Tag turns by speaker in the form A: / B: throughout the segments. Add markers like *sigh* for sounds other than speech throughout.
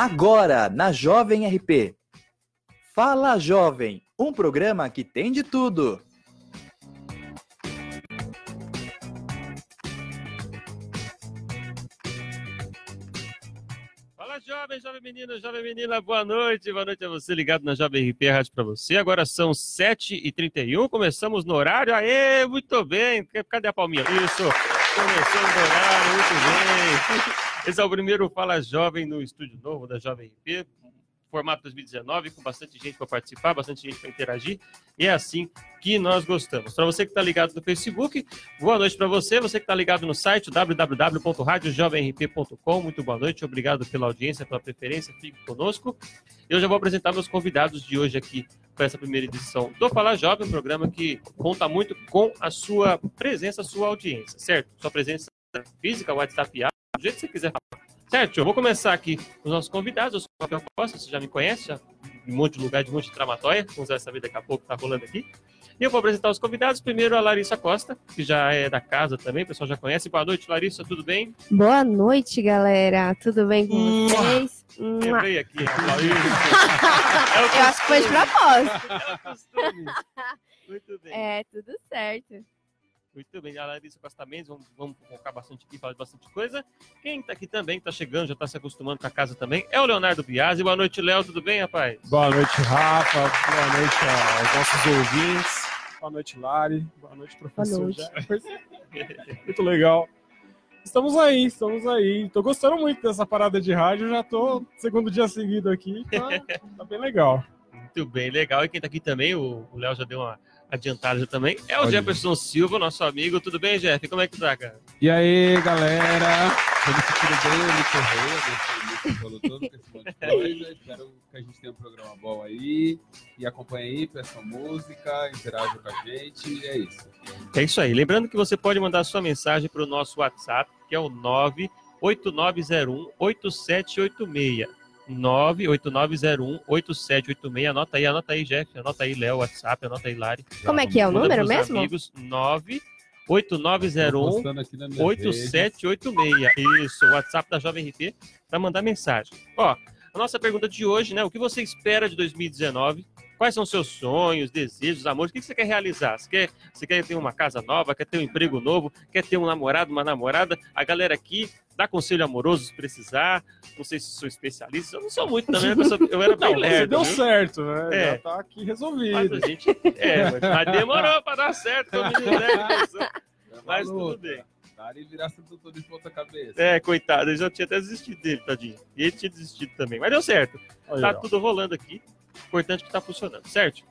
A: Agora, na Jovem RP. Fala Jovem, um programa que tem de tudo.
B: Fala jovem, jovem menino, jovem menina, boa noite, boa noite a você ligado na Jovem RP Rádio para você. Agora são 7h31, começamos no horário. Aê, muito bem, cadê a palminha? Isso, começamos no horário, muito bem. Esse é o primeiro Fala Jovem no estúdio novo da Jovem RP, formato 2019, com bastante gente para participar, bastante gente para interagir, e é assim que nós gostamos. Para você que está ligado no Facebook, boa noite para você. Você que está ligado no site www.radiojovemrp.com, muito boa noite, obrigado pela audiência, pela preferência, fique conosco. Eu já vou apresentar meus convidados de hoje aqui para essa primeira edição do Falar Jovem, um programa que conta muito com a sua presença, a sua audiência, certo? Sua presença física, WhatsApp, do jeito que você quiser falar. Certo, eu vou começar aqui com os nossos convidados. Eu sou o Rafael Costa, você já me conhece, já em um monte de lugar, de um monte de tramatóia. Vamos ver saber daqui a pouco, tá rolando aqui. E eu vou apresentar os convidados. Primeiro a Larissa Costa, que já é da casa também, o pessoal já conhece. Boa noite, Larissa, tudo bem?
C: Boa noite, galera. Tudo bem com vocês?
B: Lembrei aqui, *laughs*
C: é Eu acho que foi de propósito.
B: É *laughs* Muito bem.
C: É, tudo certo.
B: Muito bem, a Larissa Costa Mendes, vamos, vamos focar bastante aqui, falar de bastante coisa. Quem está aqui também, está chegando, já está se acostumando com a casa também, é o Leonardo Biasi. Boa noite, Léo, tudo bem, rapaz?
D: Boa noite, Rafa. Boa noite aos nossos ouvintes. Boa noite, Lari. Boa noite, professor.
C: Boa noite. *laughs*
D: muito legal. Estamos aí, estamos aí. Tô gostando muito dessa parada de rádio, já tô segundo dia seguido aqui, tá, tá bem legal.
B: Muito bem, legal. E quem está aqui também, o Léo já deu uma adiantado também, é o
D: Olha.
B: Jefferson Silva, nosso amigo. Tudo bem, Jeff? Como é que tá, cara?
E: E aí, galera? Tudo, bem? Eu me correio, deixei o falou todo com esse monte de coisa. Espero que a gente tenha um programa bom aí. E acompanha aí, peça música, interaja com a gente. E é isso.
B: É isso aí. Lembrando que você pode mandar sua mensagem para o nosso WhatsApp, que é o 989018786. 989018786. Anota aí, anota aí, Jeff. Anota aí, Léo, WhatsApp, anota aí, Lari.
C: Como é que é o número mesmo?
B: Amigos,
E: Tô
B: 98901
E: postando aqui na minha rede.
B: 8786. Isso, o WhatsApp da Jovem RP para mandar mensagem. Ó, a nossa pergunta de hoje, né? O que você espera de 2019? Quais são seus sonhos, desejos, amores? O que você quer realizar? Você quer, você quer ter uma casa nova? Quer ter um emprego novo? Quer ter um namorado, uma namorada? A galera aqui dá conselho amoroso se precisar. Não sei se sou especialista. Eu não sou muito também. Eu, sou- eu era bem
D: Não,
B: lerdo.
D: deu
B: viu?
D: certo, né?
B: É.
D: Já tá aqui
B: Mas
D: resolvido.
B: a gente. É, mas- mas demorou para dar certo.
E: É *laughs*
B: Mas tudo bem.
E: Dari virasse tudo de ponta cabeça.
B: É, coitado, eu já tinha até desistido dele, tadinho. E ele tinha desistido também. Mas deu certo.
D: Aí,
B: Tá
D: ó.
B: tudo rolando aqui. Importante que tá funcionando, certo?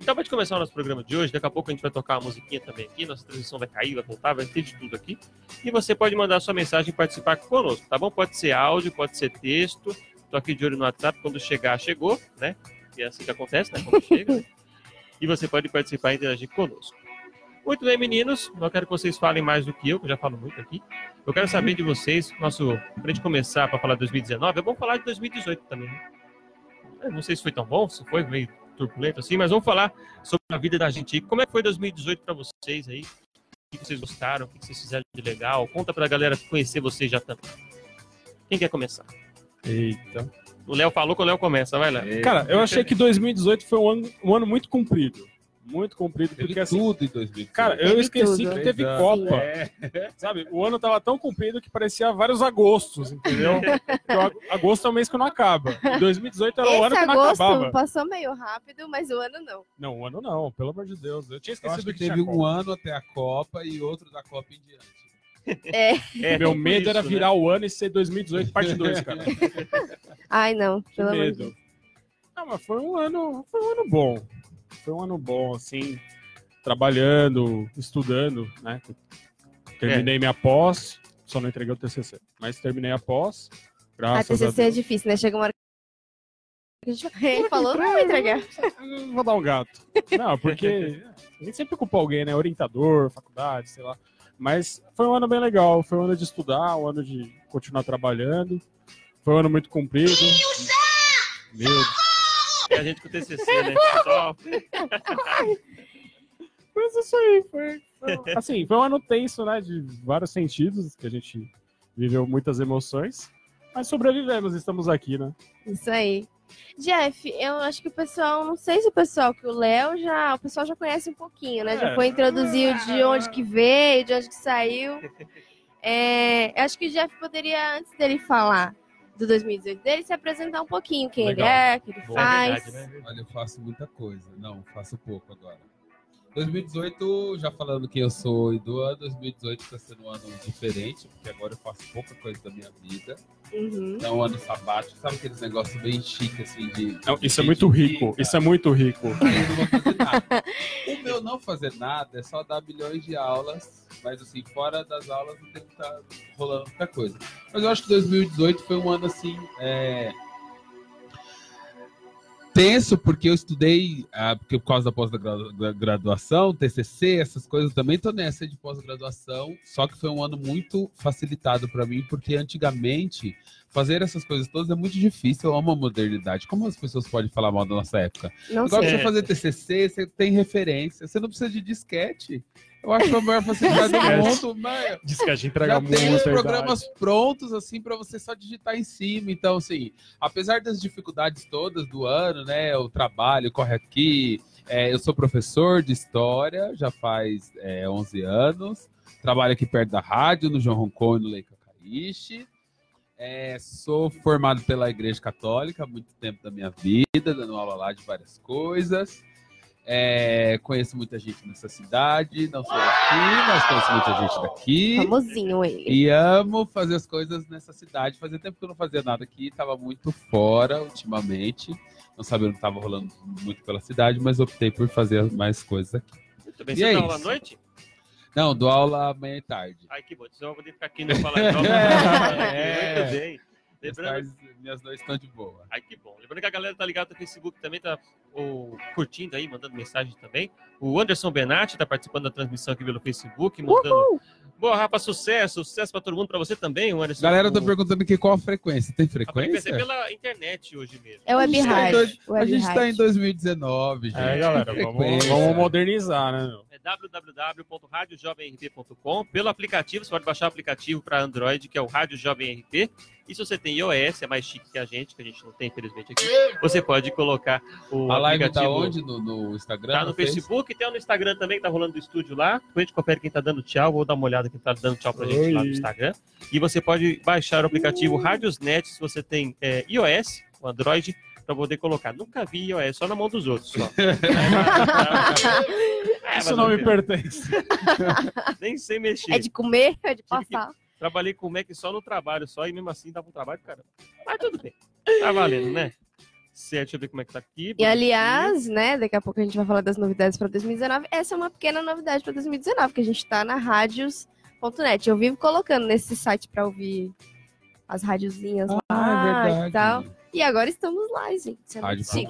B: Então, pra gente começar o nosso programa de hoje, daqui a pouco a gente vai tocar uma musiquinha também aqui, nossa transmissão vai cair, vai voltar, vai ter de tudo aqui. E você pode mandar sua mensagem e participar conosco, tá bom? Pode ser áudio, pode ser texto. Tô aqui de olho no WhatsApp, quando chegar, chegou, né? E é assim que acontece, né? Quando chega. né? *laughs* E você pode participar e interagir conosco. Muito bem, meninos. Não quero que vocês falem mais do que eu, que eu já falo muito aqui. Eu quero saber de vocês, nosso, pra gente começar para falar de 2019, é bom falar de 2018 também, né? Não sei se foi tão bom, se foi meio turbulento assim, mas vamos falar sobre a vida da gente. Como é que foi 2018 para vocês aí? O que vocês gostaram? O que vocês fizeram de legal? Conta pra galera conhecer vocês já também. Quem quer começar?
D: Eita.
B: O Léo falou que o Léo começa, vai lá.
D: Cara, eu achei que 2018 foi um ano, um ano muito comprido. Muito comprido,
E: Teve
D: porque assim.
E: tudo em 2018.
D: Cara, eu
C: Teve
D: esqueci
C: tudo.
D: que teve
E: Exato.
D: Copa.
E: É.
D: Sabe? O ano tava tão comprido que parecia vários agostos, entendeu? *laughs* Porque o ag- agosto é o mês que não acaba. E 2018 era o ano
C: Esse
D: que não
C: agosto
D: acabava.
C: passou meio rápido, mas o ano não.
D: Não, o ano não, pelo amor de Deus. Eu tinha
E: Eu
D: esquecido
E: acho que
D: que,
E: teve
D: tinha
E: um
D: Copa.
E: ano até a Copa e outro da Copa em diante.
C: É. *laughs*
B: É,
D: Meu
B: por
D: medo
B: isso,
D: era
B: né?
D: virar o ano e ser 2018 parte 2, cara.
C: Ai, não. Pelo amor de
D: medo.
C: Deus.
D: Não, mas foi um ano, foi um ano bom. Foi um ano bom, assim, trabalhando, estudando, né? Terminei minha pós, só não entreguei o TCC, mas terminei a pós.
C: A
D: Graças a,
C: TCC é
D: Deus.
C: difícil, né? Chega uma hora que a gente ele *laughs* falou, não vou entregar.
D: Eu Vou dar um gato. Não, porque a gente sempre culpa alguém, né? Orientador, faculdade, sei lá. Mas foi um ano bem legal. Foi um ano de estudar, um ano de continuar trabalhando. Foi um ano muito comprido. Meu Deus.
B: A gente com o TCC, né? Só... *laughs*
D: Mas isso aí, foi, foi- Assim, foi um ano tenso, né? De vários sentidos, que a gente viveu muitas emoções. Mas sobrevivemos, estamos aqui, né?
C: Isso aí. Jeff, eu acho que o pessoal, não sei se o pessoal que o Léo já, o pessoal já conhece um pouquinho, né? Já
D: É.
C: foi introduzir de onde que veio, de onde que saiu. *laughs* É, eu acho que o Jeff poderia, antes dele falar do 2018 dele, se apresentar um pouquinho quem
B: Legal.
C: ele é, o que ele
B: É
C: faz.
B: verdade, né?
E: Olha, eu faço muita coisa. Não, faço pouco agora. 2018, já falando quem eu sou e do ano, 2018 está sendo um ano diferente, porque agora eu faço pouca coisa da minha vida.
C: Uhum.
E: É um ano sabático, sabe aqueles negócios bem chique, assim, de.
D: Não,
E: de
D: isso é muito rico.
E: dica.
D: Isso é muito rico.
E: Eu não vou fazer nada. *laughs* O meu não fazer nada é só dar milhões de aulas, mas assim, fora das aulas não tem que estar rolando muita coisa. Mas eu acho que 2018 foi um ano assim. é, Tenso, porque eu estudei, ah, porque por causa da pós-graduação, TCC, essas coisas, também tô nessa de pós-graduação, só que foi um ano muito facilitado para mim, porque antigamente fazer essas coisas todas é muito difícil, eu amo a modernidade. Como as pessoas podem falar mal da nossa época?
C: Não
E: Agora,
C: sei.
E: você fazer TCC, você tem referência. Você não precisa de disquete. Eu acho que a maior facilidade do mundo. Mas
D: Diz que a gente entrega
E: já
D: muita
E: tem os programas prontos, assim, para você só digitar em cima. Então, assim, apesar das dificuldades todas do ano, né? O trabalho corre aqui. é, eu sou professor de história, já faz é, 11 anos. Trabalho aqui perto da rádio, no João Roncon e no Leica Caixe. É, sou formado pela Igreja Católica há muito tempo da minha vida, dando aula lá de várias coisas. É, conheço muita gente nessa cidade, não sou daqui, mas conheço muita gente daqui.
C: Famosinho ele.
E: E amo fazer as coisas nessa cidade. Fazia tempo que eu não fazia nada aqui, estava muito fora ultimamente. Não sabia, não estava rolando muito pela cidade, mas optei por fazer mais coisas aqui.
B: Muito bem.
E: E
B: Você
E: é
B: dá aula à noite?
E: Não, dou aula amanhã e tarde.
B: Ai, que bom. Então eu vou poder ficar aqui no Fala Jovem.
E: É.
B: Muito bem.
E: Minhas,
B: Lembrando,
E: minhas noites estão de boa.
B: ai, que bom. Lembrando que a galera tá ligada no Facebook também, tá ou, curtindo aí, mandando mensagem também. O Anderson Benatti tá participando da transmissão aqui pelo Facebook, mandando.
C: Uhul.
B: Boa, Rafa, sucesso. Sucesso pra todo mundo, pra você também, o Anderson.
E: Galera, tá
B: o...
E: perguntando aqui qual a frequência. Tem
B: A frequência é pela internet hoje mesmo.
C: É web
E: A gente tá em
C: rádio.
E: dois- A
C: web
E: gente está em
C: rádio.
E: 2019, gente.
D: É, galera, vamos, vamos modernizar, né? meu?
B: É www.radiojovemrp.com. Pelo aplicativo, você pode baixar o aplicativo para Android, que é o Rádio Jovem RP. E se você tem iOS, é mais chique que a gente, que a gente não tem, infelizmente, aqui. Você pode colocar o
E: A live tá
B: aplicativo.
E: onde? No, no Instagram?
B: Tá no
E: Face?
B: Facebook, tem no Instagram também, tá rolando do estúdio lá. Depois a gente confere quem tá dando tchau. Vou dar uma olhada quem tá dando tchau pra gente lá no
D: Oi.
B: Instagram. E você pode baixar o aplicativo Radiosnet se você tem é, iOS, o Android, pra poder colocar. Nunca vi iOS, só na mão dos outros. Só. *laughs* É,
D: Isso não me pertence.
B: Nem sei mexer.
C: É de comer, é de *laughs*
B: Tive que-
C: passar.
B: Trabalhei com o Mac só no trabalho, só, e mesmo assim dava um trabalho, cara. Mas tudo bem. Tá valendo, né? Certo, deixa eu ver como é que tá aqui.
C: E aliás, né, daqui a pouco a gente vai falar das novidades para 2019. Essa é uma pequena novidade para 2019, que a gente tá na rádios.net. Eu vivo colocando nesse site para ouvir as rádiozinhas lá
E: Ah, é
C: e tal. E agora estamos lá, gente. É muito
E: Rádio
C: chique.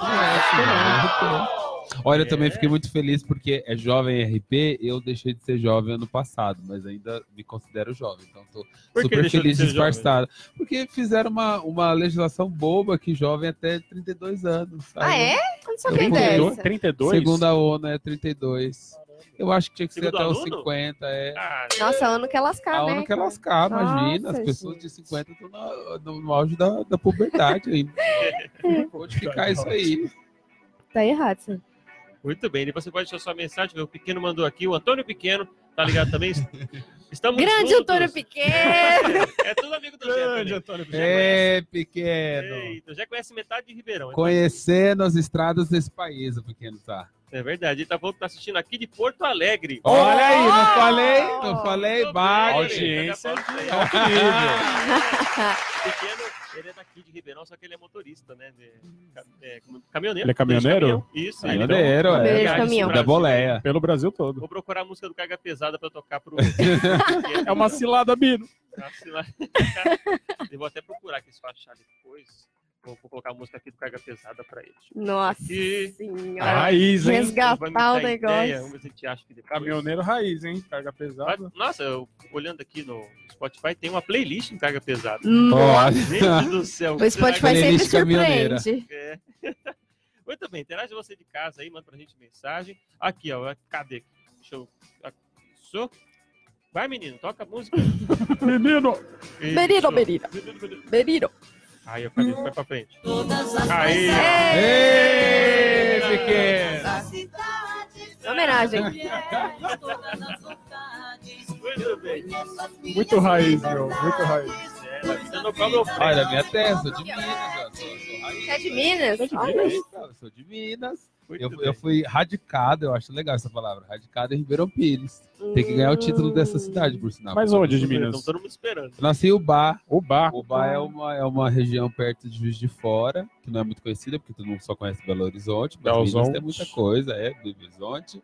E: Olha, eu também
B: É.
E: fiquei muito feliz porque é jovem RP. Eu deixei de ser jovem ano passado, mas ainda me considero jovem. Então tô super
B: de
E: feliz
B: ser
E: disfarçado. Porque fizeram uma, uma legislação boba que jovem até 32 anos. sabe?
C: Ah, é? Eu não sabia
D: 32?
C: dessa.
D: 32?
E: Segundo a ONU é 32. Eu acho que tinha que ser
B: Segundo
E: até os
B: aluno?
E: 50. É.
B: Ah,
C: Nossa, a ONU quer lascar,
E: A
C: né?
E: ONU quer
C: cara?
E: lascar, imagina.
C: Nossa,
E: As pessoas
C: gente.
E: de 50 estão no, no auge da, da puberdade ainda. *laughs* Onde ficar isso aí?
C: Tá errado, isso.
B: muito bem. Depois você pode deixar sua mensagem. O Pequeno mandou aqui. O Antônio Pequeno, tá ligado também? *laughs* Estamos
C: Grande
B: juntos.
C: Antônio Pequeno!
B: É tudo amigo do Zé também.
D: Antônio
E: É, pequeno.
B: Eita, já conhece metade de Ribeirão.
E: Conhecendo as estradas desse país, o pequeno tá.
B: É verdade. Ele tá, falando que tá assistindo aqui de Porto Alegre.
E: Olha aí, não
C: Oh!
E: falei, não falei, bate.
B: bem.
D: Audiência nível.
B: Pequeno, ele é daqui de Ribeirão, só que ele é motorista, né? De, é, como- caminhoneiro.
D: Ele é caminhoneiro?
B: Caminhão. Isso. então,
E: Caminhoneiro,
C: Caminhoneiro
E: é.
C: caminhão.
E: Da boleia.
D: Pelo Brasil todo.
B: Vou procurar a música do Carga Pesada pra eu tocar pro. *laughs*
D: É uma cilada, Bino. *laughs*
B: Eu vou até procurar aqui se eu achar depois. Vou, vou colocar a música aqui do Carga Pesada pra ele.
C: Nossa
B: Aqui.
C: senhora.
D: Raiz, hein?
C: Resgatar o
B: ideia,
C: negócio.
B: Vamos ver se a gente acha que depois.
D: Caminhoneiro raiz, hein? Carga
B: Mas,
D: pesada.
B: Nossa, eu, olhando aqui no Spotify, tem uma playlist em Carga Pesada.
C: Nossa.
B: Gente do céu.
C: O Spotify sempre surpreende.
B: É. *laughs* Muito bem, interage você de casa aí, manda pra gente mensagem. Aqui, ó, cadê? Deixa eu. Sou. Vai, menino, toca a música. *laughs*
D: Menino!
C: Menino,
B: Isso.
C: menina. Menino.
B: Aí, eu falei, vai pra frente.
F: Todas as
B: Aí.
E: Ei, pequeno!
C: Homenagem.
F: todas as vontades.
B: Muito bem.
D: Muito raiz, meu. Muito raiz.
E: Olha, minha terra, sou de Minas. Sou, sou raiz.
C: É de Minas?
D: É de. Minas.
E: Eu sou de Minas. Eu, eu fui radicado, eu acho legal essa palavra. Radicado em Ribeirão Pires. Tem que ganhar o título dessa cidade, por sinal.
D: Mas onde de Minas?
B: todo mundo esperando.
E: Eu nasci em Ubá.
D: Ubá.
E: Ubá é uma, é uma região perto de Juiz de Fora, que não é muito conhecida, porque todo mundo só conhece Belo Horizonte, mas
D: Belo
E: Minas tem muita coisa, é, Belo Horizonte.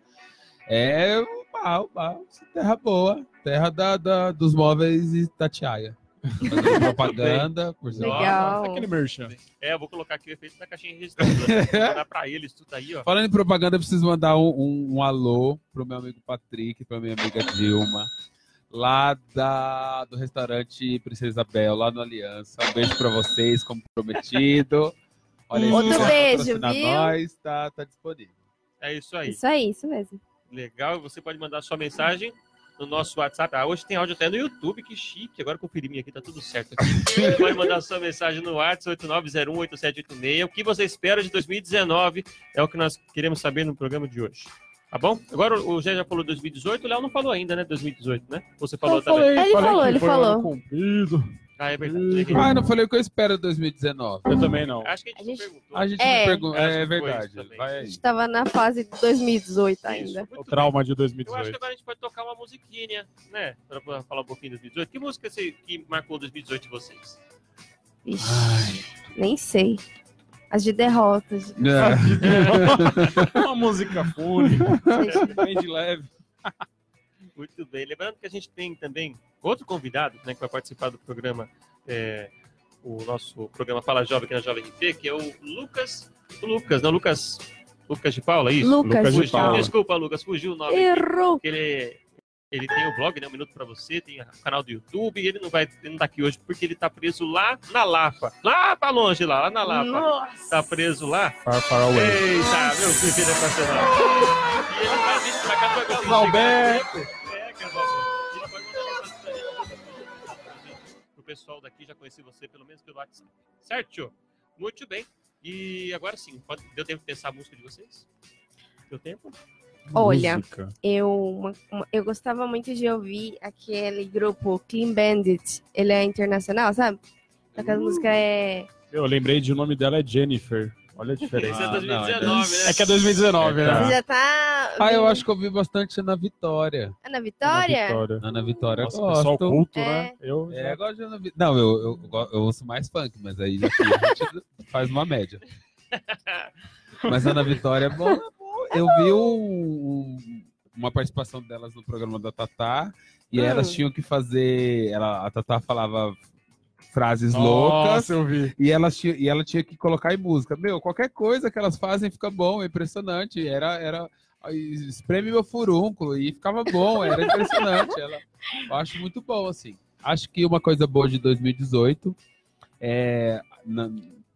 E: É Ubá, Ubá, terra boa, terra da, da- dos móveis Itatiaia. Fazendo *laughs* propaganda, por sinal.
C: Legal.
D: Aquele merchan.
B: É, eu vou colocar aqui o efeito da caixinha registradora. *laughs* Vou mandar pra eles tudo aí, ó.
E: Falando em propaganda, eu preciso mandar um, um- um alô pro meu amigo Patrick, pra minha amiga Dilma, lá da, do restaurante Princesa Isabel, lá no Aliança. Um beijo pra vocês, como prometido. *laughs* Olha aí,
C: Outro beijo, viu?
E: Nós, tá, tá disponível.
B: É isso aí.
C: Isso aí, isso mesmo.
B: Legal. Você pode mandar sua mensagem no nosso WhatsApp. Ah, hoje tem áudio até no YouTube, que chique. Agora conferi minha aqui, tá tudo certo aqui. Pode mandar sua mensagem no WhatsApp 89018786. O que você espera de 2019 é o que nós queremos saber no programa de hoje. Tá bom? Agora o Zé já falou 2018, o Léo não falou ainda, né? 2018, né? Você falou
D: Eu
B: também.
D: falei,
C: Ele
D: falei
C: falou, ele
D: um
C: falou.
D: Cumprido.
B: Ah, é verdade.
E: Ah, não falei o que eu espero em 2019.
D: Eu também não.
B: Acho que a
C: A
B: gente,
C: gente-
B: perguntou.
E: A gente
C: É.
B: Acho
E: É
B: foi
E: verdade.
B: isso
C: A gente tava na fase de 2018
B: Isso,
C: ainda.
B: muito
D: O
B: bem.
D: trauma de
B: Eu acho que
D: 2018.
B: agora a gente pode tocar uma musiquinha, né? Pra, falar um pouquinho de 2018. Que música você, que marcou 2018 de vocês?
C: Ixi, nem sei. As de derrotas.
E: É. *laughs*
D: Uma música fúnebre,
C: Gente,
D: bem de leve.
B: Muito bem. Lembrando que a gente tem também outro convidado, né, que vai participar do programa, é, o nosso programa Fala Jovem aqui na Jovem RP, que é o Lucas. O Lucas, não, Lucas. Lucas de Paula, é isso?
C: Lucas
D: Lucas de. Paula.
B: Desculpa, Lucas, fugiu o nome.
C: Errou.
B: Ele, ele tem o blog, né? Um Minuto pra Você, tem o canal do YouTube, e ele não vai ele não tá aqui hoje porque ele tá preso lá na Lapa. Lá pra longe, lá, lá na Lapa.
C: Nossa.
B: Tá preso lá.
D: Far, far away.
B: Eita, meu filho é nacional. E ele vai vir pra cá pra
D: Valberto.
B: Pessoal daqui já conhecer você, pelo menos pelo WhatsApp. Certo? Muito bem. E agora sim, pode, deu tempo de pensar a música de vocês? Deu tempo?
C: Olha,
D: Música.
C: eu, uma- uma- eu gostava muito de ouvir aquele grupo Clean Bandit. Ele é internacional, sabe? Aquela música é.
D: Eu lembrei de o nome dela é Jennifer. Olha a diferença.
B: é
E: Ah,
B: 2019,
E: não,
B: né?
D: É que é 2019,
E: É,
D: né?
C: Você já tá.
E: Ah, eu acho que eu vi bastante Ana Vitória.
C: Ana Vitória?
D: Vitória.
E: Ana Vitória,
D: Nossa,
E: eu
D: pessoal
E: gosto.
D: culto,
C: É.
D: né? Eu
E: É,
D: já-
E: eu gosto de Ana Vitória. Não, eu, eu, eu ouço mais funk, mas aí a gente *laughs* faz uma média. Mas Ana Vitória é bom. é. Eu vi um- um- uma participação delas no programa da Tatá e
C: Hum.
E: elas tinham que fazer. Ela, a Tatá falava frases
D: Nossa,
E: loucas
D: eu vi.
E: e, elas tinha, e ela tinha que colocar em música. Meu, qualquer coisa que elas fazem fica bom, é impressionante. Era. era espreme meu furúnculo e ficava bom, era impressionante. Ela, eu acho muito bom, assim. Acho que uma coisa boa de 2018 é. na-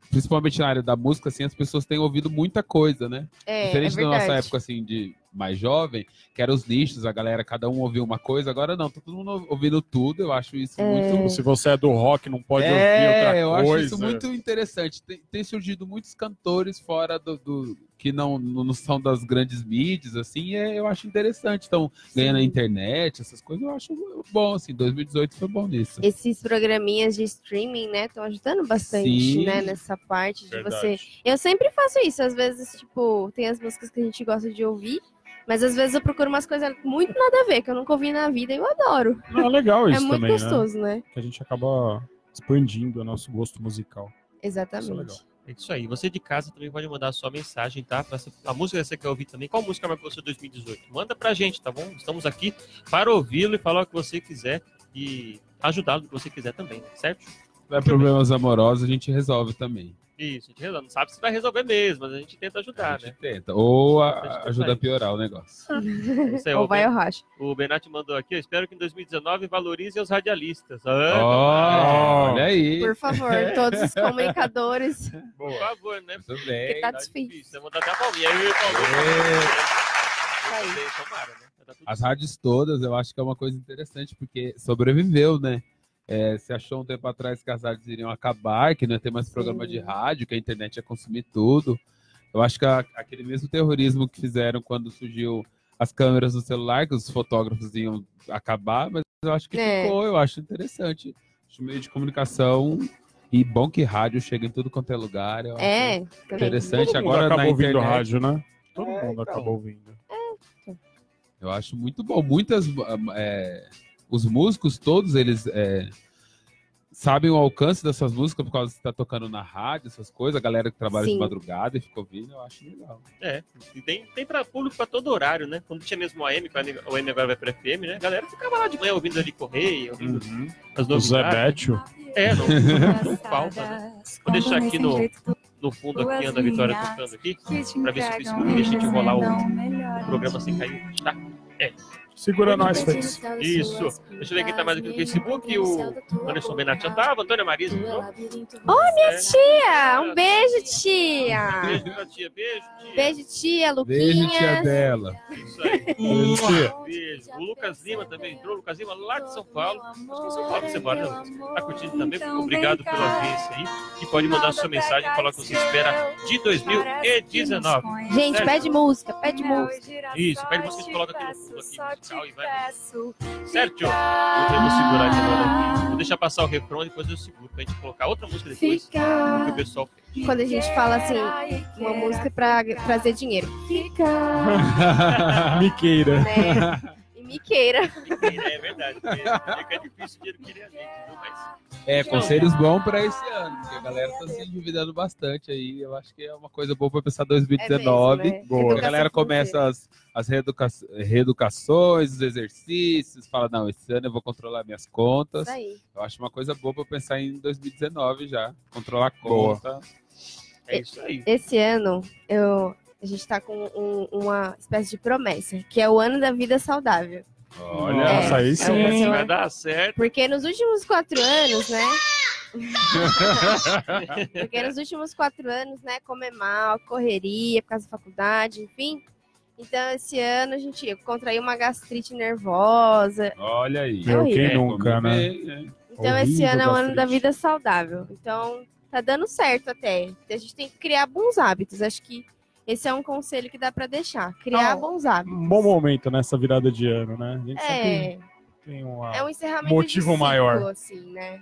E: principalmente na área da música, assim, as pessoas têm ouvido muita coisa, né?
C: É,
E: Diferente
C: é
E: da nossa época, assim, de mais jovem, que eram os nichos, a galera, cada um ouvia uma coisa, agora não, tá todo mundo ouvindo tudo, eu acho isso
C: É.
E: muito.
D: Se você é do rock, não pode ouvir
E: É,
D: outra
E: eu
D: coisa.
E: acho isso muito interessante. Tem, tem surgido muitos cantores fora do. do- que não, não são das grandes mídias, assim, é, eu acho interessante. Estão ganhando na internet, essas coisas, eu acho bom, assim, 2018 foi bom nisso.
C: Esses programinhas de streaming, né, estão ajudando bastante,
E: Sim.
C: né, nessa parte de
B: Verdade.
C: você. Eu sempre faço isso, às vezes, tipo, tem as músicas que a gente gosta de ouvir, mas às vezes eu procuro umas coisas muito nada a ver, que eu nunca ouvi na vida e eu adoro.
D: Não, é legal isso
C: é muito
D: também, né?
C: gostoso, né?
D: Que a gente acaba expandindo o nosso gosto musical. Isso é legal.
C: Exatamente.
B: É isso aí. Você de casa também pode mandar a sua mensagem, tá? Pra a música que você quer ouvir também. Qual música marcou você 2018? Manda pra gente, tá bom? Estamos aqui para ouvi-lo e falar o que você quiser e ajudá-lo no que você quiser também, certo?
E: Se tiver problemas amorosos, a gente resolve também.
B: Isso, a gente resolve. não sabe se vai resolver mesmo, mas a gente tenta
E: A
B: ajudar,
E: gente
B: né?
E: tenta. Ou a-
B: A gente tenta
E: ajuda a
B: isso.
E: piorar o negócio. *laughs*
B: Aí,
C: Ou
B: o,
C: vai
B: ben,
C: ao racho.
B: o Benatti mandou aqui. Eu espero que em 2019 valorizem os radialistas. Ah,
E: olha aí.
C: Por favor, todos os *laughs* comunicadores.
B: por favor, né?
E: Tudo
C: que
E: bem.
C: tá
B: Tá
C: difícil.
B: difícil. Vou mandar até a palminha. Aí, palminha.
C: Tá
B: Tomara, né? Tá
E: As rádios todas, eu acho que é uma coisa interessante, porque sobreviveu, né? É, se achou um tempo atrás que as rádios iriam acabar, que não ia ter mais programa de rádio, que a internet ia consumir tudo. Eu acho que a- aquele mesmo terrorismo que fizeram quando surgiu as câmeras do celular, que os fotógrafos iam acabar, mas eu acho que
C: É.
E: ficou, eu acho interessante. Acho meio de comunicação e bom que rádio chega em tudo quanto é lugar. Eu acho
C: É,
E: interessante.
D: Todo mundo
E: Agora
D: acabou
E: na
D: ouvindo
E: internet,
D: rádio, né? Todo
E: É,
D: mundo
E: então.
D: acabou ouvindo.
E: Eu acho muito bom. Muitas. é, os músicos, todos eles é, sabem o alcance dessas músicas por causa que está tocando na rádio, essas coisas. A galera que trabalha de
C: Sim.
E: madrugada e fica ouvindo, eu acho legal.
B: É, e tem, tem pra público pra todo horário, né? Quando tinha mesmo o AM, que o AM- agora vai pra FM, né? A galera ficava lá de manhã ouvindo ali Correia, ouvindo
D: Uhum.
B: as
D: O Zé
B: novidades.
D: Bétio.
B: É, não, *laughs* não falta, né? Vou deixar aqui no, no fundo aqui, a Ana Vitória tocando aqui, pra ver se o Facebook deixa de rolar o, o programa sem cair, tá?
D: Segura nós, Fez.
B: Isso. Deixa eu ver quem tá mais aqui no Facebook. O Anderson Benatti já tava, Antônia Marisa.
C: Oi, minha tia! Um beijo, tia!
B: Beijo pra tia, beijo, tia.
C: Beijo, tia,
E: Beijo, tia dela.
B: Isso aí. *laughs*
D: Beijo, tia.
B: Beijo. O Lucas Lima também entrou. O Lucas Lima lá de São Paulo. Acho que é em São Paulo que você mora, né? Tá curtindo também? Obrigado pela audiência aí. E pode mandar sua mensagem e falar o que você espera de 2019.
C: Gente,
B: Certo?
C: pede música, pede música.
B: Isso, pede música e coloca aqui no fundo aqui, musical e vai. Certo? Eu vou segurar de novo aqui. Vou deixar passar o refrão e depois eu seguro pra gente colocar outra música depois. Que
C: Fica.
B: o pessoal fez.
C: Quando a gente fala assim, uma música pra trazer dinheiro. *laughs* Fica,
D: Miqueira.
C: né? Me queira.
B: É verdade. porque Fica difícil dinheiro querer a gente, viu? Mas
E: É, conselhos bons para esse ano, porque a galera tá se endividando bastante aí. Eu acho que é uma coisa boa para pensar 2019.
C: É mesmo, né?
D: Boa.
E: A
C: Educação
E: galera começa as, as reeduca- reeducações, os exercícios, fala, não, esse ano eu vou controlar minhas contas.
C: Isso aí.
E: Eu acho uma coisa boa para pensar em 2019 já. Controlar a
D: Boa.
E: conta.
B: é isso aí.
C: Esse ano, eu, a gente tá com um- uma espécie de promessa, que é o ano da vida saudável.
E: Olha,
D: Nossa, aí
C: É,
D: sim.
C: é,
B: vai dar certo.
C: Porque nos últimos quatro anos, né? *laughs* Porque nos últimos quatro anos, né, comer mal, correria, por causa da faculdade, enfim. Então, esse ano a gente contraiu uma gastrite nervosa.
E: olha aí.
C: Meu,
D: quem
C: É,
D: nunca, né?
E: Bem,
C: Então, esse
D: Horrível
C: ano é o ano da vida saudável. Então, tá dando certo até. A gente tem que criar bons hábitos. Acho que esse é um conselho que dá pra deixar. Criar
D: Não,
C: bons hábitos.
D: Um bom momento nessa virada de ano, né? A gente sempre
C: É,
D: tem uma.
C: é um encerramento
D: Motivo
C: de ciclo,
D: maior.
C: assim, né?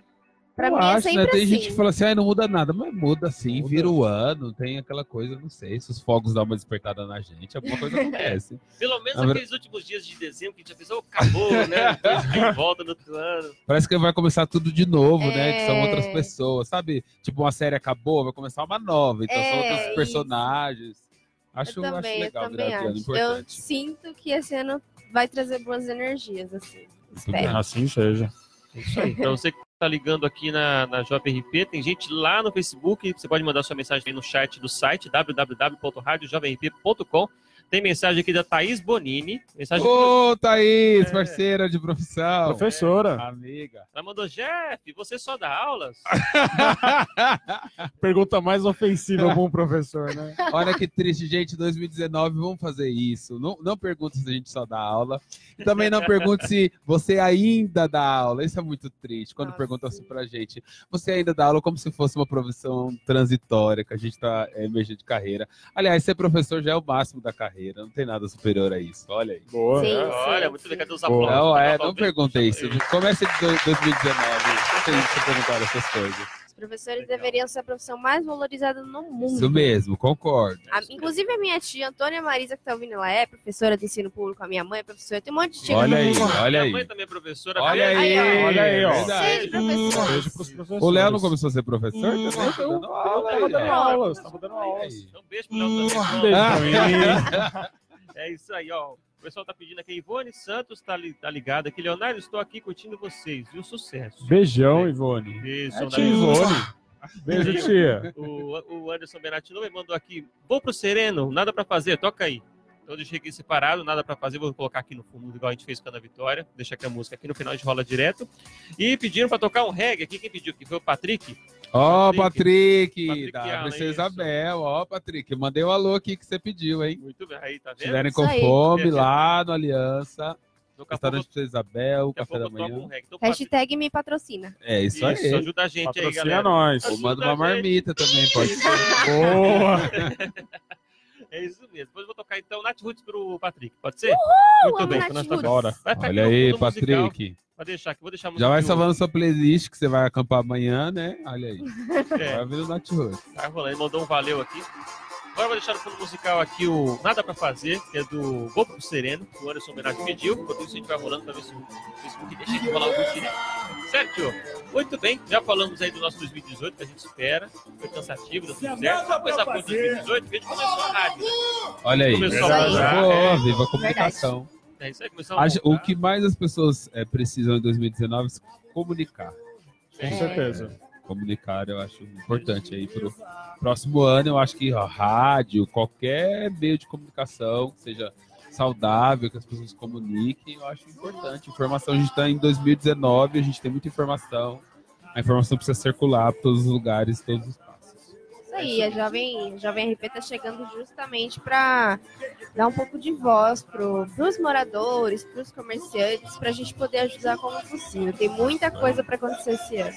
C: Pra
E: eu
C: mim é
E: acho,
C: sempre
E: né? Tem
C: assim.
E: gente que fala assim, ah, não muda nada, mas muda sim,
D: Muda.
E: vira o ano, tem aquela coisa, não sei, se os fogos dão uma despertada na gente, alguma coisa acontece. *laughs*
B: Pelo menos
E: Na
B: aqueles últimos dias de dezembro que a gente já pensou, acabou, né? *laughs* Depois de volta no outro ano.
E: Parece que vai começar tudo de novo, né? Que são
C: É.
E: outras pessoas, sabe? Tipo, uma série acabou, vai começar uma nova, então são
C: É,
E: outros
C: isso.
E: personagens. Acho,
C: eu também,
E: acho legal
C: eu também
E: ano,
C: acho. Eu sinto que esse ano vai trazer boas energias, assim. Espero.
D: Assim seja.
B: É isso aí. Pra você que tá ligando aqui na, na JRP, tem gente lá no Facebook, você pode mandar sua mensagem aí no chat do site www.radiojovemp.com. Tem mensagem aqui da Thaís Bonini. Mensagem
E: Ô, Thaís,
B: É.
E: parceira de profissão.
D: Professora,
E: Amiga.
B: Ela mandou, Jeff, você só dá aulas? *laughs*
D: pergunta mais ofensiva pra um professor, né? *laughs*
E: Olha que triste, gente. 2019, vamos fazer isso. Não, não pergunte se a gente só dá aula. Também não pergunte se você ainda dá aula. Isso é muito triste. Quando perguntam assim
C: sim.
E: pra gente. Você ainda dá aula como se fosse uma profissão transitória, que a gente tá é, emergindo de carreira. Aliás, ser professor já é o máximo da carreira. Não tem nada superior a isso. Olha aí.
D: Boa.
C: Sim.
B: Olha, muito legal, cadê os aplausos?
E: Não, é, não
B: bom,
E: pergunte
B: deixa-
E: isso. Comece de do- 2019. Não tem que perguntar essas coisas.
C: Professores deveriam ser a profissão mais valorizada no mundo.
E: Isso mesmo, concordo.
C: A- inclusive a minha tia, Antônia Marisa, que tá ouvindo, ela é professora de ensino público, a minha mãe é professora, tem um monte de tia.
E: Olha aí, olha
B: Minha
E: aí.
B: mãe também é professora.
E: Olha
B: beijo.
E: aí,
C: Aí, ó.
D: Olha aí, ó.
C: Seja professor.
D: Beijo pros professores.
E: O Léo não começou a ser professor?
D: Hum?
E: Tá dando aula
D: Tava
E: aí,
D: dando tava dando
E: aí.
B: Então, beijo pro Léo também.
D: Um beijo pra mim.
B: É isso aí, ó. O pessoal tá pedindo aqui. Ivone Santos tá, li, tá ligado aqui. Leonardo, estou aqui curtindo vocês. E o sucesso.
D: Beijão, Ivone.
B: Beijo,
D: É
B: Leonardo.
D: tia Ivone. Beijo, tia.
B: O, o Anderson Benatti me mandou aqui. Vou pro Sereno, nada pra fazer, toca aí. Então eu deixei aqui separado, nada pra fazer, vou colocar aqui no fundo, igual a gente fez com a Ana Vitória. Deixa aqui a música aqui no final, a gente rola direto. E pediram pra tocar um reggae aqui. Quem pediu aqui foi o Patrick.
E: Ó,
B: Patrick.
E: Patrick,
B: Patrick
E: da
B: Allen,
E: Princesa
B: isso.
E: Isabel. Ó, Patrick, mandei o alô aqui que você pediu, hein?
B: Muito bem, aí, tá
E: Se
B: vendo?
E: tiverem
C: Isso
E: com
C: aí.
E: fome lá no Aliança,
B: pouco,
E: restaurante Princesa Isabel, café da
B: um
E: manhã.
B: Patrick,
C: Hashtag me patrocina.
E: É isso, aí.
B: ajuda a gente aí,
D: Patrocina
B: galera.
D: nós.
E: Ou manda uma marmita também, pode ser. *laughs*
D: Boa! *laughs*
B: É isso mesmo. Depois eu vou tocar então Nath Roots pro Patrick. Pode ser?
C: amo
B: Muito bem,
C: Nath
B: nós
C: Roots.
D: Bora.
E: Olha aí. Patrick.
B: Vai deixar aqui, vou deixar
E: Já vai salvando sua playlist que você vai acampar amanhã, né? Olha aí.
B: É.
E: Vai vendo o Nath Roots.
B: Tá rolando, ele mandou um valeu aqui. Agora eu vou deixar no fundo musical aqui o Nada Pra Fazer, que é do Bobo Sereno, que o Anderson Homenagem pediu. Enquanto isso a gente vai rolando pra ver se o Facebook deixa de rolar algum direto. Certo? Muito bem, já falamos aí do nosso 2018, que a gente espera. Foi cansativo, deu tudo certo. Uma coisa boa de 2018, que a gente começou a rádio. né?
E: Olha aí.
B: Começou
C: a
E: Boa,
B: é.
E: viva a comunicação.
B: É isso aí, começou a
E: Acho- O que mais as pessoas é, precisam em 2019 é se comunicar.
D: Com certeza.
E: Comunicar eu acho importante aí pro próximo ano. Eu acho que ó, rádio, qualquer meio de comunicação, que seja saudável, que as pessoas comuniquem, eu acho importante. Informação, a gente está em 2019, a gente tem muita informação. A informação precisa circular por todos os lugares, todos os passos.
C: Isso aí, a Jovem, a Jovem RP tá chegando justamente para dar um pouco de voz pro, pros moradores, pros comerciantes, pra gente poder ajudar como possível. Tem muita coisa para acontecer esse ano.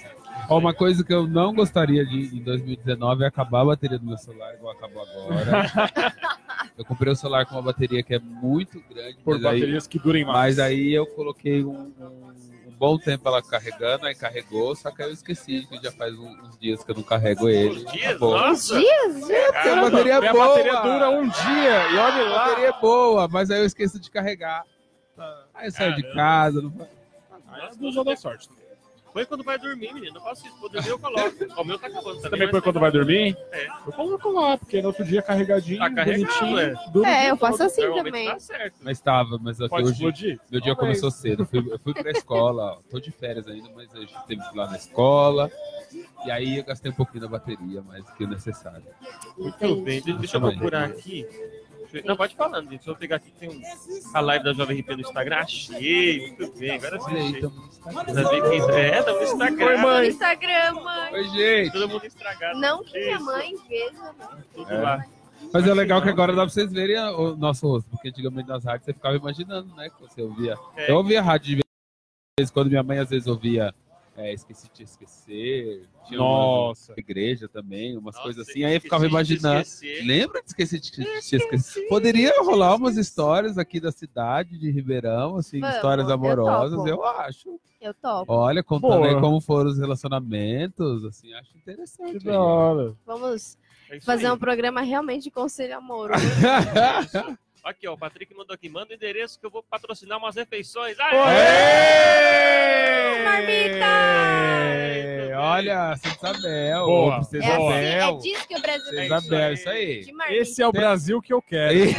E: Ó, uma coisa que eu não gostaria de em 2019 é acabar a bateria do meu celular, igual acabou agora. *laughs* eu comprei o celular com uma bateria que é muito grande,
D: Por
E: mas aí,
D: baterias que durem mais.
E: mas aí eu coloquei um, um- bom tempo ela carregando, aí carregou, só que aí eu esqueci que já faz um- uns dias que eu não carrego ele.
B: Uns dias?
E: Acabou.
B: Nossa!
C: Dias?
E: Porque a bateria é boa.
D: bateria dura um dia. E olha
E: A
D: lá.
E: bateria é boa, mas aí eu esqueço de carregar. Aí eu saio de casa, não
D: Aí não da sorte.
B: Põe quando vai dormir, menino. Não faço isso. Dormir eu coloco. Ó, O meu tá acabando
D: Você
B: também.
D: também põe
B: tá
D: quando vai dormir?
B: É.
D: Eu coloco lá, porque no outro dia carregadinho,
B: Tá
D: bonitinho.
B: é.
C: É, eu faço assim também.
B: Tá certo.
E: Mas estava, mas aqui
D: Pode
E: hoje
D: explodir?
E: meu dia
D: Talvez.
E: começou cedo. Eu fui, eu fui pra escola, ó, tô de férias ainda, mas a gente teve que ir lá na escola. E aí eu gastei um pouquinho da bateria, mais do que o necessário.
B: Muito bem. De- Deixa eu procurar aqui. Não, pode falando, gente. Deixa eu pegar aqui que tem um... a live da Jovem RP no Instagram. Achei. Muito bem. Agora sim. Achei.
E: tamo no Instagram.
B: Já vi quem... É, tá no Instagram.
C: No Instagram, mãe.
E: Oi, gente.
B: Todo mundo estragado.
C: Não que minha mãe veja, né?
B: Tudo
E: É.
B: lá.
E: Mas é legal que agora dá pra vocês verem o nosso rosto, porque antigamente nas rádios você ficava imaginando, né? Que você ouvia.
B: É.
E: Eu ouvia rádio de vez em quando, minha mãe às vezes ouvia é, Esqueci de Te Esquecer. Tinha uma
D: Nossa.
E: igreja também, umas
B: Nossa,
E: coisas assim. Aí eu ficava
B: de
E: imaginando.
B: esquecer.
E: Lembra de Esqueci de Te Te Esquecer? Poderia rolar umas histórias aqui da cidade de Ribeirão, assim,
C: Vamos,
E: histórias
C: eu
E: amorosas,
C: topo.
E: eu acho.
C: Eu topo.
E: Olha, contando aí como foram os relacionamentos, assim, acho interessante.
D: Que da hora.
C: Vamos
B: É
C: fazer
B: aí.
C: um programa realmente de conselho amoroso. *laughs* *laughs*
B: Aqui, ó, o Patrick mandou aqui, manda o endereço que eu vou patrocinar umas refeições. Aê!
E: Aê!
B: Aê!
E: Olha, Santa Isabel,
D: Boa.
E: Princesa
C: É assim, é disso que o Brasil
E: Princesa
B: É isso
E: Isabel,
B: aí.
E: isso aí.
C: De marmita.
D: Esse é o Brasil que eu quero. Esse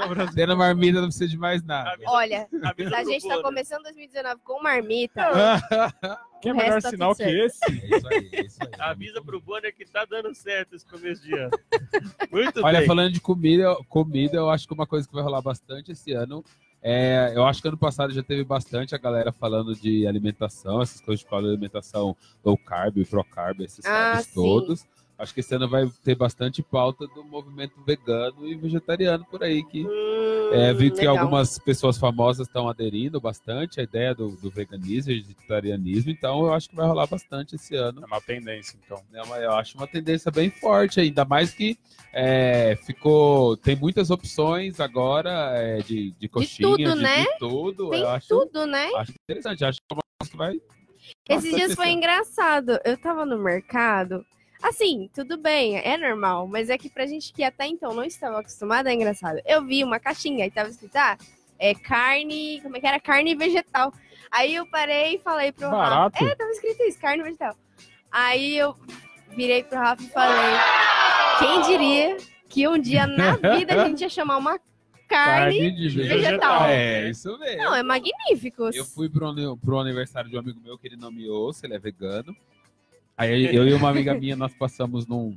D: é o Brasil.
E: Tendo marmita não precisa de mais nada.
C: Olha, a gente tá começando 2019 com marmita. *laughs*
D: Que é
C: O
D: melhor
C: tá
D: sinal que esse?
E: É isso aí, é isso aí.
B: Avisa pro Bonner que tá dando certo esse começo de ano. *laughs* Muito
E: Olha,
B: bem.
E: falando de comida, comida, eu acho que uma coisa que vai rolar bastante esse ano é, eu acho que ano passado já teve bastante a galera falando de alimentação, essas coisas de qual alimentação low carb, pro carb, esses
C: Ah,
E: carbs
C: sim.
E: todos. Acho que esse ano vai ter bastante pauta do movimento vegano e vegetariano por aí que
C: Hum,
E: É, vi que
C: legal.
E: algumas pessoas famosas estão aderindo bastante à ideia do, do veganismo e vegetarianismo, então eu acho que vai rolar bastante esse ano.
D: É uma tendência, então.
E: né? Mas eu acho uma tendência bem forte, ainda mais que é, ficou. Tem muitas opções agora é, de, de coxinha,
C: tudo,
E: de,
C: né?
E: de tudo.
C: Tem
E: eu acho,
C: tudo, né?
E: acho interessante, acho que é uma coisa que vai.
C: Esses dias foi engraçado. Eu tava no mercado. Assim, tudo bem, é normal, mas é que pra gente que até então não estava acostumada, é engraçado. Eu vi uma caixinha e tava escrito, ah, é carne, como é que era? Carne vegetal. Aí eu parei e falei pro Rafa.
D: Barato.
C: É, tava escrito isso, carne vegetal. Aí eu virei pro Rafa e falei, quem diria que um dia na *laughs* vida a gente ia chamar uma carne.
E: de
C: vegetal.
E: É, isso mesmo.
C: Não, é magnífico.
E: Eu fui pro, pro aniversário de um amigo meu que ele não me ouça, ele é vegano. Aí eu e uma amiga minha, nós passamos num,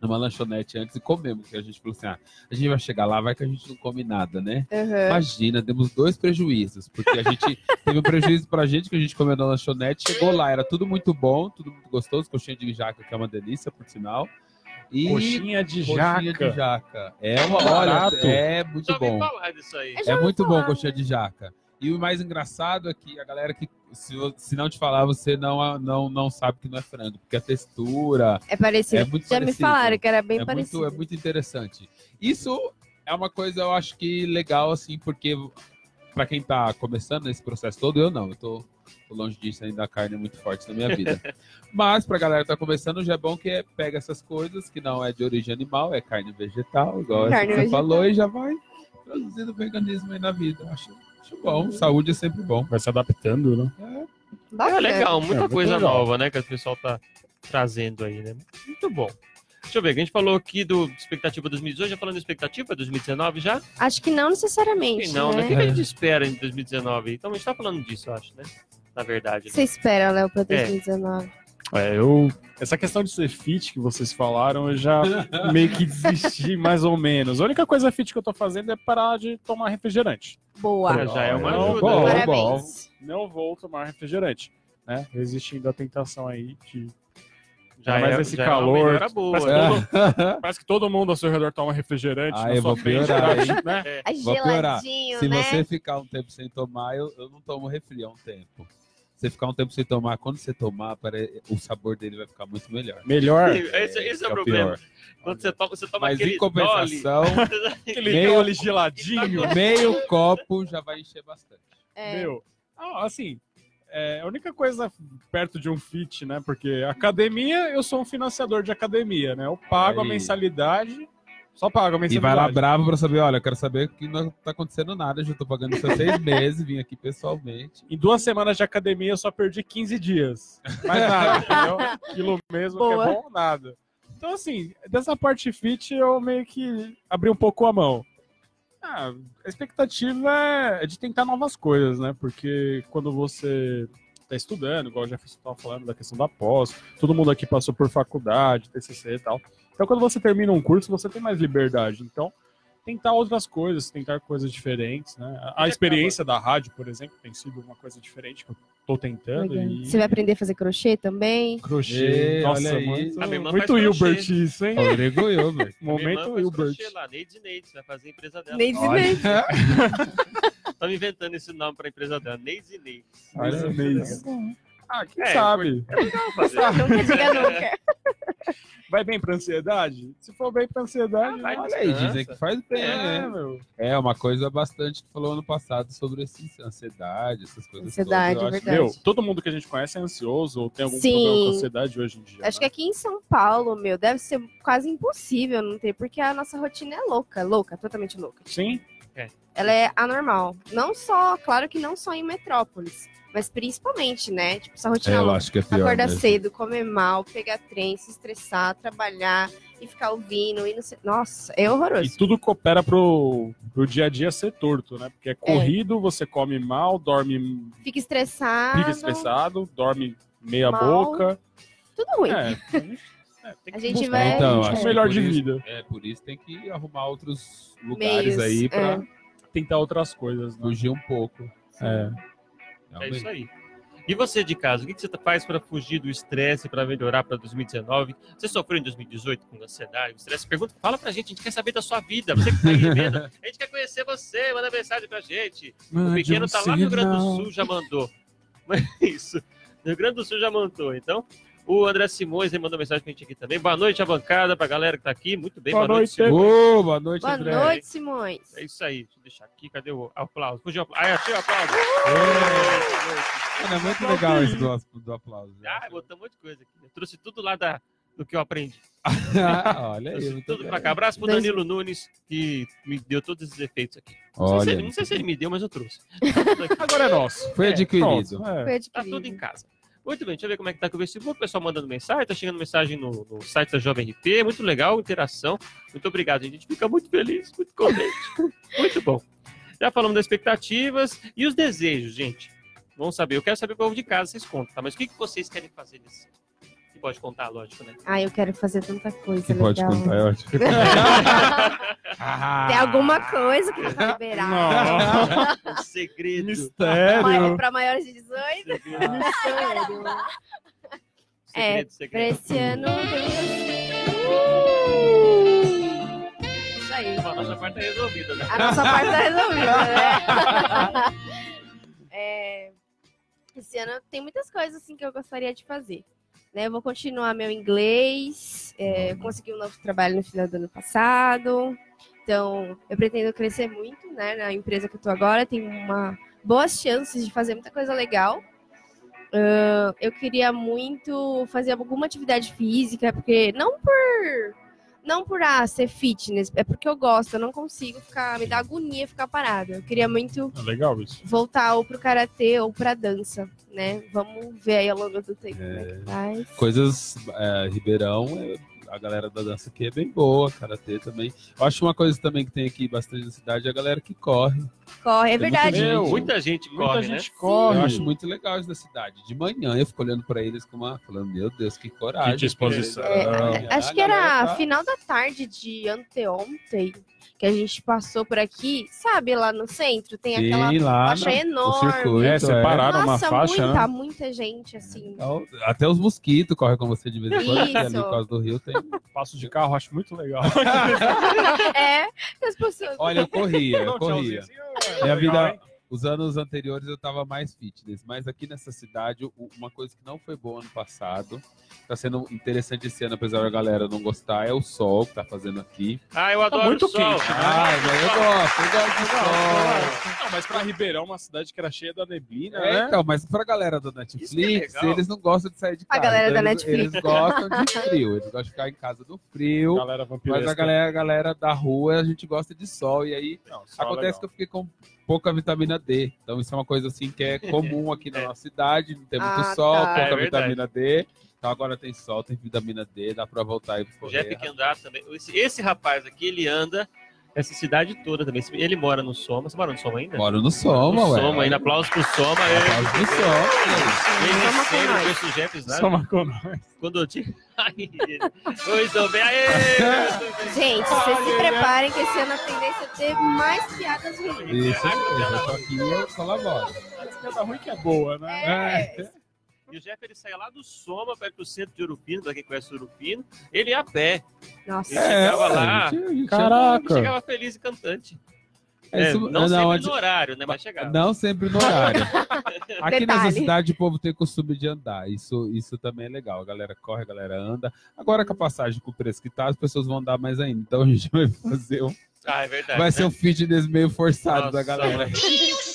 E: numa lanchonete antes e comemos. Que a gente falou assim: ah, a gente vai chegar lá, vai que a gente não come nada, né?
C: Aham.
E: Imagina, demos dois prejuízos, porque a gente *laughs* teve um prejuízo pra gente que a gente comeu na lanchonete, chegou lá, era tudo muito bom, tudo muito gostoso, coxinha de jaca, que é uma delícia, por sinal. E
D: Coxinha de
E: coxinha
D: jaca.
E: de jaca. É uma
D: Barato.
E: olha, é muito bom.
B: falar disso aí.
C: Eu já
E: É
C: ouvi
E: muito bom coxinha de jaca. E o mais engraçado é que a galera que, se, se não te falar, você não, não, não sabe que não é frango, porque a textura
C: É parecido.
E: É muito
C: já me
E: parecido.
C: falaram que era bem
E: é,
C: parecido.
E: muito, é muito interessante. Isso é uma coisa, eu acho que legal, assim, porque para quem tá começando nesse processo todo, eu não, eu tô, tô longe disso ainda, a carne é muito forte na minha vida. *laughs* Mas pra galera que tá começando, já é bom que é, pega essas coisas que não é de origem animal, é carne vegetal, igual essa
C: Carne
E: que você
C: vegetal.
E: falou, e já vai produzindo veganismo aí na vida. Eu Acho, acho bom, saúde é sempre bom.
D: Vai se adaptando, né?
B: É
C: Bacana.
B: legal, muita
D: É,
B: coisa
D: legal.
B: nova, né? Que o pessoal tá trazendo aí, né? Muito bom. Deixa eu ver, a gente falou aqui do expectativa 2018, já falando de expectativa 2019 já?
C: Acho que não necessariamente.
B: Sim, não, né? O
C: né?
B: que que a gente espera em 2019? Então a gente tá falando disso, eu acho, né? Na verdade. né?
C: Você espera, Léo, pra
B: É.
C: 2019?
D: É, eu. Essa questão de ser fit que vocês falaram, eu já *laughs* meio que desisti mais ou menos. A única coisa fit que eu tô fazendo é parar de tomar refrigerante.
C: Boa.
B: Já- já é uma
D: Não,
B: ajuda.
D: bom,
B: né?
C: Parabéns.
D: Não vou tomar refrigerante. Né? Resistindo à tentação aí de.
B: Já
D: mais
B: é,
D: nesse
B: já é
D: calor.
B: melhora boa.
D: Parece que, todo, *laughs* parece que todo mundo ao seu redor toma refrigerante.
E: Ah, eu
D: sua
E: vou
D: frente,
E: piorar,
D: tá?
E: hein?
D: né?
B: É.
C: É
E: Vou piorar. Se
C: né?
E: você ficar um tempo sem tomar, eu, eu não tomo refri há um tempo. Você ficar um tempo sem tomar, quando você tomar, pare- o sabor dele vai ficar muito melhor.
D: Melhor.
B: Esse, esse é o
E: que
B: problema.
E: pior.
B: Quando você toma, você toma
E: Mas
B: aquele
E: em compensação, *laughs*
D: Aquele
E: Meio-
D: geladinho. *laughs*
E: meio copo já vai encher bastante.
C: É.
D: Meu, ah, assim, é, a única coisa perto de um fit, né? Porque academia, eu sou um financiador de academia, né? Eu pago a
E: Aí.
D: mensalidade, só pago a
E: E
D: mensalidade.
E: vai lá bravo pra saber, olha, eu quero saber que não tá acontecendo nada, já tô pagando isso há seis *laughs* meses, vim aqui pessoalmente.
D: Em duas semanas de academia, eu só perdi 15 dias. Mais nada, *laughs* entendeu? Aquilo mesmo
C: Boa.
D: que é bom, nada. Então, assim, dessa parte fit, eu meio que abri um pouco a mão. Ah, a expectativa é de tentar novas coisas, né? Porque quando você tá estudando, igual o Jefferson estava falando da questão da pós, todo mundo aqui passou por faculdade, TCC e tal. Então, quando você termina um curso, você tem mais liberdade. Então, tentar outras coisas, tentar coisas diferentes, né? A
B: E
D: experiência da rádio, por exemplo, tem sido uma coisa diferente que eu tô tentando. E...
C: Você vai aprender a fazer crochê também?
D: Crochê,
E: Ê,
D: nossa,
E: olha
D: muito, muito Hilbert isso, hein?
E: Rodrigo Hilbert.
D: Momento Hilbert.
B: Neide e Neide, vai fazer a empresa dela.
C: Neide. Neide. *laughs*
B: Estamos inventando esse nome para a empresa dela, Neide e Neide.
D: Olha, mês. Ah, quem
B: É,
D: sabe?
B: Vamos fazer.
C: Nunca diga *laughs* nunca.
D: Vai bem pra ansiedade? Se for bem pra ansiedade,
B: Ah, vai?
E: Olha aí, dizem que faz bem,
D: É,
E: né?
D: meu.
E: É uma coisa bastante que falou ano passado sobre esse, ansiedade, essas coisas.
C: Ansiedade,
E: todas.
C: É
E: acho
C: verdade.
D: Meu, todo mundo que a gente conhece é ansioso ou tem algum
C: Sim.
D: problema com ansiedade hoje em dia.
C: Acho que
D: né?
C: aqui em São Paulo, meu, deve ser quase impossível não ter, porque a nossa rotina é louca, louca, totalmente louca.
D: Sim,
C: Ela é anormal. Não só, claro que não só em metrópoles, mas principalmente, né? Tipo, essa
E: É,
C: rotina
E: eu
C: louca.
E: acho que é pior.
C: Acordar
E: mesmo.
C: cedo, comer mal, pegar trem, se estressar, trabalhar e ficar ouvindo e não sei. Nossa, é
D: e
C: horroroso.
D: tudo coopera pro, pro dia a dia ser torto, né? Porque é corrido, você come mal, dorme,
C: Fica estressado.
D: fica estressado, dorme meia
C: Mal.
D: boca.
C: Tudo ruim.
D: É, a *laughs* gente, é, tem
C: A
D: que
C: gente
D: buscar
C: vai-
E: Então,
D: um
E: acho que
D: melhor de
E: isso-
D: vida.
E: É, por isso tem que arrumar outros lugares
C: Meios,
E: aí pra
C: é.
D: Tentar outras coisas, né?
E: fugir um pouco.
D: É.
B: É isso aí. E você de casa, o que que você faz para fugir do estresse, para melhorar para 2019? Você sofreu em 2018 com ansiedade, estresse? Pergunta, fala pra gente, a gente quer saber da sua vida. Você que tá aí vendo, *laughs* a gente quer conhecer você, manda mensagem pra gente. O pequeno tá lá no Rio Grande do Sul, já mandou. Mas *laughs* é isso. No Rio Grande do Sul já mandou. Então, o André Simões ele mandou mensagem pra gente aqui também. Boa noite, a bancada, pra galera que tá aqui. Muito bem,
D: Boa
B: boa, noite.
D: noite.
B: Simões.
E: Ô, boa noite,
C: Boa
E: André.
C: noite, Simões.
B: É isso aí. Deixa eu deixar aqui. Cadê o aplauso? Fugiu o aplauso. Ah, achei o aplauso.
E: Mano, é muito legal esse do, do aplauso. né?
B: Ah, botou um monte de coisa aqui. Eu trouxe tudo lá da, do que eu aprendi. *laughs*
E: Olha aí.
B: Tudo pra cá. Abraço pro Danilo Nunes, que me deu todos esses efeitos aqui. Não, sei se
E: Olha,
B: ele, não sei se ele me deu, mas eu trouxe. Tá.
D: Agora é nosso.
E: foi
B: É,
E: adquirido.
D: Pronto, é.
C: Foi
B: Tá
C: adquirido.
B: tudo em casa. Muito bem, deixa eu ver como é que tá com o Facebook. O pessoal mandando mensagem, tá chegando mensagem no, no site da Jovem RP. Muito legal, interação. Muito obrigado, gente. A gente fica muito feliz, muito contente. *laughs* muito bom. Já falamos das expectativas e os desejos, gente. Vamos saber. Eu quero saber o povo de casa, vocês contam, tá? Mas o que, que vocês querem fazer nesse? Que pode contar, lógico, né?
C: Ah, eu quero fazer tanta coisa
E: Que pode
C: legal.
E: contar, é ótimo. *laughs*
C: Tem alguma coisa que não tá liberado.
D: Não.
B: Um segredo.
D: Mistério.
C: Para maiores de 18.
B: Segredo,
C: Mistério. É,
B: segredo,
C: Pra
B: segredo.
C: esse ano. Isso aí.
B: A nossa parte tá resolvida, né?
C: A nossa parte tá resolvida, né? *laughs* É, esse ano tem muitas coisas assim que eu gostaria de fazer. Né? Eu vou continuar meu inglês, é, consegui um novo trabalho no final do ano passado. Então, eu pretendo crescer muito né, na empresa que eu tô agora. Tem uma boas chances de fazer muita coisa legal. Ah, eu queria muito fazer alguma atividade física, porque não por não por ah, ser fitness, é porque eu gosto, eu não consigo ficar, me dá agonia ficar parada. Eu queria muito
D: É legal isso.
C: voltar ou pro karatê ou pra dança, né? Vamos ver aí ao longo do tempo como é que faz.
E: Coisas, é, Ribeirão, é, a galera da dança aqui é bem boa, karatê também. Eu acho uma coisa também que tem aqui bastante na cidade é a galera que corre.
C: Corre, é
E: Tem
C: verdade.
D: Meu,
B: Muita gente
D: Muita
B: corre,
D: gente
B: né?
D: corre.
E: Eu acho muito legal isso da cidade. De manhã eu fico olhando pra eles com uma. falando, meu Deus, que coragem.
D: Que disposição.
C: É,
E: Ah,
C: acho
E: a
C: que era
E: tá-
C: final da tarde de anteontem que a gente passou por aqui, sabe, lá no centro, tem aquela
E: Sim, lá
C: faixa
E: no-
C: enorme.
E: circuito,
D: É,
E: é.
D: separaram uma
C: Nossa,
D: faixa,
C: muita,
D: né?
C: muita gente, assim.
E: Então, Até os mosquitos correm com você de vez em quando, porque ali por causa do rio tem.
D: Passo de carro, acho muito legal. *laughs*
C: É, as pessoas.
E: Olha, eu corria, eu corria. Minha vida? Os anos anteriores eu tava mais fitness, mas aqui nessa cidade, uma coisa que não foi boa ano passado, tá sendo interessante esse ano, apesar da galera não gostar, é o sol que tá fazendo aqui.
B: Ah, eu adoro
D: muito
B: o sol.
D: quente, né?
E: Ah, mas eu gosto, eu gosto do sol.
D: Não, mas pra Ribeirão, uma cidade que era cheia da neblina,
E: É,
D: né?
E: então, mas pra galera
B: que é
E: Netflix,
B: legal.
E: eles não gostam de sair de
C: A
E: casa.
C: galera
E: então
C: da
E: eles,
C: Netflix.
E: Eles gostam de frio, eles gostam de ficar em casa do frio.
D: Galera vampiresca.
E: Mas a galera, a galera da rua, a gente gosta de sol. E aí
D: Não, só
E: acontece
D: legal.
E: que eu fiquei com pouca vitamina D. Então isso é uma coisa assim que é comum aqui na
B: É.
E: nossa cidade. Não tem muito
C: Ah,
E: sol,
C: tá.
E: pouca
B: É
E: vitamina D. Então agora tem sol, tem vitamina D, dá pra voltar aí pro
B: O Jeff
E: correr.
B: que andar também. Esse, esse rapaz aqui, ele anda essa cidade toda também. Ele mora no Soma. Você mora no Soma ainda?
E: Moro no Soma,
B: no
E: ué.
B: Soma, ainda aplausos pro Soma. É.
E: Aplausos pro Soma.
B: Ele
C: Soma com
B: sempre
C: nós.
D: Só com.
B: Quando eu tinha. Muito bem, aê! *laughs*
C: Gente, vocês se preparem que esse ano a tendência é ter mais piadas ruins.
E: Isso mesmo, eu tô aqui e eu colaboro.
D: Cada ruim que é boa, né?
C: É,
B: E o Jeff ele sai lá do Soma, perto do centro de Urupino, pra quem conhece Urupino. Ele ia a pé.
C: nossa.
B: Ele chegava lá.
E: gente- a gente-
D: Caraca.
B: Chegava feliz e cantante.
E: É,
B: É,
E: isso-
B: não,
E: não,
B: sempre
E: onde-
B: no horário, né? Mas chegava.
E: Não sempre no horário. *laughs* Aqui nessa cidade o povo tem costume de andar. Isso, isso também é legal. A galera corre, a galera anda. Agora com a passagem com o preço que tá, as pessoas vão andar mais ainda. Então a gente vai fazer um.
B: Ah, é verdade.
E: Vai
B: né?
E: ser um fitness meio forçado
B: Nossa,
E: da galera. *laughs*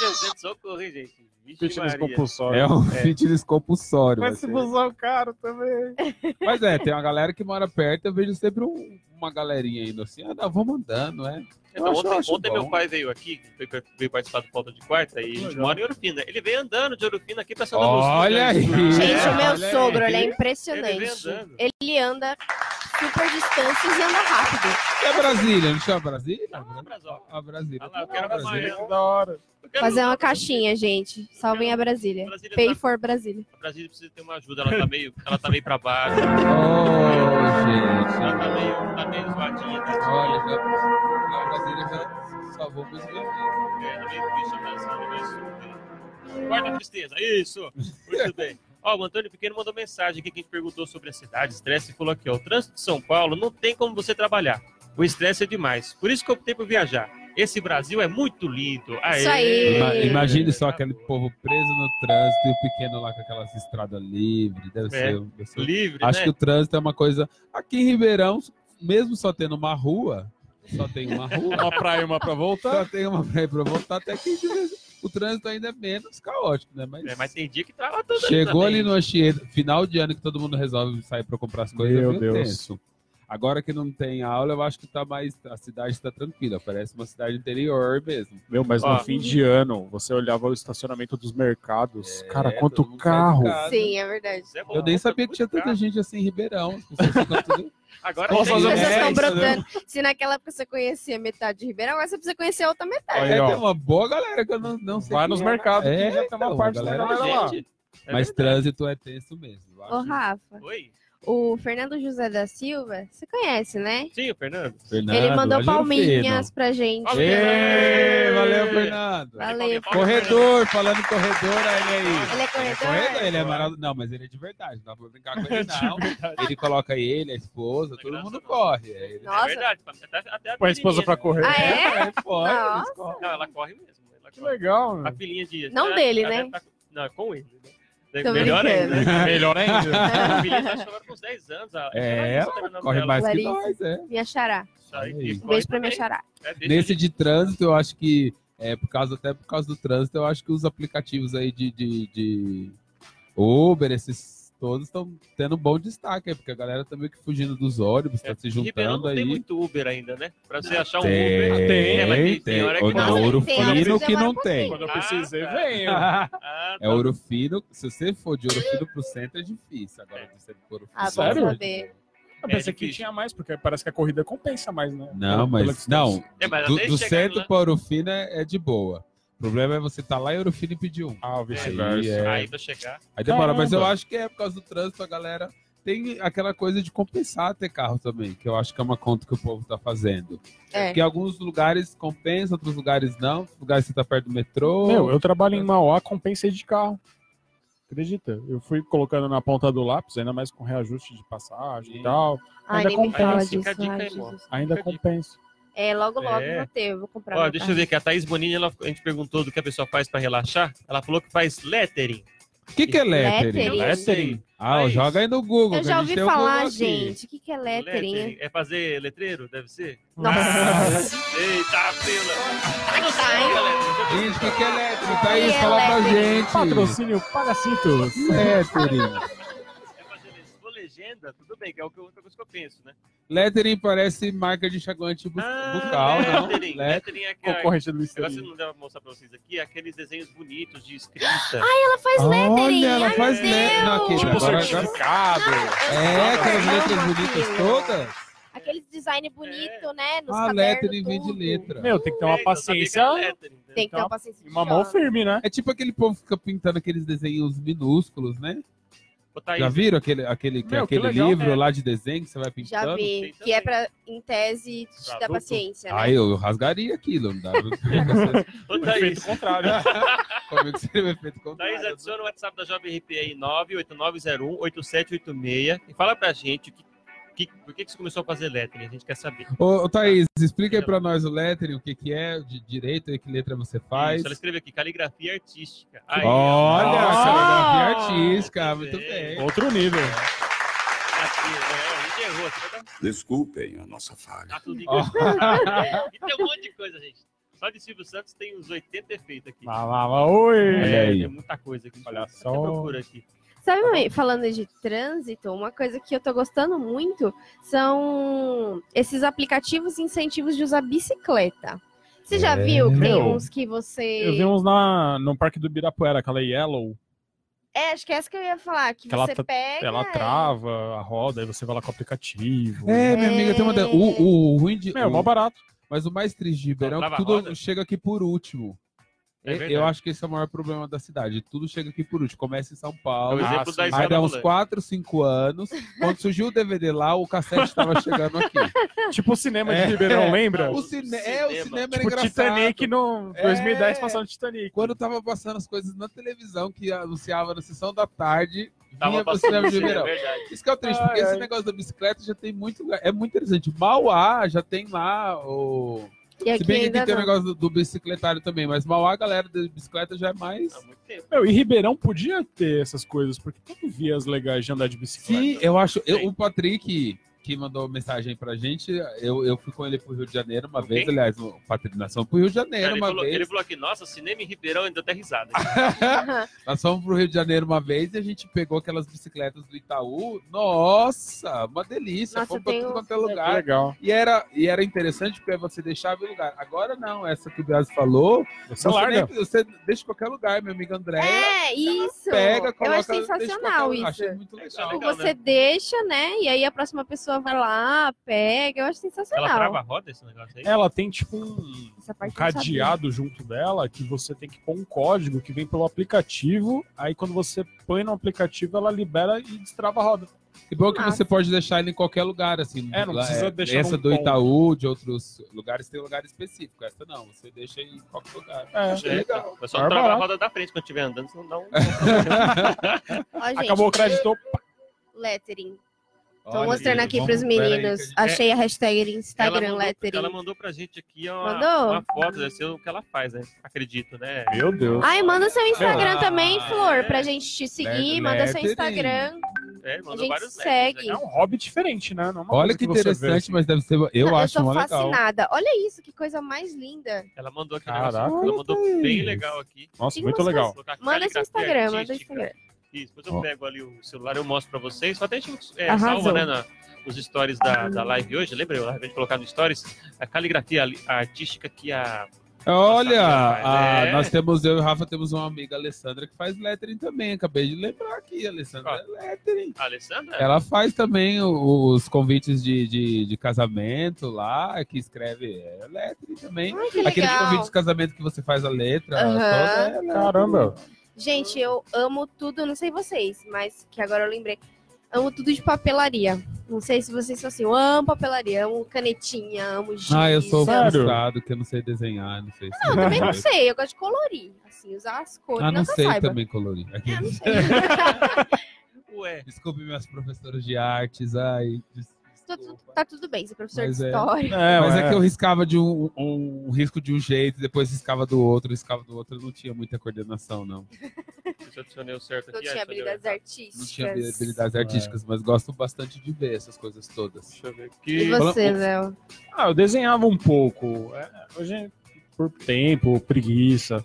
B: mano. É. 400 socorro, hein, gente?
D: Fitness compulsório.
E: É um
B: É.
E: fitness compulsório. vai
D: Mas esse
E: ser.
D: busão caro também.
E: Mas é, tem uma galera que mora perto. Eu vejo sempre um- uma galerinha indo assim. Ah, não, vamos andando, né?
B: Então,
E: acho-
B: ontem, ontem meu pai veio aqui, veio, veio participar do Pauta de Quarta, e a gente mora em Urupina. Ele veio andando de Urupina aqui pra Santa Luz.
E: Olha aí.
C: Gente, o meu
E: olha aí.
C: sogro, ele é
B: Ele
C: impressionante.
B: andando.
C: Ele anda super distâncias e anda rápido.
E: É Brasília, não chama Brasília?
B: Ah, Brasil.
E: A Brasília.
B: Ah lá, eu quero
E: Ah, Brasília.
D: Que da hora.
C: Fazer uma caixinha, gente. Salvem a Brasília.
B: Brasília
C: Pay
B: tá-
C: for Brasília.
B: A Brasília precisa ter uma ajuda, ela tá meio, ela tá meio pra baixo,
E: Ô, gente.
B: ela tá meio, tá meio zoadinha. Tá?
E: Olha, já, a Brasília já salvou meus amigos.
B: É, tá meio a Brasília, mas... Guarda a tristeza, isso! Muito bem. Ó, o Antônio Pequeno mandou mensagem aqui que a gente perguntou sobre a cidade, estresse, e falou aqui, ó, o trânsito de São Paulo não tem como você trabalhar. O estresse é demais. Por isso que eu optei por viajar. Esse Brasil é muito lindo. Aê!
C: Isso aí.
E: Ima- Imagine só aquele povo preso no trânsito e o pequeno lá com aquelas estradas livres. Deve
B: É,
E: ser. deve ser-
B: Livre,
E: Acho
B: né?
E: que o trânsito é uma coisa. Aqui em Ribeirão, mesmo só tendo uma rua, só tem uma rua,
D: Uma praia e uma pra voltar.
E: só tem uma praia pra voltar, até que o trânsito ainda é menos caótico, né? Mas,
B: É, mas tem dia que trava tudo ali
E: chegou
B: também.
E: ali no Anchieta, final de ano que todo mundo resolve sair para comprar as coisas.
D: Meu
E: é
D: Deus.
E: tenso. Agora que não tem aula, eu acho que tá mais. A cidade está tranquila. Parece uma cidade interior mesmo.
D: Meu, mas
B: Ó.
D: no fim de ano, você olhava o estacionamento dos mercados.
E: É,
D: Cara, quanto carro.
C: Sim, é verdade.
B: É bom,
E: Eu nem
B: bom,
E: sabia que tinha tanta gente assim em Ribeirão. As pessoas tudo- *laughs*
B: Agora
C: As pessoas
E: É,
C: estão
E: né?
C: brotando. Se naquela época você conhecia metade de Ribeirão, agora você precisa conhecer a outra metade.
D: Aí,
E: É,
D: ó.
E: tem uma boa galera que eu não, não sei.
D: Vai nos
E: é.
D: mercados,
E: É,
D: que já tem uma
E: então,
D: parte
E: a
D: da
E: galera
D: galera lá.
B: Gente, É
E: Mas
B: verdade.
E: trânsito é tenso mesmo.
C: Ô. Rafa,
B: Oi?
C: O Fernando José da Silva, você conhece, né?
B: Sim, o Fernando.
E: Fernando,
C: Ele mandou
E: Angelo
C: palminhas pra gente.
B: Fino.
E: Ei, valeu, Fernando.
C: Valeu.
E: Corredor, falando corredor, ele aí.
C: Ele é corredor?
E: Ele é maravilhoso. Não, mas ele é de verdade. Não dá pra brincar com ele, *laughs* não. Ele coloca ele, a esposa, todo mundo corre. É, ele-
B: É
C: Nossa.
B: verdade. Até, até a
D: Põe a esposa pra correr.
C: Ah, é?
E: É,
C: Nossa.
E: correm.
B: Não, ela corre mesmo. Ela
D: Que
B: corre.
D: legal,
B: A
D: mano.
B: filhinha de.
C: Não
B: ela-
C: dele,
B: ela
C: né?
B: tá- Não, é com ele. Né?
C: Tô
B: Melhor
C: brincando.
B: ainda. *laughs*
D: Melhor ainda. *laughs*
B: A filhinha tá agora com uns 10 anos. a-
E: É, Corre mais que
C: Larissa.
E: nós, é.
C: Minha xará.
E: Um
C: beijo pra minha xará.
B: É,
E: Nesse de trânsito, eu acho que, é, por causa, até por causa do trânsito, eu acho que os aplicativos aí de, de, de Uber, esses todos estão tendo um bom destaque, aí, porque a galera tá meio que fugindo dos ônibus, tá
B: É,
E: se juntando
B: não tem
E: aí.
B: muito Uber ainda, né? Pra você achar um
E: Tem,
B: Uber.
D: Tem,
B: É, tem,
E: tem.
B: tem hora que não.
E: não, Ouro Fino
C: você
E: que não tem.
D: Quando eu
B: Ah,
D: precisei,
B: tá.
D: venho.
B: Ah,
E: É
B: tá.
E: ouro fino. Se você for de ouro fino pro centro, é difícil. Agora, de centro pro ouro fino.
C: Ah,
D: Sério?
C: saber.
D: Eu pensei
B: É
D: que tinha mais, porque parece que a corrida compensa mais, né?
E: Não,
D: Pela
E: mas não.
B: É, mas
E: Do, do centro
B: lá-
E: para ouro fino é, é de boa. O problema é você tá lá em ouro fino e pedir um.
D: Ah, o
E: Aí,
D: vice-versa.
E: é.
B: Aí pra chegar.
E: Aí demora, mas eu
D: Caramba.
E: acho que é por causa do trânsito, a galera tem aquela coisa de compensar ter carro também, que eu acho que é uma conta que o povo tá fazendo.
C: É.
E: Porque alguns lugares compensa, outros lugares não. Outros lugares você tá perto do metrô.
D: Meu, eu trabalho em Mauá, compensei de carro. Acredita? Eu fui colocando na ponta do lápis, ainda mais com reajuste de passagem
E: Sim.
D: e tal.
C: Ai,
D: Ainda compensa.
C: disso.
D: Ainda compensa.
C: É, logo, logo
B: É.
C: vou ter. eu Vou comprar
B: Ó, deixa eu ver aqui. A Thaís Bonini, ela- a gente perguntou do que a pessoa faz pra relaxar. Ela falou que faz lettering.
E: O que, que é lettering?
C: Lettering.
B: Lettering.
E: Ah,
B: Mas-
E: joga aí no Google.
C: Eu
E: que
C: já ouvi
E: o
C: falar, gente. O que, que é lettering?
B: É fazer letreiro, deve ser?
C: Nossa. *laughs*
B: Eita, pela. Eu não
C: Tá, hein?
B: sei, galera.
E: Gente, o que, que é lettering? Thaís,
C: que é
E: fala pra
C: lettering?
E: gente.
D: Patrocínio Pagacintos.
E: Lettering.
B: É fazer le- se for legenda, tudo bem, que é o que eu- a coisa que eu penso, né?
E: Lettering parece marca de enxaguante bu-
B: Ah,
E: bucal, não?
B: lettering.
E: Let-
B: Lettering é aquela... Agora você não deve mostrar pra vocês aqui, é aqueles desenhos bonitos de escrita.
C: Ela faz lettering.
E: Olha, ela
C: ai,
E: faz lettering. Não, aqui.
D: Tipo
E: agora, agora...
D: certificado.
E: É, aquelas letras bonitas
C: aquilo.
E: todas.
C: Aqueles design bonito, né? Nos
E: Ah, lettering vem de letra.
D: Meu, tem que ter uma
B: É, então,
D: paciência
B: lettering, né?
C: Tem que ter
D: Então,
C: uma paciência.
D: e uma mão firme, né?
E: É tipo aquele povo que fica pintando aqueles desenhos minúsculos, né?
B: Ô, Thaís,
E: Já viram aquele, aquele, que é
D: Meu, que
E: aquele
D: legal,
E: livro
B: né?
E: lá de desenho que você vai
C: Já
E: pintando?
C: vi.
B: Tem
C: Que é pra, em tese, te
B: Pra
C: dar
B: adulto?
C: paciência, né?
E: Ah, eu, rasgaria aquilo, não dá. *laughs*
B: Ô,
D: O
B: Thaís,
D: efeito contrário. *laughs*
E: Comigo seria o efeito
B: Thaís,
E: contrário.
B: adiciona o WhatsApp da Jovem RP aí, 98901-8786 e fala pra gente o que, que- por que, que você começou a fazer lettering, a gente quer saber.
E: Ô, ô, Thaís, explica aí pra nós o lettering, o que, que é de direito e que letra você faz.
B: Isso, ela escreveu aqui, caligrafia artística. Aí,
E: Olha,
D: Ah!
E: cenografia artística,
B: muito
E: muito
B: bem.
E: bem.
D: Outro nível.
B: aqui, né? A gente errou,
G: Desculpem a nossa falha.
B: tá tudo *laughs* igual. E tem um monte de coisa, gente. Só de Silvio Santos tem uns 80 efeitos aqui.
D: Lá, lá, lá, oi.
B: É, tem muita coisa aqui.
D: Olha só.
B: procura aqui.
C: Sabe, mãe, falando de trânsito, uma coisa que eu tô gostando muito são esses aplicativos e incentivos de usar bicicleta. Você já
E: É.
C: viu que tem
D: Meu,
C: uns que você.
D: Eu vi uns na, no Parque do Ibirapuera, aquela Yellow.
C: É, acho que é essa que eu ia falar. Que
D: Que ela
C: você
D: tra-
C: pega.
D: Ela trava a roda, aí você vai lá com o aplicativo.
E: É, minha amiga, tem uma. da- O, o ruim de.
D: Meu,
E: o-
D: mó barato.
E: Mas o mais triste de Ribeirão é que tudo chega aqui por último.
B: É
E: É, eu acho que esse é o maior problema da cidade. Tudo chega aqui por último. Começa em São
B: É o
E: Paulo.
D: Ah,
B: da
E: Aí dá uns
B: rolante.
E: 4, 5 anos. Quando surgiu o DVD lá, o cassete estava chegando aqui. *laughs*
D: Tipo o cinema
E: É.
D: de Ribeirão, lembra?
E: O cine... É, o
B: Cinema.
E: cinema era
D: Tipo
E: engraçado.
D: Titanic no
E: É.
D: 2010 passando Titanic.
E: Quando tava passando as coisas na televisão, que anunciava na sessão da tarde,
B: Tava
E: vinha pro
B: passando
E: cinema de
B: é
E: Ribeirão.
B: verdade.
E: Isso que é o triste,
D: Ai,
E: porque esse negócio da bicicleta já tem muito. É muito interessante. Mauá já tem lá o.
C: E
E: Se bem que aqui tem o negócio do, do bicicletário também, mas Mauá, a galera da bicicleta já é mais.
B: Há muito tempo.
D: Meu, e Ribeirão podia ter essas coisas, porque tem vias legais de andar de bicicleta.
E: Sim, eu acho. eu- o Patrick, que mandou mensagem pra gente, eu, eu fui com ele pro Rio de Janeiro uma
B: Com
E: vez, aliás, o Patrick, nós fomos pro Rio de Janeiro
B: ele,
E: uma
B: falou,
E: vez.
B: ele falou aqui, nossa, cinema em Ribeirão ainda até risada. *laughs*
E: Nós fomos pro Rio de Janeiro uma vez e a gente pegou aquelas bicicletas do Itaú. Nossa, uma delícia.
C: Nossa,
E: Fomos pra tudo quanto é
D: Que
E: lugar.
D: legal.
E: E era, e era interessante porque você deixava o lugar. Agora não, essa que o Bias falou,
D: Você
E: você,
D: larga.
E: nem- você deixa em qualquer lugar, meu amigo André.
C: É, isso.
E: Pega,
C: eu
E: coloca,
C: acho
E: deixa em
C: sensacional
E: qualquer
C: isso.
E: Achei muito
B: Isso
E: legal.
B: é legal.
C: Você deixa, né? E aí a próxima pessoa pessoa vai lá, pega. Eu acho
B: Ela
C: sensacional.
B: trava a roda esse negócio aí?
D: Ela tem tipo um, um
C: eu não
D: cadeado junto dela que você tem que pôr um código que vem pelo aplicativo. Aí quando você põe no aplicativo, ela libera e destrava a roda.
E: E bom que
C: Massa.
E: você pode deixar ele em qualquer lugar, assim.
D: É, não precisa deixar
E: Essa do
D: ponto.
E: Itaú, de outros lugares, tem um lugar específico. Essa não, você deixa em qualquer lugar.
D: É.
E: Achei legal.
B: Mas só
D: É
B: não trava a roda da frente quando estiver andando, senão dá um. *laughs* *laughs*
C: Ó, gente,
D: Acabou o crédito.
C: lettering. Tô
E: Olha
C: mostrando
E: aí,
C: aqui
E: vamos-
C: pros
E: pera aí que a
C: meninos.
E: gente-
C: Achei a hashtag Instagram
B: ela, mandou,
C: lettering.
B: ela mandou pra gente aqui ó, uma,
C: Mandou?
B: uma foto, deve ser o que ela faz, né? Acredito, né?
D: Meu Deus.
C: Ai, manda seu Instagram
E: Ah,
C: também, Flor,
B: é.
C: pra gente te seguir.
E: Lettering.
C: Manda seu Instagram.
B: É,
C: A gente
B: vários
C: segue.
B: letters,
D: É um hobby diferente, né? Não é
E: Olha que interessante,
D: assim.
E: mas deve ser. Eu
C: Não,
E: acho
C: sou
E: mó legal.
C: fascinada. Olha isso, que coisa mais linda.
B: Ela mandou aqui
D: Caraca.
B: ela mandou bem legal aqui.
D: Nossa,
C: Tem
D: muito legal.
C: Manda seu Instagram, manda seu. Instagram.
B: Isso, depois eu pego ali o celular, eu mostro pra vocês. Só até a gente é,
C: Arrasou.
B: salva, né, na, nos stories da, da live hoje. Lembra? Eu acabei de colocar no stories a caligrafia ali- artística que a.
E: Olha,
B: Nossa,
E: a-
B: é.
E: nós temos, eu e o Rafa temos uma amiga, Alessandra, que faz lettering também. Acabei de lembrar aqui, Alessandra
B: Ó.
E: é lettering.
B: a Alessandra?
E: Ela faz também os convites de, de, de casamento lá, que escreve é, lettering também.
C: Ai, que
E: Aquele
C: legal.
E: convite de casamento que você faz a letra
C: Aham.
E: toda. é.
D: Caramba.
C: Gente, eu amo tudo, não sei vocês, mas que agora eu lembrei. Amo tudo de papelaria. Não sei se vocês são assim, eu amo papelaria, amo canetinha, amo giz.
E: Ah, eu sou frustrado, que eu não sei desenhar, não sei se
C: Não, eu também não sei, eu gosto de colorir. Assim, usar as cores.
E: Ah, não sei
C: saiba.
E: também colorir. Aqui.
C: É, não sei. *laughs* *laughs*
B: Ué,
E: Desculpe minhas professoras de artes, ai, des-
C: Tá tudo- tá tudo bem, você é professor
E: Mas
C: de
E: é.
C: história.
D: É,
E: Mas é
D: ué.
E: que eu riscava de um, um, um risco de um jeito, depois riscava do outro, riscava do outro, eu não tinha muita coordenação, não.
B: eu adicionei o certo
C: Não
B: aqui.
C: tinha
B: ah, adicionei o
C: habilidades
B: errado.
C: artísticas.
E: Não tinha habilidades artísticas, mas gosto bastante de ver essas coisas todas.
B: Deixa eu ver
C: E
B: aqui.
C: você,
E: Fala-
C: Léo?
D: Ah, eu desenhava um pouco. É, hoje, por tempo, preguiça.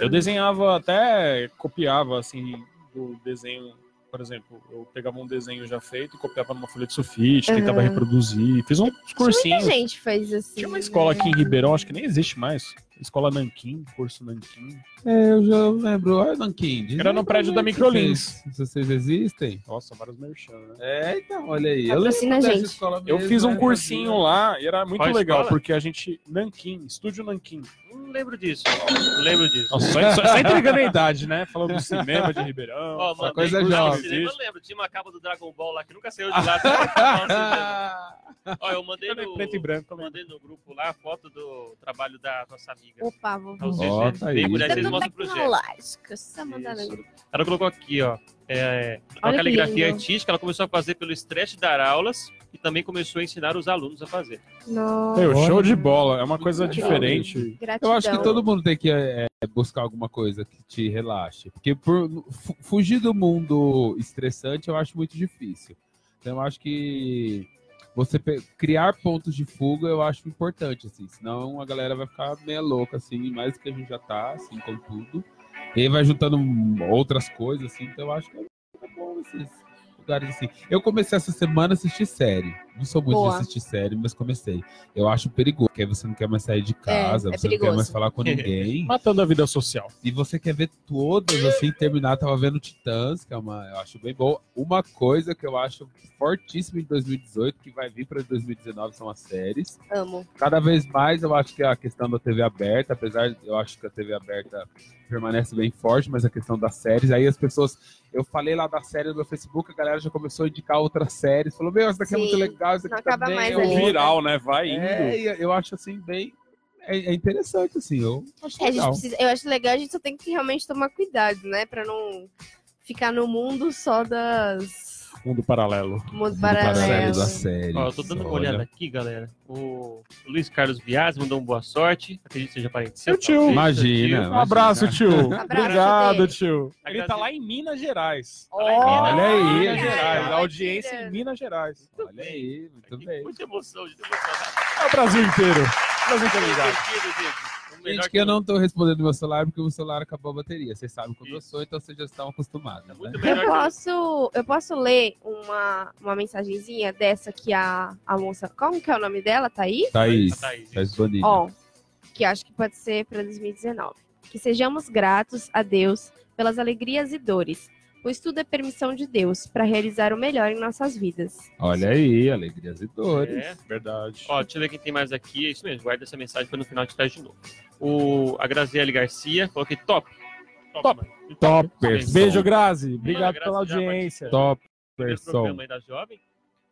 D: Eu desenhava até, copiava, assim, do desenho. Por exemplo, eu pegava um desenho já feito e copiava numa folha de sulfite, tentava
C: Aham.
D: reproduzir. Fiz uns
C: Muita
D: cursinhos.
C: gente faz assim.
D: Tinha uma escola aqui em Ribeirão, acho que nem existe mais. Escola Nanquim, curso Nanquim.
E: É, eu já lembro. Olha, Nanquim. diz
D: Era no prédio da Microlins.
E: Se vocês, existem.
D: Nossa, vários merchan, né?
E: É, então, olha aí. Eu
C: Patrocina a gente.
E: escola
D: Eu
E: mesmo,
D: fiz um
E: né,
D: cursinho lá e era muito
B: Qual
D: legal,
B: escola?
D: porque a gente. Nanquim, estúdio Nanquim.
B: Não lembro disso. Não lembro disso.
D: Nossa, só, só, só entregando a idade, né? Falando do cinema de Ribeirão.
E: Essa
B: mandei
E: coisa
B: de
E: jovem.
B: Eu lembro, tinha uma capa do Dragon Ball lá que nunca saiu de lá. *laughs* Ó, eu mandei no,
D: preto e branco, eu lembro.
B: mandei no grupo lá a foto do trabalho da nossa amiga.
C: Opa, vou
B: verem.
E: tá aí.
B: Bem mulher, vocês
C: Tudo
B: mostram pro Jé.
C: tecnológico. Só mandar no
B: Isso.
C: grupo.
B: Ela colocou aqui, ó. É, uma
C: Olha que
B: caligrafia
C: lindo.
B: artística, ela começou a fazer pelo estresse de dar aulas e também começou a ensinar os alunos a fazer.
C: Nossa,
D: Meu, show de bola. É uma coisa
C: Legal.
D: diferente.
C: gratidão.
E: Eu acho que todo mundo tem que é, buscar alguma coisa que te relaxe. Porque por, fu- fugir do mundo estressante eu acho muito difícil. Então eu acho que você criar pontos de fuga eu acho importante, assim. Senão a galera vai ficar meio louca, assim, mais do que a gente já tá, assim, com tudo. E vai juntando outras coisas, assim. Então eu acho que é bom esses lugares assim. Eu comecei essa semana a assistir série. Não sou muito
C: Boa.
E: de assistir série, mas comecei. Eu acho perigoso, porque aí você não quer mais sair de casa,
C: é
E: você não quer mais falar com *laughs* ninguém.
D: Matando a vida social.
E: e você quer ver todas, assim, terminar. Tava vendo Titãs, que é uma, eu acho bem boa. Uma coisa que eu acho fortíssima em 2018, que vai vir para 2019, são as séries.
C: Amo.
E: Cada vez mais eu acho que a questão da TV aberta, apesar de eu acho que a TV aberta permanece bem forte, mas a questão das séries, aí as pessoas. Eu falei lá da série no meu Facebook, a galera já começou a indicar outras séries. Falou, meu, essa daqui é
C: Sim,
E: muito legal,
C: não acaba
E: também.
C: mais
E: é
C: ali.
E: outra.
D: Viral, né? Vai indo.
E: É, eu acho assim, bem. É, é interessante, assim, eu acho
C: É, a gente
E: legal.
C: precisa, eu acho legal, a gente só tem que realmente tomar cuidado, né? Pra não ficar no mundo só das.
D: Mundo paralelo.
C: Mundo
E: Do
C: paralelo.
E: paralelo da série.
B: Ó, eu tô dando uma
E: Olha.
B: olhada aqui, galera. O Luiz Carlos Bias mandou um boa sorte. Acredito que seja parente seu.
D: Tio.
E: Imagina.
B: tio.
D: Um abraço, tio.
C: Abraço
D: Obrigado,
C: dele.
D: tio. Ele tá lá em Minas Gerais.
E: Olha aí,
D: Minas. Gerais.
C: Olha,
D: Audiência em Minas Gerais.
E: Olha aí, muito bem.
B: Muita emoção, muita emoção.
D: É o Brasil inteiro. O Brasil inteiro.
B: Gente.
E: Que eu não tô respondendo meu celular porque o meu celular acabou a bateria. Vocês sabem como eu sou, então vocês já estão acostumados. Né?
B: Muito
C: Eu posso, eu posso ler uma, uma mensagenzinha dessa que a, a moça. Como que é o nome dela? Tá aí?
E: Thaís,
B: A Thaís,
E: Thaís Bonita.
C: Ó, que acho que pode ser para 2019. Que sejamos gratos a Deus pelas alegrias e dores, O estudo é permissão de Deus para realizar o melhor em nossas vidas.
E: Olha aí, alegrias e dores.
B: É.
D: Verdade.
B: Ó, deixa eu ver quem tem mais aqui. É isso mesmo, guarda essa mensagem para no final te traz de novo. O, a Graziele Garcia falou que top.
D: Top.
B: mano.
E: Toppers.
D: Beijo, Grazi. Obrigado
B: Grazi
D: pela audiência.
E: Top
B: programa da Jovem.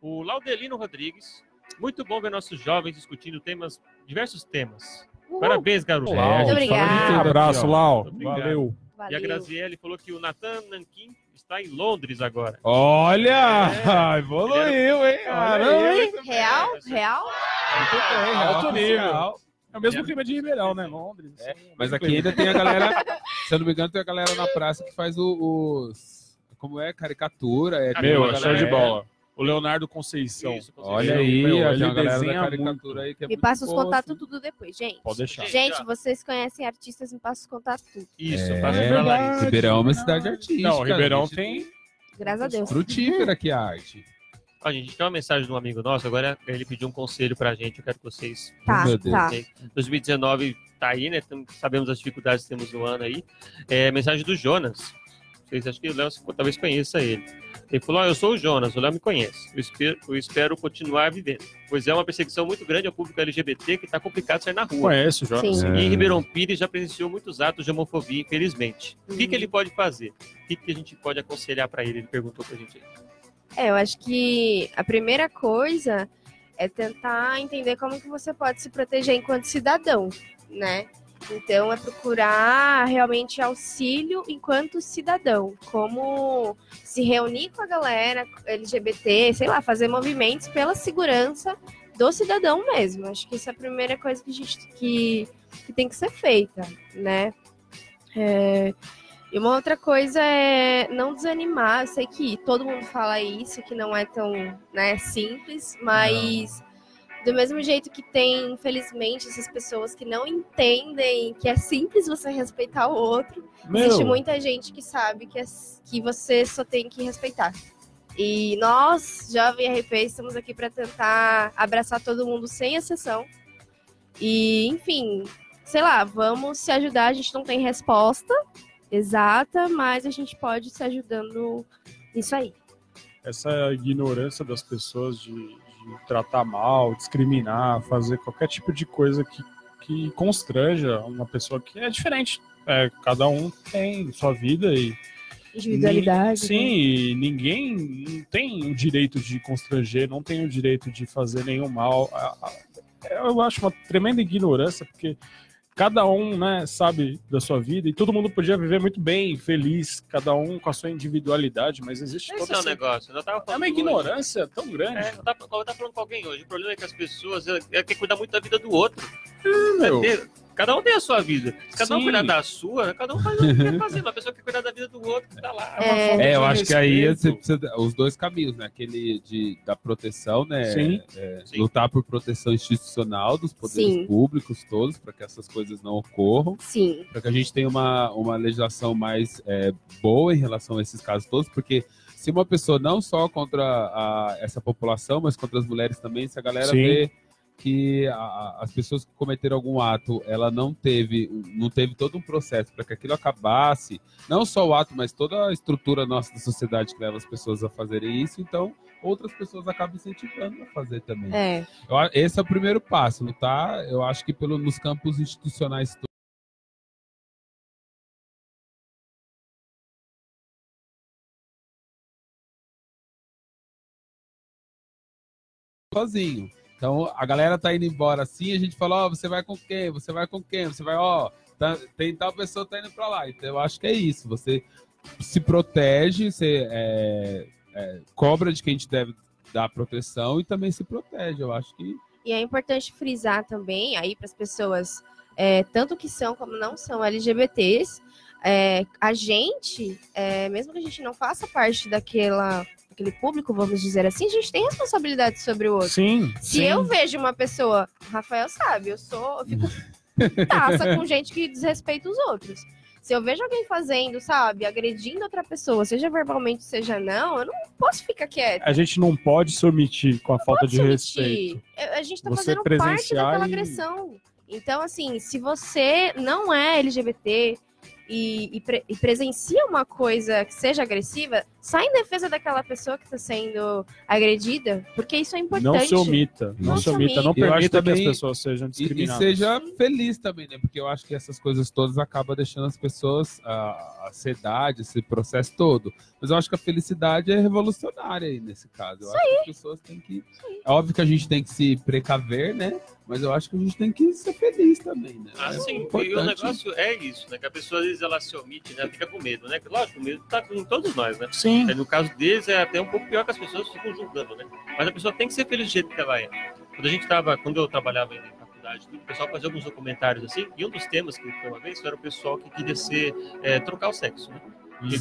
B: O Laudelino Rodrigues. Muito bom ver nossos jovens discutindo temas, diversos temas.
C: Uhul.
B: Parabéns, garoto.
E: É,
C: Muito
E: tudo
D: Um abraço. Lau.
B: Obrigado.
D: Valeu.
B: E a. Graziele falou que o Nathan Nankin está em Londres agora.
E: Olha!
B: É. *laughs*
E: Evoluiu, hein?
D: Caramba, hein?
C: Real? Real?
E: Muito bem,
D: Alto
E: alto
D: nível. É o mesmo clima de Ribeirão, né? Londres.
E: É, Mas aqui ainda tem a galera, *laughs* se eu não me engano, tem a galera na praça que faz o- os. Como é? Caricatura. É,
D: Meu, é show de bola. O Leonardo Conceição.
B: Isso, com
E: Olha aí,
D: Meu, ele
E: da
D: desenha
E: caricatura aí que é
C: Me passa os contatos
E: assim.
C: tudo depois, gente.
D: Pode deixar.
C: Gente, vocês conhecem artistas, me passa os contatos tudo.
B: Isso,
E: É,
B: passa pra.
E: Ribeirão é uma cidade artística.
D: Não, Ribeirão
E: a gente
D: tem.
C: Graças a Deus.
E: Frutífera aqui a arte.
B: Ó, gente, tem uma mensagem de um amigo nosso, agora ele pediu um conselho pra gente, eu quero que vocês...
C: Tá,
E: Meu Deus.
C: tá.
B: 2019 tá aí, né? Sabemos as dificuldades que temos no ano aí. É, mensagem do Jonas. Vocês acham que o Léo talvez conheça ele. Ele falou: "Ó, Eu sou o Jonas, o Léo me conhece. Eu espero, eu espero continuar vivendo. Pois é uma perseguição muito grande ao público LGBT que está complicado sair na rua.
D: Conhece, Jonas?
C: Sim.
B: E em Ribeirão Pires já presenciou muitos atos de homofobia, infelizmente. O que,
C: Uhum.
B: que ele pode fazer? O que, que a gente pode aconselhar para ele? Ele perguntou pra gente aí.
C: É, eu acho que a primeira coisa é tentar entender como que você pode se proteger enquanto cidadão, né? Então é procurar realmente auxílio enquanto cidadão, como se reunir com a galera LGBT, sei lá, fazer movimentos pela segurança do cidadão mesmo. Acho que isso é a primeira coisa que a gente que, que tem que ser feita, né? É, e uma outra coisa é não desanimar. Eu sei que todo mundo fala isso, que não é tão né, simples, mas do mesmo jeito que tem, infelizmente, essas pessoas que não entendem que é simples você respeitar o outro, existe
D: Meu,
C: muita gente que sabe que, é- que você só tem que respeitar. E nós, Jovem RP, estamos aqui para tentar abraçar todo mundo sem exceção. E, enfim, sei lá, vamos se ajudar. A gente não tem resposta exata, mas a gente pode se ajudando nisso aí.
D: essa ignorância das pessoas de, de tratar mal, discriminar, fazer qualquer tipo de coisa que, que constranja uma pessoa que é diferente. É, cada um tem sua vida e
C: Individualidade.
D: Sim,
C: né?
D: ninguém não tem o direito de constranger, não tem o direito de fazer nenhum mal. Eu acho uma tremenda ignorância, porque cada um né, sabe da sua vida e todo mundo podia viver muito bem, feliz, cada um com a sua individualidade, mas existe
B: Esse é
D: essa...
B: negócio. Eu tava
D: É
B: falando
D: uma
B: hoje.
D: ignorância tão grande.
B: É, eu tava, eu tava falando com alguém hoje. O problema é que as pessoas é, é, quer cuidar muito da vida do outro.
D: meu.
B: É ter- cada um tem a sua vida. Se cada um
D: Sim.
B: cuidar da sua, cada um faz o que quer fazer. Uma pessoa quer cuidar da vida do outro, tá lá.
C: É.
E: É, eu acho que aí
D: respeito.
E: você precisa os dois caminhos, né? Aquele de, da proteção, né?
D: Sim.
E: É,
B: Sim.
E: lutar por proteção institucional dos poderes
C: Sim.
E: públicos todos, para que essas coisas não ocorram,
C: Sim,
E: para que a gente tenha uma, uma legislação mais é, boa em relação a esses casos todos, porque se uma pessoa não só contra a- essa população, mas contra as mulheres também, se a galera
D: Sim.
E: vê que a- as pessoas que cometeram algum ato, ela não teve, não teve todo um processo para que aquilo acabasse, não só o ato, mas toda a estrutura nossa da sociedade que leva as pessoas a fazerem isso, então outras pessoas acabam incentivando a fazer também.
C: é.
E: Eu esse é o primeiro passo, não tá? Eu acho que pelo, nos campos institucionais sozinho. Então a galera tá indo embora assim, a gente fala, ó, você vai com quem? Você vai com quem? Você vai, ó, tá- tem tal pessoa tá indo pra lá. Então eu acho que é isso. Você se protege, você é, é, cobra de quem te deve dar proteção e também se protege. Eu acho que
C: E é importante frisar também aí para as pessoas, é, tanto que são como não são LGBTs, é, a gente, é, mesmo que a gente não faça parte daquela, daquele público, vamos dizer assim, a gente tem responsabilidade sobre o outro.
D: Sim,
C: Se
D: sim.
C: eu vejo uma pessoa, Rafael sabe, eu sou, eu fico *laughs* taça com gente que desrespeita os outros. Se eu vejo alguém fazendo, sabe, agredindo outra pessoa, seja verbalmente, seja não, eu não posso ficar quieta.
D: A gente não pode se omitir com a falta de respeito.
C: É, A gente tá
D: Você
C: fazendo parte daquela
D: e-
C: agressão. Então, assim, se você não é LGBT e, e pre- e presencia uma coisa que seja agressiva, sai em defesa daquela pessoa que está sendo agredida, porque isso é importante.
D: Não se omita. Não,
C: Não
D: se omita. Não permita que
E: também-
D: as pessoas sejam
E: E, e
D: discriminadas.
E: seja feliz também, né? Porque eu acho que essas coisas todas acabam deixando as pessoas, a, a ansiedade, esse processo todo. Mas eu acho que a felicidade é revolucionária aí nesse caso. Eu acho que as pessoas têm que. É óbvio que a gente tem que se precaver, né? Mas eu acho que a gente tem que ser feliz também, né?
B: Ah,
E: É
B: sim, e o
E: importante.
B: negócio é isso, né? Que a pessoa às vezes ela se omite, né? Fica com medo, né? Lógico, o medo tá com todos nós, né?
D: Sim.
B: No caso deles é até um pouco pior que as pessoas ficam julgando, né? Mas a pessoa tem que ser feliz do jeito que ela é. Quando a gente tava, quando eu trabalhava em faculdade, o pessoal fazia alguns documentários assim, e um dos temas que foi uma vez era o pessoal que queria ser, é, trocar o sexo, né?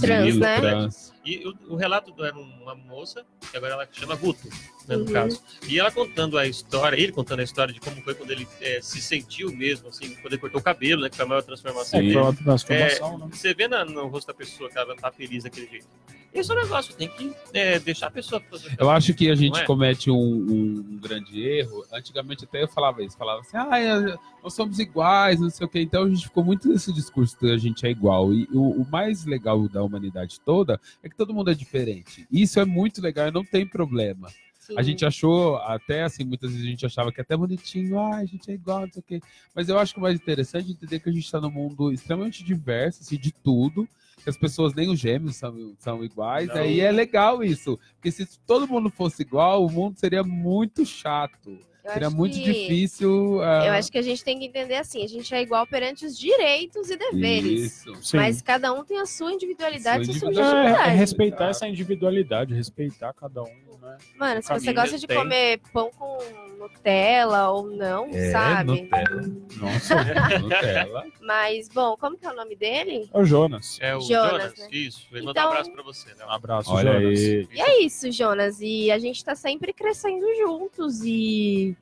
C: Trans,
E: Sim,
C: né?
E: trans.
B: E o, o relato do- era uma moça, que agora ela chama Guto, né, no
C: Uhum.
B: caso. E ela contando a história, ele contando a história de como foi quando ele eh, se sentiu mesmo, assim, quando ele cortou o cabelo, né? Que foi a maior transformação
D: É,
B: dele.
D: transformação, né?
B: Você vê na- no rosto da pessoa que ela tá feliz daquele jeito. Esse é o negócio, tem que eh, deixar a pessoa fazer.
E: Eu acho que a gente
B: é?
E: comete um, um- um grande erro. Antigamente até eu falava isso, falava assim, ah, é, nós somos iguais, não sei o quê. Então a gente ficou muito nesse discurso que a gente é igual. E o, o mais legal da humanidade toda é que todo mundo é diferente. Isso é muito legal e não tem problema.
C: Sim.
E: A gente achou, até assim, muitas vezes a gente achava que é até bonitinho, ah, a gente é igual, não sei o quê. Mas eu acho que o mais interessante é entender que a gente está num mundo extremamente diverso, assim, de tudo. Que as pessoas, nem os gêmeos são, são iguais.
B: Não.
E: Aí é legal isso. Porque se todo mundo fosse igual, o mundo seria muito chato.
C: Eu
E: Seria muito
C: que-
E: difícil. ah,
C: Eu acho que a gente tem que entender assim, a gente é igual perante os direitos e deveres.
E: Isso.
D: Sim.
C: Mas cada um tem a sua individualidade,
E: Sua
C: a sua
D: É,
C: subjetividade.
D: é respeitar essa individualidade, respeitar cada um, né?
C: Mano, se você gosta de
B: tem.
C: comer pão com Nutella ou não,
E: É,
C: sabe?
E: Nutella.
D: Nossa,
E: Nutella. *laughs*
C: Mas, bom, como que é o nome dele?
D: é o Jonas.
B: É o
C: Jonas,
B: Jonas,
C: né?
B: isso. Ele
C: Então-
B: mandou um abraço pra você, né?
D: Um abraço,
E: Olha
D: Jonas.
E: aí.
C: E é isso, Jonas. E a gente tá sempre crescendo juntos e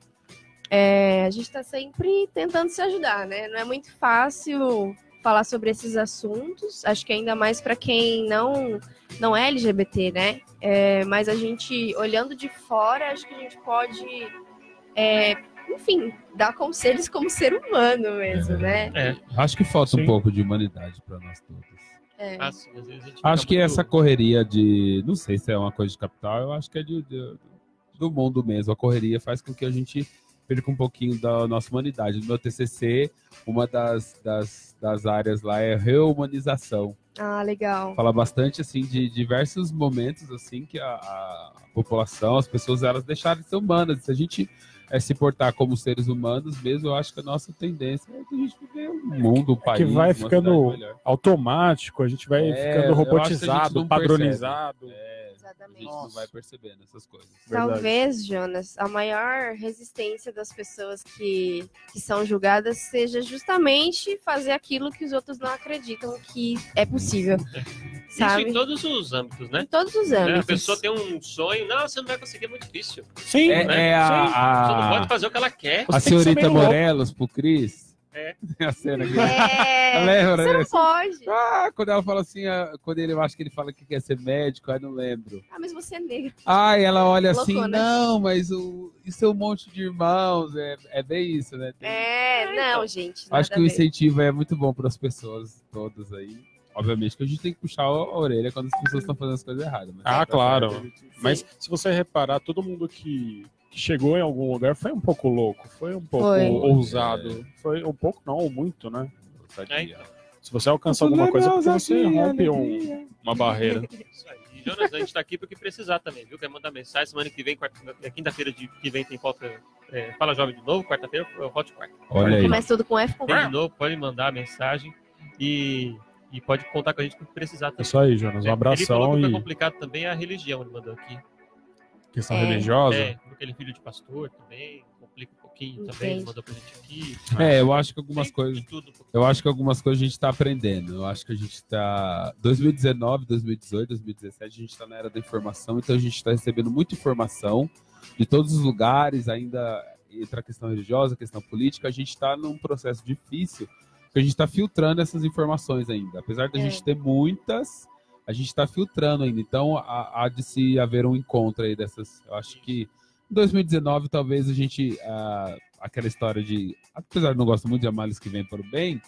C: é, a gente tá sempre tentando se ajudar, né? Não é muito fácil falar sobre esses assuntos. Acho que ainda mais para quem não não é LGBT, né? É, mas a gente olhando de fora, acho que a gente pode, é, enfim, dar conselhos como ser humano mesmo, né?
B: É,
E: Acho que falta
D: Sim.
E: um pouco de humanidade para nós todos.
C: É.
B: assim, às vezes a gente fica
E: Acho que
B: muito-
E: essa correria de. Não sei se é uma coisa de capital, eu acho que é de, de- do mundo mesmo. A correria faz com que a gente perca um pouquinho da nossa humanidade. No meu TCC, uma das, das, das áreas lá é reumanização.
C: Ah, legal.
E: Fala bastante assim de diversos momentos assim que a, a população, as pessoas, elas deixaram de ser humanas. Se a gente eh, se portar como seres humanos mesmo, eu acho que a nossa tendência é que a gente viver um mundo, um país,
D: que vai
E: uma
D: ficando automático, a gente vai
E: É,
D: ficando robotizado, padronizado.
E: É, a
C: Exatamente.
E: gente não
D: Nossa.
E: vai percebendo essas coisas.
D: Verdade.
C: Talvez, Jonas, a maior resistência das pessoas que, que são julgadas seja justamente fazer aquilo que os outros não acreditam que é possível. *laughs*
B: Isso
C: Sabe?
B: em todos os âmbitos,
C: Em
B: né?
C: todos os
B: Né?
C: âmbitos.
B: A pessoa tem um sonho, não, você não vai conseguir, é muito difícil.
D: Sim,
E: É,
B: né?
E: é a,
B: Você não
E: a,
B: pode fazer o que ela quer.
E: a
D: Você
E: senhorita. Morelos pro Cris.
B: É. *laughs*
E: a cena que
C: É, *laughs*
E: Lembra,
C: você
E: né?
C: não pode.
E: Ah, quando ela fala assim, ah, quando ele eu acho que ele fala que quer ser médico, aí não lembro.
C: Ah, mas você é negra.
E: Ai, ela olha assim,
C: Loucona.
E: não, mas o, isso é um monte de irmãos, é, é bem isso, né? Tem-
C: É, não, gente.
E: acho que o
C: a
E: incentivo é muito bom para as pessoas todas aí. Obviamente que a gente tem que puxar a a orelha quando as pessoas estão fazendo as coisas erradas. mas
D: Ah,
E: tá
D: claro.
E: gente-
D: Mas se você reparar, todo mundo que, chegou em algum lugar foi um pouco louco, foi um pouco
C: Foi.
D: ousado. Foi um pouco, não, ou muito, né?
E: Ousadia.
D: Se você alcança alguma coisa, é porque você rompe um- uma barreira. *laughs*
B: Isso aí. E, Jonas, a gente tá aqui porque precisar também, viu? Quer mandar mensagem, semana que vem, quarta- é, quinta-feira de- que vem tem pauta. é, Fala Jovem de novo, quarta-feira eu voto quarta.
E: Olha aí.
C: Mas tudo com F com
B: Tem de novo, pode mandar mensagem e, e pode contar com a gente porque precisar
D: É
B: também.
D: isso aí, Jonas. Um
B: É, Ele
D: abração
B: falou que o que é
D: e
B: complicado também é a religião, ele mandou aqui.
D: questão
C: É.
D: religiosa.
B: É, porque ele é filho de pastor também, complica um pouquinho também, ele
C: Entendi.
B: mandou pra gente aqui.
E: É, eu acho que algumas coisas.
B: tudo.
E: Eu acho que algumas coisas a gente está aprendendo. Eu acho que a gente está. 2019, 2018, 2017, a gente está na era da informação, então a gente está recebendo muita informação de todos os lugares, ainda entra a questão religiosa, a questão política. A gente está num processo difícil, porque a gente está filtrando essas informações ainda. Apesar da
C: É.
E: gente ter muitas, a gente está filtrando ainda. Então há, há de se haver um encontro aí dessas. Eu acho que em 2019 talvez a gente ah, aquela história de. Apesar de não gosto muito de males que vem para o bem,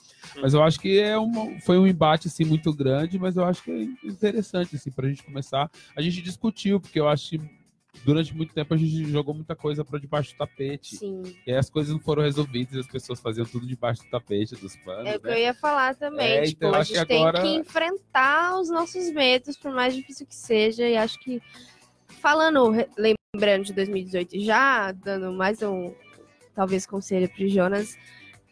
E: mas eu acho que é uma, foi um embate assim, muito grande, mas eu acho que é interessante assim, para a gente começar. A gente discutiu, porque eu acho que durante muito tempo a gente jogou muita coisa para debaixo do tapete.
C: Sim.
E: E aí as coisas não foram resolvidas, as pessoas faziam tudo debaixo do tapete, dos panos.
C: É o que
E: né?
C: eu ia falar também.
E: É,
C: tipo,
E: então,
C: a gente
E: que agora-
C: tem que enfrentar os nossos medos, por mais difícil que seja. E acho que, falando, lembrando de 2018 já, dando mais um, talvez, conselho pro Jonas,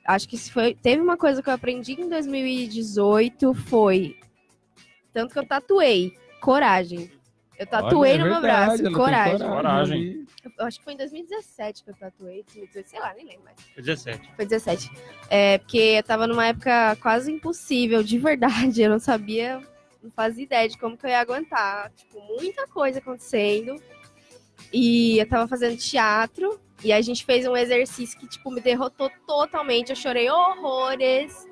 C: acho que se foi, teve uma coisa que eu aprendi em 2018, foi, tanto que eu tatuei, coragem. Eu tatuei
E: Olha, é
C: no meu
E: verdade,
C: braço, coragem.
D: Coragem.
C: Eu acho que foi em 2017 que eu tatuei, 2018, sei lá, nem lembro mais.
B: 17.
C: Foi 17. É, porque eu tava numa época quase impossível, de verdade. *laughs* Eu não sabia, não fazia ideia de como que eu ia aguentar. Tipo, muita coisa acontecendo. E eu tava fazendo teatro. E a gente fez um exercício que, tipo, me derrotou totalmente. Eu chorei horrores.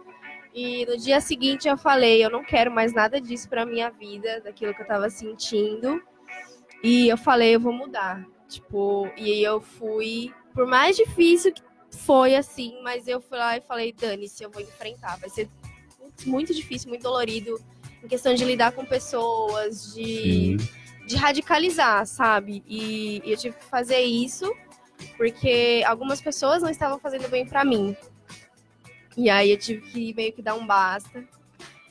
C: E no dia seguinte eu falei, eu não quero mais nada disso pra minha vida, daquilo que eu tava sentindo. E eu falei, eu vou mudar. Tipo, e aí eu fui, por mais difícil que foi assim, mas eu fui lá e falei, dane-se, eu vou enfrentar. Vai ser muito difícil, muito dolorido, em questão de lidar com pessoas, de,
E: Sim.
C: de radicalizar, sabe? E, e eu tive que fazer isso porque algumas pessoas não estavam fazendo bem pra mim. E aí eu tive que meio que dar um basta.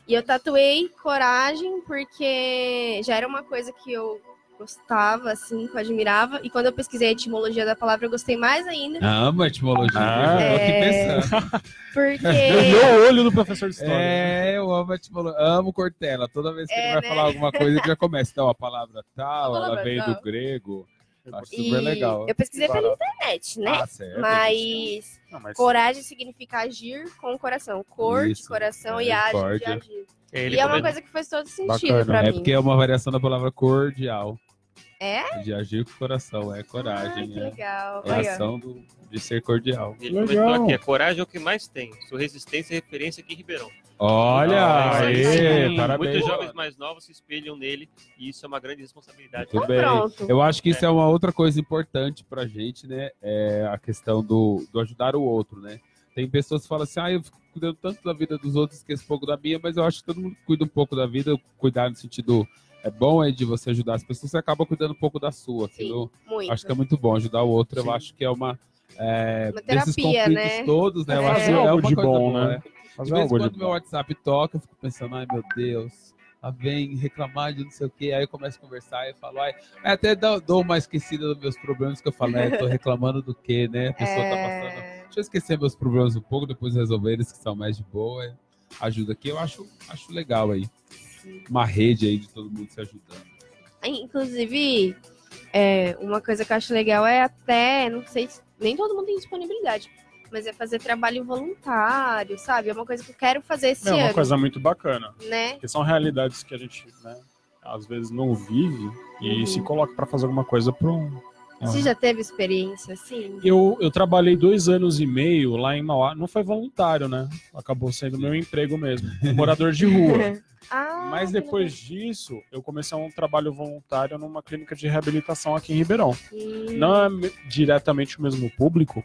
C: E eu tatuei coragem porque já era uma coisa que eu gostava, assim, que eu admirava. E quando eu pesquisei a etimologia da palavra, eu gostei mais ainda.
E: Amo a etimologia.
D: Ah,
E: eu tô aqui
C: é.
E: pensando. *laughs*
C: Porque.
D: Brilhou o olho do professor de história.
E: É, eu amo a etimologia. Amo Cortella. Toda vez que
C: É,
E: ele vai
C: né?
E: falar alguma coisa, ele já começa. Então, a palavra tal,
C: A
E: ela
C: palavra
E: veio
C: tal.
E: do grego. Acho
C: E
E: super legal.
C: eu pesquisei pela internet, né?
E: Ah, certo.
C: Mas
D: Não, mas
C: coragem significa agir com o coração. Cor de
E: Isso,
C: coração
E: é,
C: e age de agir.
B: Ele
C: e é uma coisa que faz todo sentido
D: Bacana.
C: pra
E: É
C: mim.
E: porque é uma variação da palavra cordial.
C: É?
E: De agir com o coração. É coragem.
C: que
E: é,
C: legal.
E: é a ação do, de ser cordial.
B: Ele
D: Legal.
B: comentou aqui, a coragem é o que mais tem. Sua resistência é referência aqui em Ribeirão.
E: Olha!
B: Ah,
D: Aê,
B: isso aí.
D: Parabéns.
B: Muitos jovens mais novos se espelham nele e isso é uma grande responsabilidade.
E: Muito bem.
C: pronto.
E: Eu acho que isso é uma outra coisa importante pra gente, né? É a questão do, do ajudar o outro, né? Tem pessoas que falam assim, ah, eu fico cuidando tanto da vida dos outros, esqueço um pouco da minha, mas eu acho que todo mundo cuida um pouco da vida, cuidar no sentido é bom é de você ajudar as pessoas, você acaba cuidando um pouco da sua.
C: Sim, muito.
E: acho que é muito bom ajudar o outro.
D: Sim.
E: Eu acho que é uma é,
C: Uma
E: desses
C: terapia,
E: conflitos
C: né?
E: todos, né? Eu
C: É.
E: acho que é
D: algo
E: uma
D: de
E: coisa
D: bom,
E: boa,
D: né?
E: É. De
D: Fazer
E: vez em quando meu
D: bom.
E: WhatsApp toca, eu fico pensando, ai meu Deus, lá vem reclamar de não sei o quê. Aí eu começo a conversar e eu falo, ai, aí até dou, dou uma esquecida dos meus problemas, que eu falo, é, tô reclamando do quê, né? A pessoa tá passando.
C: É,
E: Deixa eu esquecer meus problemas um pouco, depois resolver eles que são mais de boa. é, Ajuda aqui, eu acho, acho legal aí. Uma rede aí de todo mundo se ajudando.
C: Inclusive, é, uma coisa que eu acho legal é até, não sei, se- nem todo mundo tem disponibilidade, mas é fazer trabalho voluntário, sabe? É uma coisa que eu quero fazer esse
D: É uma
C: ano,
D: coisa muito bacana.
C: né?
D: Porque são realidades que a gente, né, às vezes não vive e
C: Uhum.
D: se coloca pra fazer alguma coisa para um.
C: Você já teve experiência assim?
D: Eu, eu trabalhei dois anos e meio lá em Mauá. Não foi voluntário, né? Acabou sendo meu emprego mesmo. Morador de rua. *laughs*
C: Ah,
D: Mas depois disso, eu comecei um trabalho voluntário numa clínica de reabilitação aqui em Ribeirão.
C: Hum,
D: Não é me- diretamente o mesmo público,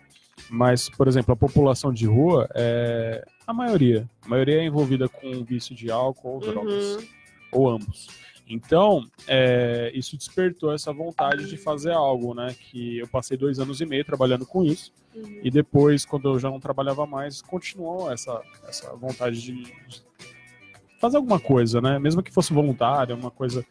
D: mas, por exemplo, a população de rua é a maioria. A maioria é envolvida com vício de álcool ou drogas,
C: Uhum.
D: ou ambos. Então, é, isso despertou essa vontade de fazer algo, né? Que eu passei dois anos e meio trabalhando com isso.
C: uhum.
D: E depois, quando eu já não trabalhava mais, continuou essa, essa vontade de, de fazer alguma coisa, né? Mesmo que fosse voluntária, uma coisa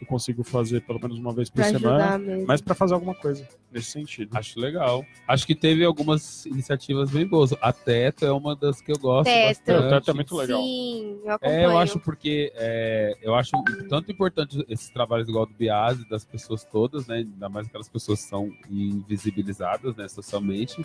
D: eu consigo fazer pelo menos uma vez por
C: Pra
D: semana, mas para fazer alguma coisa nesse sentido.
E: Acho legal. Acho que teve algumas iniciativas bem boas. A Teto é uma das que eu gosto
C: Teto.
E: bastante.
D: O Teto é muito legal.
C: Sim, eu acompanho.
E: É, eu acho porque é, eu acho tanto importante esses trabalhos igual do Biase, das pessoas todas, né? Ainda mais aquelas pessoas que são invisibilizadas, né, socialmente.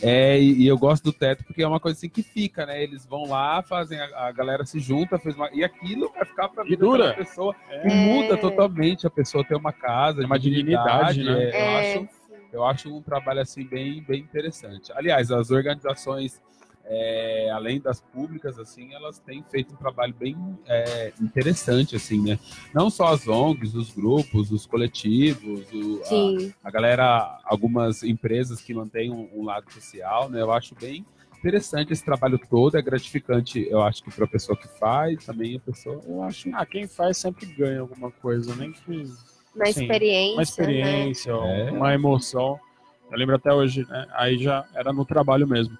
E: É, e, e eu gosto do teto porque é uma coisa assim que fica, né? Eles vão lá, fazem, a, a galera se junta, fez uma, e aquilo vai ficar pra
D: E
E: vida
D: dura.
E: daquela pessoa.
D: É.
E: E muda totalmente a pessoa ter uma casa,
D: É uma dignidade, né?
E: é, eu
C: É,
E: acho
C: sim.
E: eu acho um trabalho assim bem, bem interessante. Aliás, as organizações é, além das públicas, assim, elas têm feito um trabalho bem é, interessante, assim, né? Não só as ONGs, os grupos, os coletivos, o- a- a galera, algumas empresas que mantêm um, um lado social, né? Eu acho bem interessante esse trabalho todo, é gratificante, eu acho que para a pessoa que faz, também a pessoa, eu acho.
D: Ah, quem faz sempre ganha alguma coisa, nem que
C: Uma
D: Sim,
C: experiência.
D: uma
C: Né?
D: experiência,
E: É.
D: uma emoção. Eu lembro até hoje, né? Aí já era no trabalho mesmo.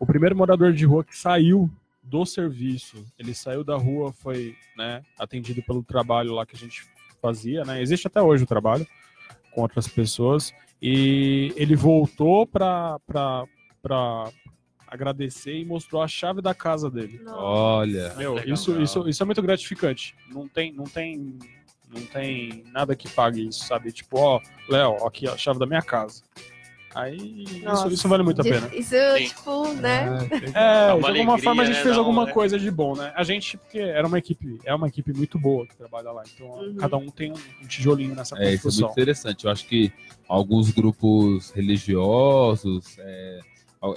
D: O primeiro morador de rua que saiu do serviço, ele saiu da rua, foi né, atendido pelo trabalho lá que a gente fazia, né? Existe até hoje o trabalho com outras pessoas. E ele voltou para agradecer e mostrou a chave da casa dele.
C: Nossa.
E: Olha,
D: Meu,
B: Legal.
D: isso, isso, isso é muito gratificante. Não tem, não tem, não tem nada que pague isso, sabe? Tipo, ó, Léo, aqui ó, a chave da minha casa. Aí isso,
C: Nossa.
D: isso vale muito a
C: De-
D: pena.
C: Isso,
B: Sim.
C: tipo, né?
D: É, de
B: uma
D: alguma
B: alegria,
D: forma a gente
B: né?
D: fez
B: um-
D: alguma
B: né?
D: coisa de bom, né? A gente, porque era uma equipe, é uma equipe muito boa que trabalha lá. Então,
C: Uhum.
D: cada um tem um, tijolinho nessa
E: É, isso é muito
D: construção.
E: interessante. Eu acho que alguns grupos religiosos, é, é,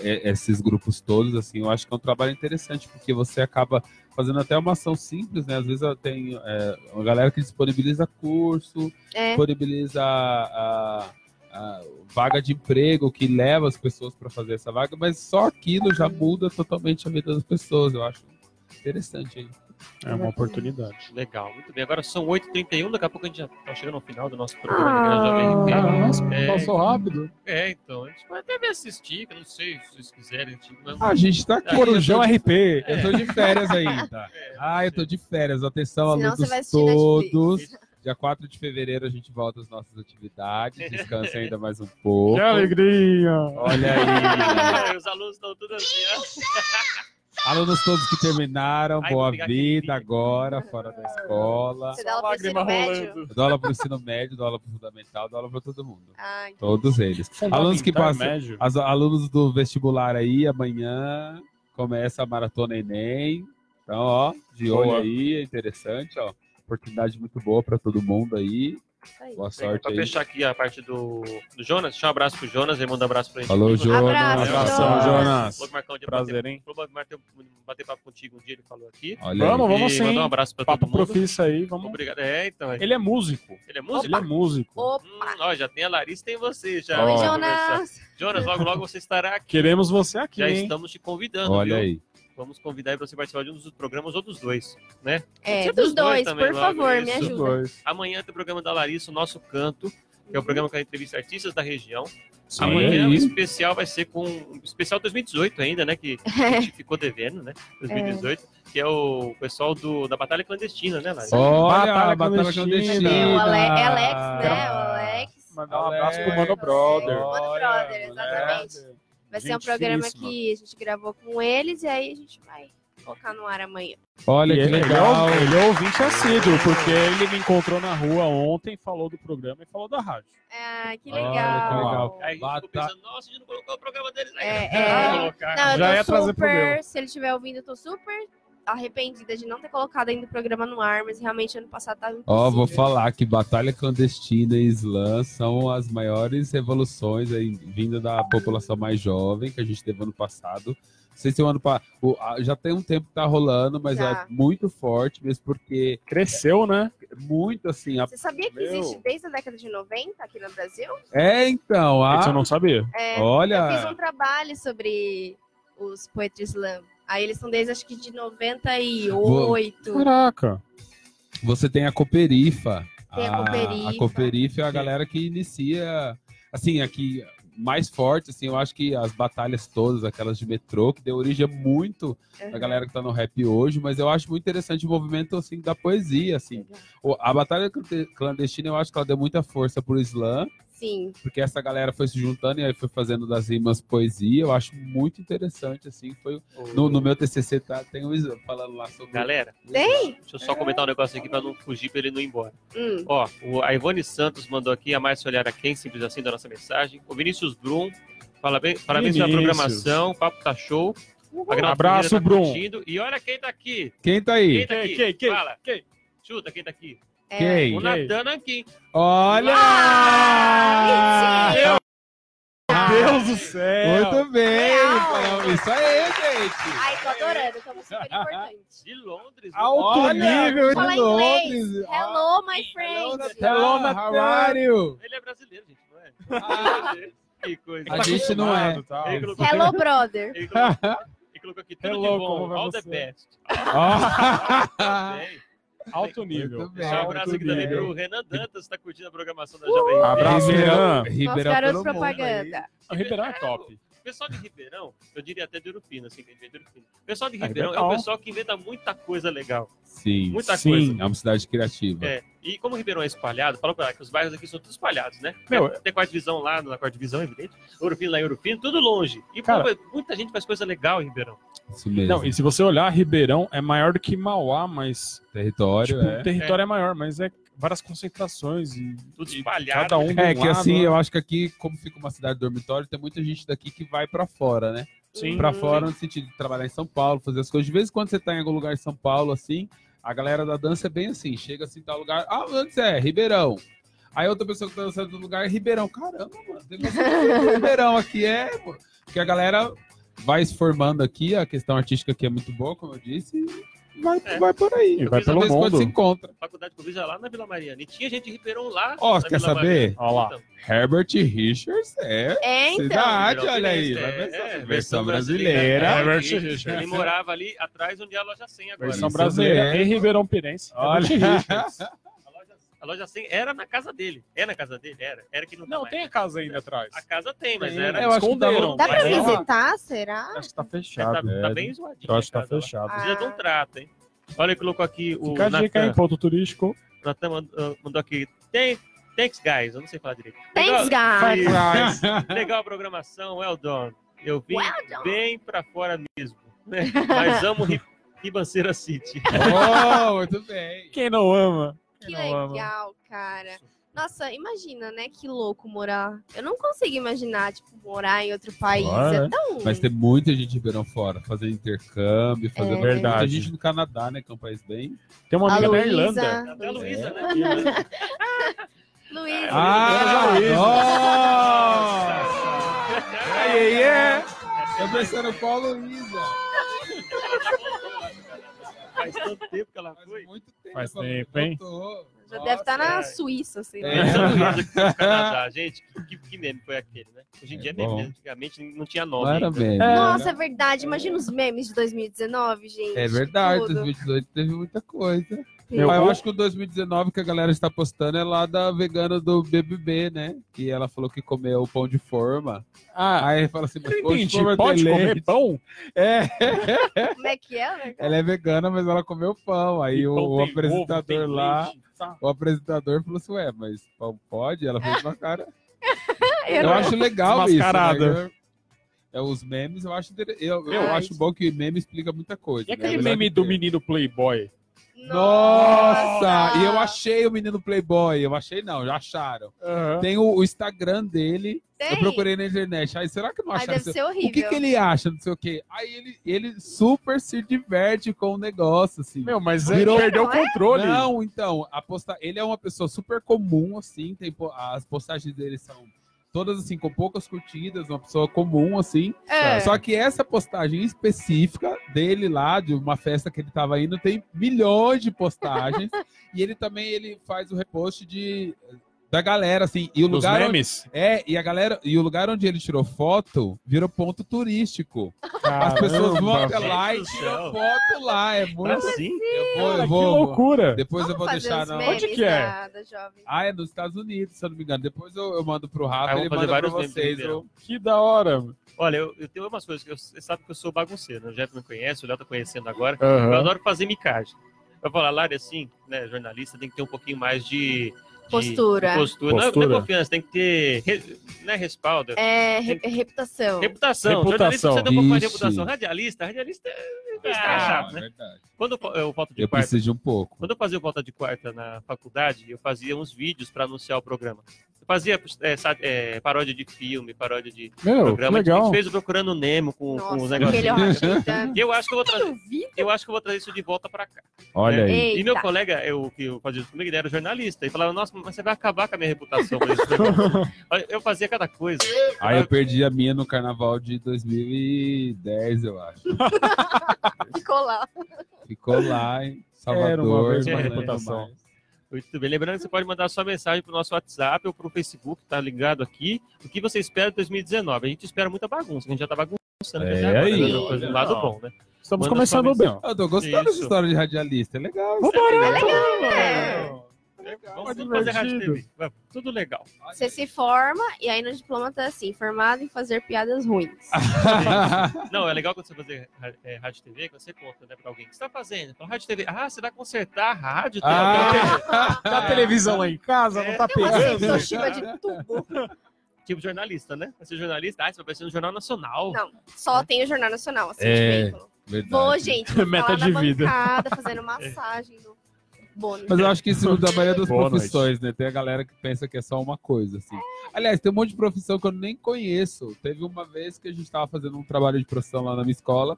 E: esses grupos todos, assim, eu acho que é um trabalho interessante, porque você acaba fazendo até uma ação simples, né? Às vezes eu tenho é, uma galera que disponibiliza curso,
C: É.
E: disponibiliza a, a vaga de emprego que leva as pessoas para fazer essa vaga, mas só aquilo já muda totalmente a vida das pessoas. Eu acho interessante aí.
D: É uma oportunidade.
B: Legal, muito bem. Agora são 8h31, daqui a pouco a gente já tá chegando ao final do nosso programa
C: Ah.
B: É.
D: passou rápido.
B: É, então, a gente pode até me assistir, que eu não sei se vocês quiserem. Tipo, mas-
E: A gente tá aqui.
D: Corujão
E: de-
D: RP.
E: Eu tô de férias *laughs* ainda. Ah, eu tô de férias. Atenção,
C: Senão
E: alunos todos. Dia 4 de fevereiro a gente volta às nossas atividades. Descanse ainda mais um pouco.
D: Que alegria!
E: Olha aí. *laughs*
B: Os alunos estão tudo assim, ó.
E: Alunos todos que terminaram,
B: Ai,
E: boa vida agora, fora da escola.
C: Você dá aula pro ensino médio?
E: Eu dou aula pro ensino médio, dou aula pro fundamental, dou aula pra todo mundo.
C: Ah, entendi.
E: Todos eles. Alunos que passam.
D: médio.
E: As, alunos do vestibular aí, amanhã começa a maratona Enem. Então, ó, de olho aí, é interessante, ó. Oportunidade muito boa para todo mundo aí.
C: Aí.
E: Boa sorte
B: Pra
E: aí.
B: fechar aqui a parte do, do Jonas, deixa um abraço pro Jonas, ele manda um abraço pra gente.
E: Falou. Jonas.
C: Abraço,
D: Abração,
C: Jonas.
B: Falou que Marcão um dia
D: Prazer,
B: bater,
D: hein?
B: falou que bater, bater papo contigo um dia, ele falou aqui.
E: Olha aí.
D: Vamos, vamos
B: e
D: sim.
B: mandar um abraço pra
D: Papo
B: todo mundo.
D: profissa aí, vamos.
B: Obrigado. É, então.
D: Ele é músico.
B: Ele é músico?
D: Ele é músico.
C: Opa!
B: Hum, ó, já tem a Larissa, tem você já.
C: Oi.
B: Vamos.
C: Jonas!
B: Jonas, logo, logo você estará aqui.
D: Queremos você aqui,
B: Já
D: hein?
B: estamos te convidando,
E: Olha
B: viu?
E: aí.
B: Vamos convidar pra você participar de um dos programas ou dos dois, né?
C: É,
B: Ser
C: dos dois,
B: também,
C: por
B: logo,
C: favor, me
B: isso.
C: ajuda.
D: Dois.
B: Amanhã tem o programa da Larissa, o Nosso Canto, que é o programa que ela entrevista artistas da região.
D: Sim.
B: Amanhã o especial vai ser com. um Especial 2018 ainda, né? Que a *laughs* gente ficou devendo, né? 2018. Que é o pessoal do, da Batalha Clandestina, né, Larissa?
E: Olha,
D: Batalha
E: a batalha
D: clandestina.
E: clandestina.
C: É, o Ale- é Alex, né? O Alex.
D: Mandar um abraço pro Mano Brother.
C: Mano Brother, exatamente. Vai ser um programa
D: finíssima.
C: que a gente gravou com eles e aí a gente vai colocar no ar amanhã.
E: Olha
D: E
E: que
D: ele,
E: legal.
D: Ele é, ele é ouvinte assíduo, porque ele me encontrou na rua ontem, falou do programa e falou da rádio.
C: Ah, que
E: Olha,
C: legal.
E: que legal.
B: Aí a gente ficou
E: Bata-
B: pensando, nossa, a gente não colocou o programa deles aí.
C: É, *laughs* é. Não, eu
D: Já ia trazer
C: super.
D: meu.
C: Se ele estiver ouvindo, eu tô super arrependida de não ter colocado ainda o programa no ar, mas realmente ano passado tava impossível.
E: Ó, vou falar que Batalha Clandestina e Islã são as maiores revoluções aí, vinda da população mais jovem que a gente teve ano passado. Não sei se o ano pa- o- a- já tem um tempo que tá rolando, mas
C: Já.
E: é muito forte, mesmo porque
D: Cresceu, né?
E: muito assim. a-
C: Você sabia que
D: Meu.
C: existe desde a década de 90 aqui no Brasil?
E: É, então, a-
D: Isso eu não sabia.
C: É, Eu fiz
E: olha,
C: um trabalho sobre os Poetry Slam. Aí eles são desde acho que de 98.
D: Caraca.
E: você tem a Cooperifa.
C: Tem a Cooperifa.
E: A Cooperifa é a galera que inicia, assim, aqui mais forte, assim, eu acho que as batalhas todas, aquelas de metrô, que deu origem muito
C: Uhum.
E: da galera que tá no rap hoje, mas eu acho muito interessante o movimento, assim, da poesia, assim. O- A batalha clande- clandestina, eu acho que ela deu muita força pro slam,
C: Sim.
E: porque essa galera foi se juntando e aí foi fazendo das rimas poesia, eu acho muito interessante, assim, foi... No, no meu TCC tá, tem o Slam falando lá sobre...
B: Galera,
E: o
C: Tem?
B: deixa eu só comentar um negócio aqui pra não fugir, pra ele não ir embora.
C: Hum.
B: Ó, o, a Ivone Santos mandou aqui, a Márcia Olhar a quem, simples assim, da nossa mensagem. O Vinícius Brum, parabéns, parabéns pela programação, o papo tá show. Grana
D: Abraço,
B: tá
D: Brum.
B: E olha quem tá aqui.
E: Quem tá aí?
B: Quem tá aqui?
D: Quem, quem,
B: Fala.
D: quem?
B: Chuta, quem tá aqui?
C: É.
E: Quem?
B: O Natan aqui.
E: Olha!
C: Ah,
D: Meu Deus do céu!
E: Muito bem! Isso aí, gente!
C: Ai, tô adorando, estamos super importantes.
B: De Londres.
D: Alto
E: Olha,
D: nível
C: Fala
D: de
C: inglês.
D: Londres.
C: Hello, my friend.
D: Hello,
E: Natália. How are you?
B: Ele é brasileiro, gente, não é?
E: Ah,
B: Que coisa.
E: A gente não é.
D: Tá.
C: Hello, brother.
B: ele colocou, aqui tudo
D: Hello,
B: de bom. All the best. Bem.
D: Alto nível.
E: Bem.
B: Um abraço aqui também pro Renan Dantas, que tá curtindo a programação da Jovem Pan.
D: Abraço, Renan.
E: Ribeirão aí.
C: propaganda.
D: O Ribeirão é top.
B: O pessoal de Ribeirão, eu diria até de Urupina, assim, de Urupina. O pessoal de
D: É,
B: Ribeirão é
D: legal.
B: o pessoal que inventa muita coisa legal.
E: Sim,
B: Muita
D: Sim.
B: coisa.
E: é uma cidade criativa.
B: É, e como Ribeirão é espalhado, fala pra lá que os bairros aqui são todos espalhados, né?
D: Meu,
B: tem quarta divisão lá, na quarta divisão, evidente. Urupina lá em Urupina, tudo longe. E
D: Cara-
B: pô, muita gente faz coisa legal em Ribeirão.
E: Isso mesmo.
D: Não, e se você olhar, Ribeirão é maior do que Mauá, mas
E: Território,
D: tipo,
E: é.
D: o território é. maior, mas é várias concentrações e
B: Tudo espalhado.
D: cada um de
E: É
D: um
E: que
D: lado,
E: assim,
D: né?
E: eu acho que aqui, como fica uma cidade dormitório, tem muita gente daqui que vai pra fora, né?
D: Sim.
E: Pra fora no sentido de trabalhar em São Paulo, fazer as coisas. De vez em quando você tá em algum lugar em São Paulo, assim, a galera da dança é bem assim, chega assim, tal lugar, ah, antes é, Ribeirão. Aí outra pessoa que tá dançando no lugar é Ribeirão. Caramba, mano, tem em Ribeirão aqui, é, pô. Porque a galera vai se formando aqui, a questão artística aqui é muito boa, como eu disse, e vai,
B: É.
E: vai por aí.
D: E vai
E: De
D: pelo
E: em quando se
D: mundo.
E: encontra.
B: Faculdade que eu fiz é lá na Vila Mariana. E tinha gente de Ribeirão lá.
E: Ó, você quer
B: Vila
E: saber?
D: Ó lá.
B: Então,
E: Herbert Richards é
C: É, então.
E: cidade,
B: Ribeirão
E: olha aí.
B: É,
E: versão,
B: é,
E: versão brasileira.
B: É,
D: Herbert
B: ele-
D: Richards.
B: Ele morava ali atrás onde é a loja 100 agora.
D: Versão brasileira
E: mesmo.
D: e Ribeirão Pirense.
E: Olha. *laughs*
B: A loja, a loja 100 era na casa dele. É na casa dele? Era. Era que não,
D: Não,
B: mais.
D: tem a casa ainda atrás.
B: A casa tem, mas
D: Tem,
B: era.
E: eu acho que
D: esconderam.
C: Dá pra
B: é-
C: visitar, será?
D: Acho que tá
B: Tá,
D: fechado.
B: tá
D: é.
B: bem zoadinho.
D: Eu acho que tá
B: casa lá.
D: fechado.
C: Ah.
B: Precisa de um trato, hein? Olha, colocou aqui o
D: Fica a dica aí,
B: Natan.
D: ponto turístico.
B: Natan mandou, mandou aqui. Tem, thanks, guys. Eu não sei falar direito.
C: Thanks, guys. *laughs*
B: Legal a programação, well done. Eu vim
C: Well done.
B: bem pra fora mesmo. né? Mas amo Ri- Ribanceira City. *laughs*
E: Oh, *laughs* muito bem.
D: Quem não ama?
C: Que legal, cara. Nossa, imagina, né? Que louco morar. Eu não consigo imaginar, tipo, morar em outro país. É
D: é.
C: tão.
E: Mas tem muita gente de Ribeirão fora, fazer intercâmbio, fazer
C: É.
E: muita
D: Verdade.
E: gente no Canadá, né? Que é um país bem.
D: Tem uma amiga na
C: Luísa.
D: Irlanda.
B: Até a Luísa,
E: É.
B: né? *laughs*
C: Luísa.
E: Ah,
D: Luísa.
E: nossa! Aí, é! Eu pensando Paulo Luísa.
B: Faz tanto tempo que ela
E: Faz
B: foi.
E: muito tempo.
D: Faz
E: ela
D: tempo, hein?
E: voltou.
C: Já
E: Nossa,
C: deve estar na
B: é.
C: Suíça, assim.
E: É. *laughs*
B: Foi no *laughs* Canadá. Gente, que, que, meme foi aquele, né? Hoje em
E: É
B: dia, meme, antigamente não tinha nome.
E: Era
B: ainda.
E: meme.
C: Nossa, é verdade. Imagina os memes de 2019, gente.
E: É verdade,
C: Tudo.
E: 2018 teve muita coisa.
D: Meu,
E: Mas eu
D: o-
E: acho que o 2019 que a galera está postando é lá da vegana do BBB, né? Que ela falou que comeu pão de forma.
D: Ah,
E: Aí fala assim, mas
D: eu
E: pão de
D: entendi.
E: forma
D: Pode
E: tem
D: comer
E: leite.
D: pão?
E: É,
C: Como é que é, né?
E: ela é vegana, mas ela comeu pão. Aí
D: E
E: o,
D: pão
E: o apresentador
D: ovo,
E: lá,
D: leite.
E: O apresentador falou assim, ué, mas pode? Ela fez uma cara. *laughs*
C: Eu
E: Eu acho legal isso. Né? É, os memes, eu acho, eu, eu
C: Ai,
E: acho bom que meme explica muita coisa.
D: E
E: né?
D: aquele meme do menino Playboy?
E: Nossa! E eu achei o menino Playboy. Eu achei, não, já acharam. Tem o, o Instagram dele.
C: Tem?
E: Eu procurei na internet. Aí, será que não
C: Ai,
E: acharam?
C: deve ser horrível.
E: O que, que ele acha? Não sei o quê. Aí ele, ele super se diverte com o negócio, assim.
D: Meu, mas
E: Virou-
D: ele perdeu o
C: é?
D: controle.
E: Não, então, a posta... ele é uma pessoa super comum, assim. Tem po- As postagens dele são todas assim, com poucas curtidas, uma pessoa comum, assim.
C: É.
E: Só que essa postagem específica dele lá, de uma festa que ele tava indo, tem milhões de postagens. *laughs* e ele também ele faz o repost de da galera, assim. E o
D: Dos
E: lugar onde,
D: memes?
E: é, e a galera, e o lugar onde ele tirou foto virou ponto turístico. As pessoas vão
D: Caramba,
E: até lá e tiram foto lá. É muito.
B: Assim?
E: Eu vou,
D: Cara,
E: eu
D: que
E: vou,
D: loucura.
E: depois
C: Vamos
E: eu vou deixar
D: Onde que é?
C: Da, da.
E: Ah, é nos Estados Unidos, se eu não me engano. Depois eu, eu mando pro Rafa,
B: Ah,
E: ele manda pra vocês. Eu-
D: Que da hora. mano.
B: Olha, eu, eu tenho umas coisas que eu- você sabe que eu sou bagunceiro, né? O Jeff me conhece, o Léo tá conhecendo agora. Eu
D: Aham.
B: adoro fazer micagem. Eu falar, Lari, assim, né, jornalista tem que ter um pouquinho mais de...
C: Postura.
B: de postura. Não, é-
D: Postura.
B: é confiança, tem que ter re- né, respaldo.
C: É, re- reputação.
B: Reputação.
D: Reputação.
B: Jornalista precisa ter um pouco mais de reputação. Radialista, radialista é, é
E: Ah,
B: chato,
E: é
B: né?
E: verdade.
B: Quando eu, eu volto de
E: Eu
B: quarta,
E: preciso de um pouco.
B: quando eu fazia o volta de quarta na faculdade, eu fazia uns vídeos para anunciar o programa. Fazia é, é, paródia de filme, paródia de
D: Meu,
B: programa. A gente
D: legal.
B: fez o Procurando Nemo com, com os
C: Nossa,
B: negócios. *laughs* Eu acho que eu vou trazer. Eu acho que eu vou trazer isso de volta pra cá.
E: Olha aí.
C: Eita.
B: E meu colega, eu, que eu fazia isso comigo, ele era jornalista. E falava, nossa, mas você vai acabar com a minha reputação. com esse programa." *laughs* Olha, eu fazia cada coisa.
E: Aí eu perdi a minha no carnaval de 2010, eu acho. *laughs*
C: Ficou lá.
E: Ficou lá em
D: Era uma
E: Salvador.
D: vez
B: uma
D: reputação.
E: mais.
B: Muito bem. Lembrando que você pode mandar sua mensagem pro nosso WhatsApp ou pro Facebook, tá ligado aqui. O que você espera de 2019? A gente espera muita bagunça, a gente já tá bagunçando.
E: É
B: agora,
E: aí.
B: né? Coisa do lado bom, né?
D: Estamos
B: Manda
D: começando bem.
E: Eu tô gostando
B: Isso.
E: dessa história de radialista. É legal. isso.
C: É legal, né?
B: Vamos tudo fazer rádio. TV. Vai, Tudo legal.
C: Você se forma e aí no diploma tá assim, formado em fazer piadas ruins. *laughs*
B: Não, é legal quando você fazer é, rádio TV, quando você conta, né, pra alguém. O que você tá fazendo? Fala, rádio TV. Ah, você vai consertar a rádio? Tem
E: Ah. *laughs*
D: Tá a televisão lá em casa, não tá
C: Tem uma
D: pegando.
C: Toshiba de tubo. *laughs*
B: Tipo jornalista, né? Vai ser jornalista. Ah, você vai aparecer no Jornal Nacional.
C: Não, só tem o Jornal Nacional, assim,
E: É.
C: de veículo.
E: Verdade.
C: Vou, gente, vou
D: Meta de
C: na
D: vida.
C: bancada, fazendo massagem do bônus.
E: Mas eu acho que isso da maioria das
D: Boa
E: profissões, né? Tem a galera que pensa que é só uma coisa, assim. Aliás, tem um monte de profissão que eu nem conheço. Teve uma vez que a gente tava fazendo um trabalho de profissão lá na minha escola.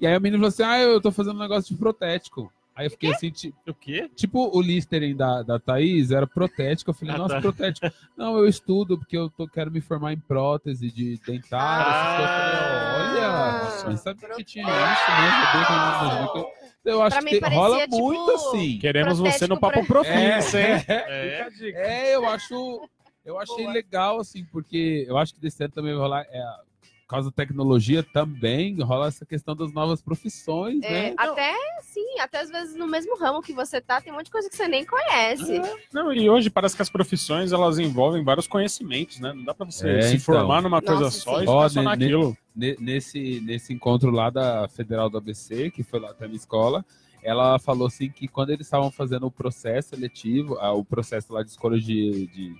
E: E aí o menino falou assim: Ah, eu tô fazendo um negócio de protético. Aí eu fiquei assim, ti-
B: O quê?
E: tipo o Listerine da, da Thaís, era protético. Eu falei,
B: Ah,
E: nossa,
B: tá.
E: protético. Não, eu estudo porque eu tô, quero me formar em prótese de dentária. essas coisas. Eu falei,
C: Ah,
E: olha, nem sabia que tinha isso, né? Sabia que eu não eu- acho que
C: parecia,
E: rola
C: tipo,
E: muito assim.
D: Queremos você no Papo
C: pra-
D: hein?
B: É,
E: É, eu acho. Eu achei
C: Boa.
E: legal, assim, porque eu acho que desse ano também vai rolar. É, causa da tecnologia também, rola essa questão das novas profissões,
C: É,
E: né?
C: até, sim, até às vezes no mesmo ramo que você tá, tem um monte de coisa que você nem conhece.
D: Não, e hoje parece que as profissões elas envolvem vários conhecimentos, né? Não dá pra você
E: É,
D: se
E: então.
D: formar numa coisa
C: Nossa,
D: só
C: sim.
D: e
E: Ó,
D: ficar só naquilo.
E: Ne- Nesse, nesse encontro lá da Federal do ABC, que foi lá até a minha escola, ela falou assim que quando eles estavam fazendo o processo seletivo, ah, o processo lá de escolha de, de,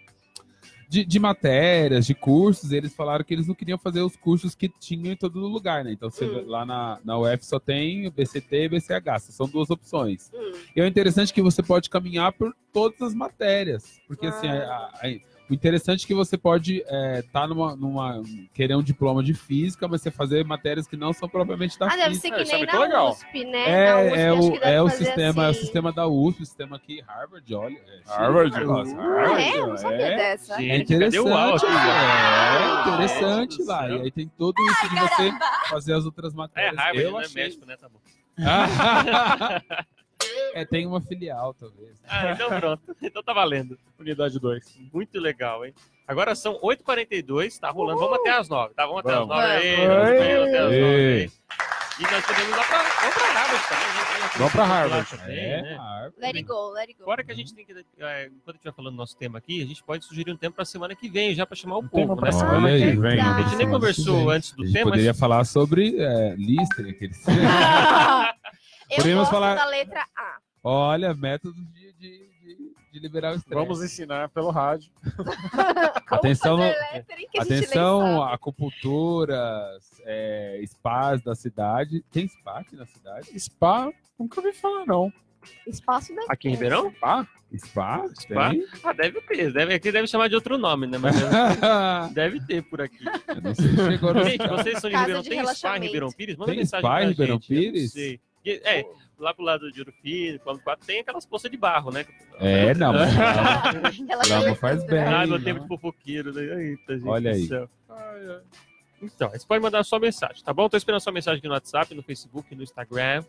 E: de, de matérias, de cursos, eles falaram que eles não queriam fazer os cursos que tinham em todo lugar, né? Então, você
C: Hum.
E: lá na, na UF só tem BCT e BCH, são duas opções.
C: Hum.
E: E é interessante que você pode caminhar por todas as matérias. Porque, assim, a- a- o interessante é que você pode estar numa, numa. querer um diploma de física, mas você fazer matérias que não são propriamente da
C: Ah, deve
E: física.
C: ser
D: É,
C: que
D: isso é
C: nem
D: muito
C: na
D: legal.
C: USP, né? Na USP,
E: É, é o,
C: deve
E: é o sistema, é o
C: assim.
E: sistema da USP, o sistema aqui, Harvard, olha. é
D: Harvard.
E: o negócio,
C: Ah, é? Eu não sabia
E: é.
C: dessa.
B: Gente,
E: É
B: cadê
E: interessante,
B: o áudio?
E: é interessante lá. E aí tem tudo isso de você fazer as outras
B: É
E: matérias.
B: Harvard,
E: Eu
B: não é
E: achei-
B: México, né? Tá bom. *laughs* *laughs*
E: é, tem uma filial, talvez.
B: Ah, então pronto. *laughs* Então tá valendo.
D: Unidade 2.
B: Muito legal, hein? Agora são 8h42, tá rolando. Vamos até as 9, tá? Vamos até as
D: Vamos.
B: 9 aí.
C: Vamos.
B: Vamos até as 9
E: Ei.
B: aí. E nós podemos ir lá pra, vamos pra Harvard também. né?
D: Vamos pra Harvard.
B: também,
E: É,
B: né?
E: Harvard.
C: Let it go, let it go.
B: Fora que a gente tem que, é, enquanto a gente vai falando do nosso tema aqui, a gente pode sugerir um tema pra semana que vem, já pra chamar o
D: tema
B: povo,
D: pra
B: né?
D: semana
B: que vem. A gente nem conversou antes
E: A
B: do
E: gente
B: tema,
E: poderia
B: mas
E: falar sobre é, Lister, aqueles... *laughs*
C: Eu
E: Podemos
C: gosto
E: falar-
C: da letra A.
E: Olha, métodos de, de, de, de liberar o estresse.
D: Vamos ensinar pelo rádio. *laughs*
E: Atenção no- Atenção, acupunturas, é, spas da cidade. Tem spa aqui na cidade?
D: Spa, nunca ouvi falar, não.
C: Espaço da
B: aqui em Ribeirão?
D: Spa?
E: Spa?
B: Spa?
E: Tem?
B: Ah, deve ter. Deve, aqui deve chamar de outro nome, né? Mas deve, *laughs* deve ter por aqui.
E: Eu não sei se chegou no
B: Gente, vocês são de Ribeirão,
C: de
B: tem spa em. Ribeirão Pires? Manda
E: Tem
B: mensagem
E: spa em
B: pra
E: Ribeirão
B: gente, eu não
E: Pires?
B: É, lá pro lado de Ouro Fino, quando quatro, tem aquelas poças de barro, né?
E: É, não, mas não *laughs* faz
C: né?
E: bem.
B: Ai, meu
E: não.
B: tempo de fofoqueiro, né? Eita, gente
E: Olha
B: do
E: aí.
B: céu. Então, você pode mandar sua mensagem, tá bom? Tô esperando sua mensagem aqui no WhatsApp, no Facebook, no Instagram.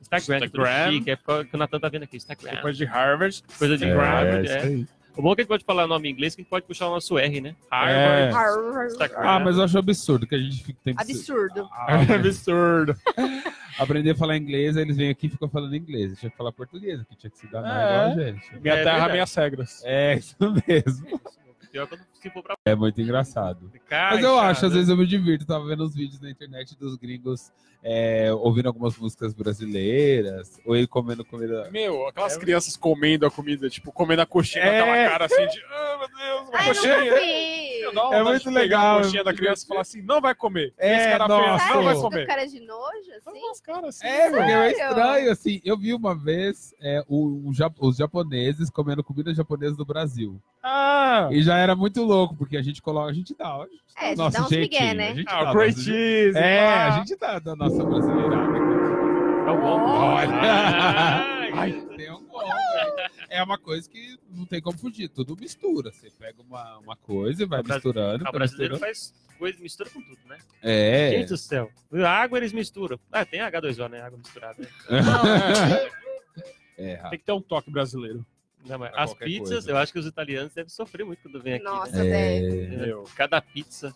B: Instagram, que é tudo
D: Instagram.
B: chique, é porque o Natan tá vendo aqui, Instagram.
D: Depois de Harvard.
B: Coisa de
E: É,
B: Harvard,
E: isso
B: é. O bom é que a gente pode falar nome em inglês, que a gente pode puxar o nosso R, né?
E: É.
B: Harvard.
E: Ah, mas eu acho absurdo que a gente fica- tem que
C: Absurdo.
E: Ah,
D: Absurdo. *laughs*
E: aprender a falar inglês, aí eles vêm aqui e ficam falando inglês. Tinha que falar português, aqui tinha que se dar
D: É.
E: igual a gente.
D: Minha
B: É
D: terra, minhas regras.
E: É, isso mesmo.
B: Pior quando se for pra
E: É muito engraçado. *laughs*
B: cá,
E: Mas eu acho, às
B: né?
E: vezes eu me divirto. Tava vendo os vídeos na internet dos gringos é, ouvindo algumas músicas brasileiras, ou ele comendo comida.
D: Meu, aquelas crianças comendo a comida, tipo, comendo a coxinha
E: É.
D: com aquela cara assim de. Ah, meu Deus, uma
C: Ai, eu
D: coxinha. Dá
E: É
D: vontade
E: muito legal,
D: A coxinha
E: é
D: da
E: muito
D: criança e falar assim, não vai comer.
E: É,
D: Esse cara
E: nossa.
D: não vai comer.
C: cara de nojo, assim?
D: caras assim.
E: É, porque é estranho, assim. Eu vi uma vez é, o- o os japoneses comendo comida japonesa do Brasil.
D: Ah,
E: E já era muito louco, porque a gente coloca. A gente dá. A gente
C: É, a gente
E: nosso
C: dá uns migué, né?
E: A gente
D: ah,
E: dá jeitinho.
D: cheese.
E: É,
D: pá.
E: a gente dá da nossa brasileirada.
B: É o bom.
E: Olha.
B: Ai,
E: É uma coisa que não tem como fugir, tudo mistura. Você pega uma, uma coisa e vai
B: O
E: misturando.
B: Ah, o brasileiro
E: misturando.
B: faz coisa, mistura com tudo, né?
E: É.
B: Gente do céu. A água eles misturam. Ah, tem H2O, né? Água misturada. *laughs*
E: É,
D: Tem que ter um toque brasileiro.
B: Não, as pizzas,
E: coisa.
B: eu acho que os italianos devem sofrer muito quando vêm aqui.
C: Nossa,
B: né?
C: deve.
B: É. Cada pizza.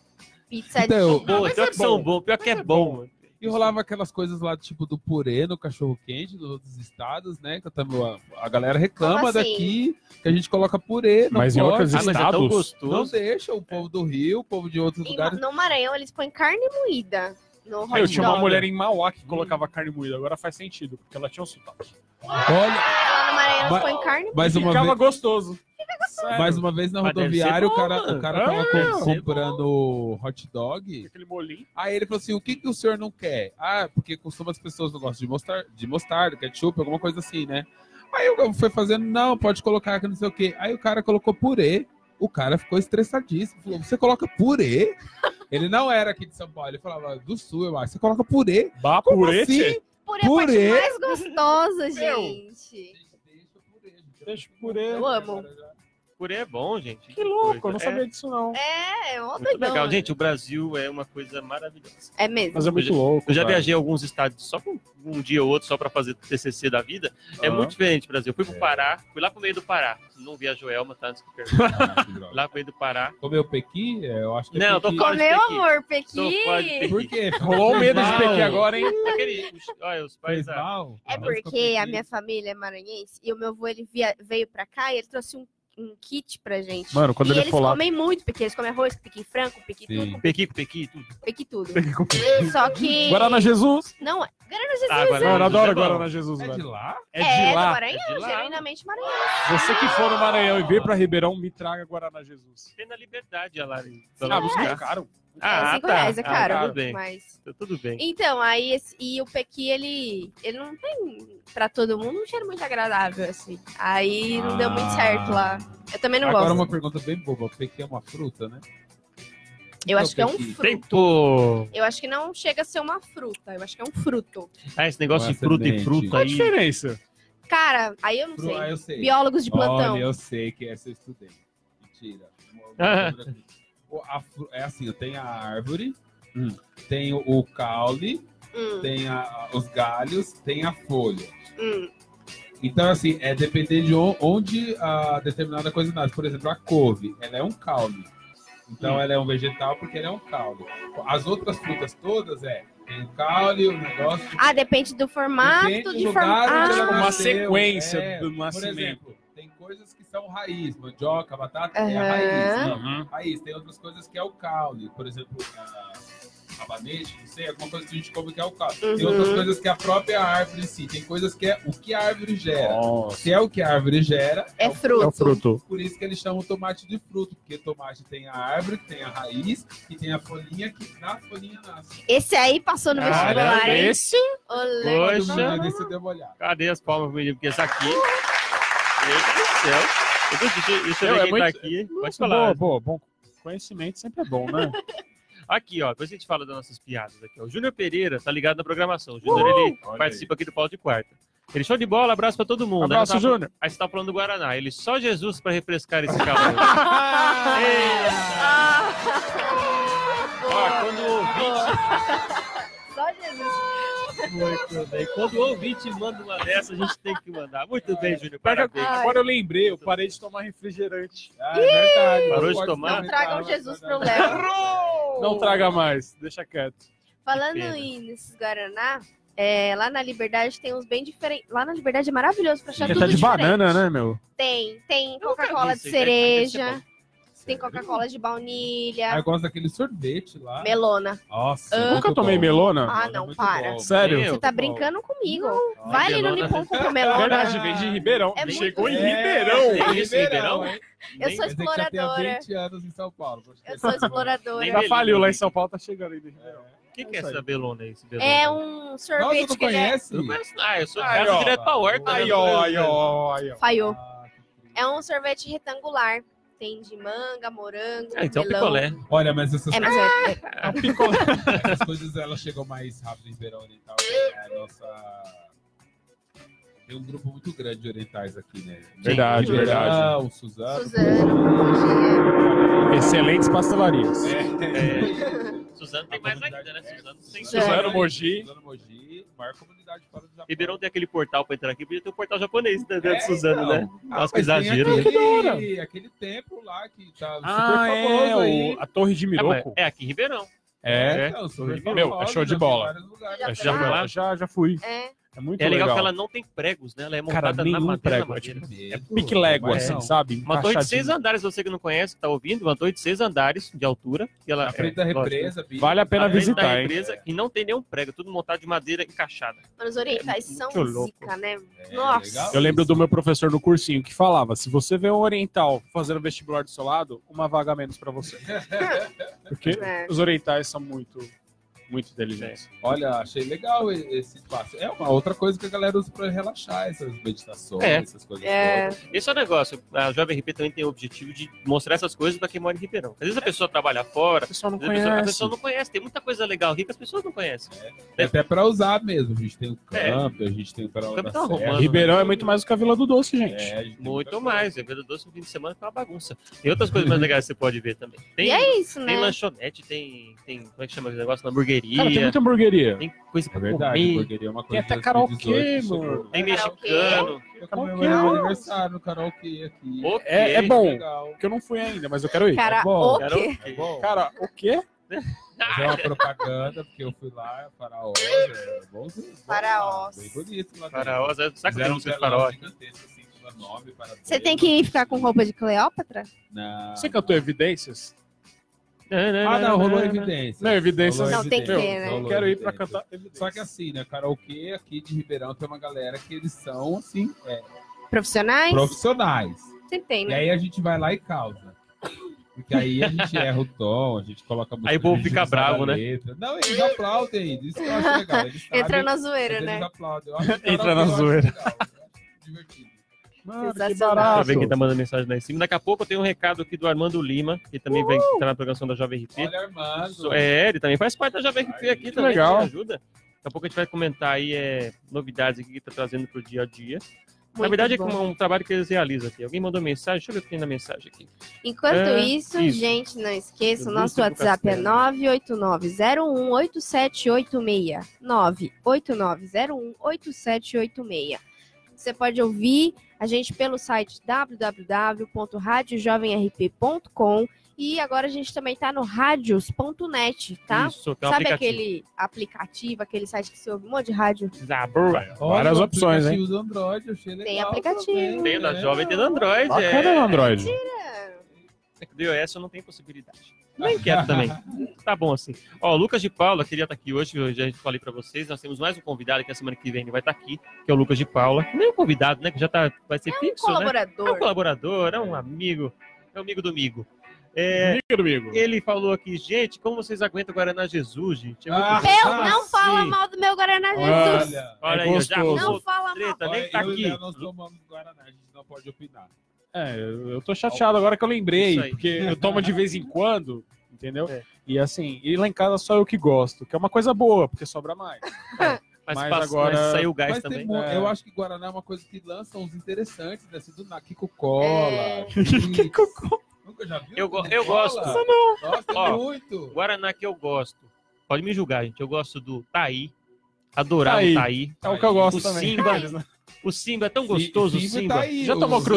C: Pizza
E: Então,
C: de...
B: Boa, pior
D: é
B: que são
D: bom.
B: bons, pior que é
D: é
B: bom.
D: bom.
E: E rolava aquelas coisas lá, tipo, do purê no cachorro-quente dos outros estados, né? Que também, a, a galera reclama
C: assim?
E: daqui que a gente coloca purê. Não
D: Mas em
E: pode.
D: outros
B: Ah, mas é tão
D: estados?
E: Não
B: gostoso.
E: deixa o povo do Rio, o povo de outros
C: Em-
E: lugares.
C: no Maranhão, eles põem carne moída no hot
D: Eu tinha uma mulher em Mauá que colocava carne moída, agora faz sentido, porque ela tinha um sotaque.
E: Olha,
C: Lá no Maranhão, eles
E: Mas-
C: põem carne
E: uma,
D: Ficava
E: vez,
D: gostoso. Sério.
E: mais uma vez na
B: Mas
E: rodoviária, o cara, o cara tava
D: É,
E: comprando hot dog.
D: Aquele molinho.
E: Aí ele falou assim: o que, que o senhor não quer? Ah, porque costuma as pessoas não gostam de mostarda, de mostarda, ketchup, alguma coisa assim, né? Aí eu fui fazendo, não, pode colocar que não sei o quê. Aí o cara colocou purê. O cara ficou estressadíssimo. Falou: você coloca purê? Ele não era aqui de São Paulo, ele falava do sul, eu acho. Você coloca purê?
D: Bah,
E: Como
D: purê,
E: assim?
D: tchê.
C: Purê
E: Purê?
C: parte mais gostosa,
D: Meu.
C: gente.
D: Deixa o purê.
C: Eu amo.
B: Purê é bom, gente.
D: Que louco, eu não
B: É,
D: sabia disso não.
C: É, é uma
B: Muito
C: doidão.
B: legal. Gente, o Brasil é uma coisa maravilhosa.
C: É mesmo.
D: Mas é muito
B: Eu já-
D: louco.
B: Eu já viajei a alguns estados só com um dia ou outro, só pra fazer TCC da vida. É muito diferente, Brasil. Eu fui pro
E: É.
B: Pará, fui lá pro meio do Pará. Não vi a Joelma, tá? Antes que pergunte. *laughs* lá pro meio do Pará.
E: Comeu pequi? É, eu acho que é
B: Não, eu tô
E: pequi.
B: de
C: Comeu,
B: Pequi.
C: amor,
B: Tô
C: Pequi?
B: Pequi.
E: Por quê?
D: Rolou o medo de
E: mal?
D: agora, hein? *laughs*
B: Aquele, olha, os pais?
C: É porque a
E: pequi.
C: minha família é maranhense e o meu avô ele via- veio pra cá e ele trouxe um, um kit pra gente.
D: Mano, quando
C: e
D: ele
C: eles
D: for lá.
C: comem muito pequi. Eles comem arroz, pequi frango, pequi
E: Sim.
C: tudo,
B: Pequi com Pequi, tudo.
C: pequi tudo. Só que...
D: Guaraná Jesus.
C: Não, é- Guaraná Jesus
B: Ah,
C: é-
B: Guaraná
D: Mano, eu adoro
B: é bom.
D: Guaraná Jesus,
E: É de
D: velho.
E: lá?
D: É
C: é,
D: de
C: do
D: lá.
C: Maranhão,
B: É de lá.
C: genuinamente Maranhão.
D: Você que for no Maranhão e veio pra Ribeirão, me traga Guaraná Jesus.
B: Tem na Liberdade, lá.
D: Ah, mas é caro.
B: Ah,
C: é, cinco
B: tá.
C: reais, é
B: Ah,
C: caro.
B: tudo bem.
C: Mas...
B: Tá tudo bem.
C: Então, aí, esse- e o Pequi, ele, ele não tem, pra todo mundo, um cheiro muito agradável, assim. Aí não deu muito
E: Ah.
C: certo lá. Eu também não
E: Agora
C: gosto.
E: uma pergunta bem boba. O pequi é uma fruta, né?
C: Eu acho que é um fruto.
B: Tempo!
C: Eu acho que não chega a ser uma fruta, eu acho que é um fruto.
B: Ah, esse negócio de fruta e fruta
D: Qual a diferença?
C: Cara, aí eu não
E: Fru- Ah,
C: sei.
E: eu sei.
C: Biólogos de plantão.
E: Olha, eu sei que essa eu estudei. Mentira. *laughs*
B: Ah.
E: O- a é assim, tem a árvore, tem o, o caule,
C: Hum,
E: tem a- os galhos, tem a folha.
C: hum.
E: Então, assim, é depender de on- onde a determinada coisa nasce. Por exemplo, a couve, ela é um caule. Então,
B: Hum.
E: ela é um vegetal porque ela é um caule. As outras frutas todas é tem o caule, o negócio.
C: Ah, depende do formato
E: Depende
C: de formato.
D: Tipo, uma sequência
E: é.
D: do
E: Por
D: nascimento.
E: exemplo, tem coisas que são raiz, mandioca, batata, é a raiz. Não,
D: Uhum.
E: raiz. Tem outras coisas que é o caule. Por exemplo, a rabanete, não sei, alguma coisa que a gente come que é o caule. Tem
C: Uhum.
E: outras coisas que é a própria árvore em si. Tem coisas que é o que a árvore gera.
D: Nossa.
E: Se é o que a árvore gera,
C: É
E: o
C: fruto.
D: É o fruto.
E: Por isso que eles chamam tomate de fruto, porque tomate tem a árvore, tem a raiz e tem a folhinha que na folhinha nasce.
C: Esse aí passou no
B: Caramba,
C: vestibular, hein?
D: Esse?
C: Olé.
B: Poxa.
E: Amanhã desse eu dei uma olhada.
B: Cadê as palmas, menino? Porque essa aqui. Meu Deus do céu. Deixa, eu ver
D: é
B: quem tá
D: muito-
B: aqui. Pode
D: Boa,
B: falar.
D: boa, bom. Conhecimento sempre é bom, né? *laughs*
B: Aqui, ó. Depois a gente fala das nossas piadas aqui. ó. O Júnior Pereira tá ligado na programação. O Júnior, ele
E: Olha
B: participa aqui do Pau de Quarta. Ele show de bola, abraço pra todo mundo.
D: Abraço,
B: aí, tava-
D: Júnior.
B: aí você tá falando do Guaraná. Ele só Jesus pra refrescar esse calor. *laughs* *laughs* Ó, quando o ouvinte. Muito bem. Quando o ouvinte manda uma dessa, a gente tem que mandar. Muito bem, Júnior. Parabéns.
C: Ai.
D: Agora eu lembrei, eu parei de tomar refrigerante.
E: Ah, é verdade.
B: Parou de tomar?
C: Não tragam Jesus pro. Léo.
D: Não traga mais, deixa quieto.
C: Falando em nesses Guaraná, é, lá na Liberdade tem uns bem diferentes. Lá na Liberdade é maravilhoso pra achar
D: Ele
C: tudo
D: tá de
C: diferente.
D: banana, né, meu?
C: Tem, tem Coca-Cola de cereja. Tem Coca-Cola de baunilha,
E: Ah, eu gosto daquele sorvete lá.
C: melona.
E: Nossa,
C: Ah.
E: muito
D: Nunca tomei
E: bom.
D: melona?
C: Ah,
E: é
C: não,
E: muito
C: para.
E: bom.
D: Sério?
B: Meu,
C: Você tá
E: bom.
C: brincando comigo.
E: Nossa,
C: Vai ali no Nippon comprar melona.
D: Verdade, vem de Ribeirão.
C: É muito
D: Chegou em
C: bom.
D: Ribeirão.
E: É,
B: isso em Ribeirão?
E: hein?
C: Eu sou
E: há
C: exploradora.
E: 20 anos em São Paulo.
C: Eu sou exploradora.
B: Nem
D: Já faliu lá
B: não.
D: em São Paulo, tá chegando aí de Ribeirão.
B: O que, que é
D: É
B: essa belona aí? Esse belona?
C: É um
E: Nossa,
C: sorvete
E: não
C: que ele é
E: conhece?
B: Eu não conheço- Ah, eu sou casa
D: ó.
B: direto pra horta.
D: Aí,
B: né?
D: ó, aí, ó, ó.
C: falhou.
E: Ah.
C: É um sorvete retangular. Tem de manga, morango,
B: Ah, então
C: melão.
B: picolé.
E: Olha, mas essas,
C: É, mas é, *laughs*
D: É um picolé.
E: essas coisas elas chegam mais rápido em Ribeirão Oriental. É a nossa. Tem um grupo muito grande de orientais aqui, né?
D: Verdade, verdade.
E: Ribeirão, o Suzano.
C: Suzano,
D: Excelentes pastelarias.
B: É. *laughs* Suzano tem mais ainda, né? Suzano tem.
C: Suzano.
D: Suzano, Mogi.
E: Suzano Mogi, maior comunidade fora do Japão.
B: Ribeirão tem aquele portal pra entrar aqui, podia ter um portal japonês né, dentro
E: É,
B: de Suzano,
E: então.
B: né?
E: Ah,
B: Nossa, que exagero, né?
E: Aquele, templo lá que tá super
D: Ah,
E: famoso
D: é,
E: aí.
D: o, a Torre de
B: É,
D: Miroco.
B: é aqui em Ribeirão.
D: É,
E: Então, super
D: Meu, é show de
E: em
D: bola.
E: lugares.
C: Já
B: Já foi lá?
D: já, já fui.
C: É,
D: É muito
B: É legal,
D: legal.
B: que ela não tem pregos, né? Ela é
D: Cara,
B: montada na
D: nenhum
B: madeira.
D: prego,
B: na
D: é
B: madeira.
D: tipo-
E: Medo,
D: Pique
E: mas
D: assim,
E: não.
D: sabe?
B: Uma torre de seis andares, você que não conhece, que tá ouvindo, uma torre de seis andares de altura. E ela,
E: Na frente da
B: é, lógico,
E: represa, bicho.
D: Vale a pena
B: na frente
D: visitar,
B: da
D: hein?
B: represa, E não tem nenhum prego, tudo montado de madeira encaixada.
C: Mas os orientais são zica, né?
E: É,
C: Nossa.
E: legal.
D: Eu lembro do meu professor no cursinho que falava: se você vê um oriental fazendo vestibular do seu lado, uma vaga a menos pra você. *laughs* Porque
C: É.
D: os orientais são muito, muito inteligentes.
E: Olha, achei legal esse espaço. É uma outra coisa que a galera usa pra relaxar, essas meditações,
B: É.
E: essas coisas
C: É.
E: todas.
B: Esse é o negócio. A Jovem RP também tem o objetivo de mostrar essas coisas pra quem mora em Ribeirão. Às vezes a pessoa trabalha fora,
D: O pessoal não
B: vezes a pessoa, a
D: conhece.
B: pessoa não conhece. Tem muita coisa legal aqui que as pessoas não conhecem.
E: É até pra usar mesmo. A gente tem o
B: É.
E: campo, a gente tem o da
B: tá arrumando.
D: Ribeirão é muito mais do que a Vila do Doce, gente.
E: É, a gente tem
B: Muito mais. É verdade, doce no fim de semana que é uma bagunça. Tem outras coisas mais *laughs* legais que você pode ver também. Tem,
C: E é isso,
B: tem
C: né?
B: lanchonete, tem, tem. Como é que chama esse negócio? Na hamburgueria.
D: Cara, tem muita hamburgueria.
B: Tem coisa pra
E: É verdade,
B: comer.
E: hamburgueria é uma
D: Tem
E: coisa
D: até
E: de
D: karaokê,
E: 2018 que
D: mano.
B: Tem mexicano.
E: Eu comemorei meu aniversário no karaokê aqui.
B: Ok.
D: É, é bom,
E: Legal.
D: que eu não fui ainda, mas eu quero ir.
C: Cara,
E: bom,
C: o
B: Karaokê.
C: quê?
E: É bom.
D: Cara, o quê?
E: Fazer uma propaganda, porque eu fui lá, Faraó, é bom, bom
C: Faraós.
E: lá, Bem bonito lá.
B: Faraó, sabe que tem
E: um
B: faraó?
E: o.
C: Você tem que ficar com roupa de Cleópatra?
E: Não.
D: Você cantou Evidências?
E: Ah, não, rolou evidência.
D: Não, Evidências.
E: Rolou
C: Não, tem que
E: evidência,
C: ter, né?
D: Eu quero ir pra
E: evidência.
D: cantar Evidências.
E: Só que assim, né, karaokê aqui de Ribeirão tem uma galera que eles são, assim, é,
C: Profissionais?
E: profissionais.
C: Sempre tem,
E: E
C: né?
E: aí a gente vai lá e causa. Porque aí a gente erra o tom, a gente coloca a música.
B: Aí o povo fica bravo, né?
E: letra. Não, eles aplaudem, isso que eu acho legal. Eles sabem,
C: Entra na
E: mas
C: zoeira,
E: eles
C: né?
E: aplaudem. Eu acho que
D: Entra na zoeira.
E: legal, eu acho divertido.
D: Mano, que
C: Sensacional.
B: Deixa eu
D: barato.
B: ver quem tá mandando mensagem lá em cima. Daqui a pouco eu tenho um recado aqui do Armando Lima, que também vem tá na programação da Jovem RP.
E: Olha, Armando.
B: É, ele também faz parte da Jovem RP aqui
E: Que
B: também,
D: legal.
B: que ajuda. Daqui a pouco a gente vai comentar aí é, novidades aqui que tá trazendo pro dia a dia. na
C: Muito
B: verdade, é
C: bom.
B: como um trabalho que eles realizam aqui. Alguém mandou mensagem, deixa eu ver o que tem na mensagem aqui.
C: Enquanto
B: É,
C: isso,
B: isso.
C: gente, não esqueça, o nosso WhatsApp é
B: Castelo.
C: 989018786. 989018786. Você pode ouvir a gente pelo site www.radiojovemrp.com e agora a gente também tá no radios.net, tá?
B: Isso, que é um
C: Sabe
B: aplicativo.
C: aquele aplicativo, aquele site que você ouve um monte de rádio?
B: Zabur.
D: Várias opções, hein?
E: do Android, achei legal.
C: Tem aplicativo.
E: também,
B: Tem da
E: né?
B: Jovem, tem do Android.
D: Bacana
B: É.
D: no Android.
B: É que do iOS eu não tenho possibilidade. Nem quero também. *laughs* Tá bom assim. Ó, o Lucas de Paula queria estar aqui hoje, eu já falei pra vocês. Nós temos mais um convidado que a semana que vem ele vai estar aqui, que é o Lucas de Paula. Nem um convidado, né? Que já tá, vai ser fixo, né? É um
C: Colaborador.
B: colaborador, é um amigo, é um amigo do amigo. É,
D: Amigo do amigo.
B: ele falou aqui, gente, como vocês aguentam o Guaraná Jesus, gente? É muito
E: Ah,
B: bom.
C: Eu
E: Ah,
C: não fala
B: sim.
C: mal do meu Guaraná Jesus.
E: Olha,
B: Olha
D: É
B: aí, já.
C: Não fala mal.
B: treta,
E: olha,
B: nem tá
E: eu e o
B: aqui.
E: Nós tomamos Guaraná, a gente não pode opinar.
D: É, eu tô chateado agora que eu lembrei, porque eu tomo de vez em *laughs* quando, entendeu?
B: É.
D: E assim, e lá em casa só eu que gosto, que é uma coisa boa, porque sobra mais. *laughs*
B: Mas,
D: Mas
B: passa-
D: agora-
B: mas saiu o gás
E: Mas
B: também.
E: tem,
D: É.
E: eu acho que Guaraná é uma coisa que lança uns interessantes, né? Assim, do na Kiko Cola.
C: É. *laughs*
E: Kiko Nunca já viu?
B: Eu go- eu
E: Cola?
B: gosto.
E: Nossa, tem
B: Ó,
E: muito.
B: Guaraná que eu gosto. Pode me julgar, gente. Eu gosto do Taí. Adorava
D: Taí.
B: o Taí.
D: É o que eu gosto
B: O
D: também.
B: Simba. O Simba é tão gostoso, o
E: Simba
B: Simba.
E: tá aí,
D: Já
E: o
D: tomou
E: Simba.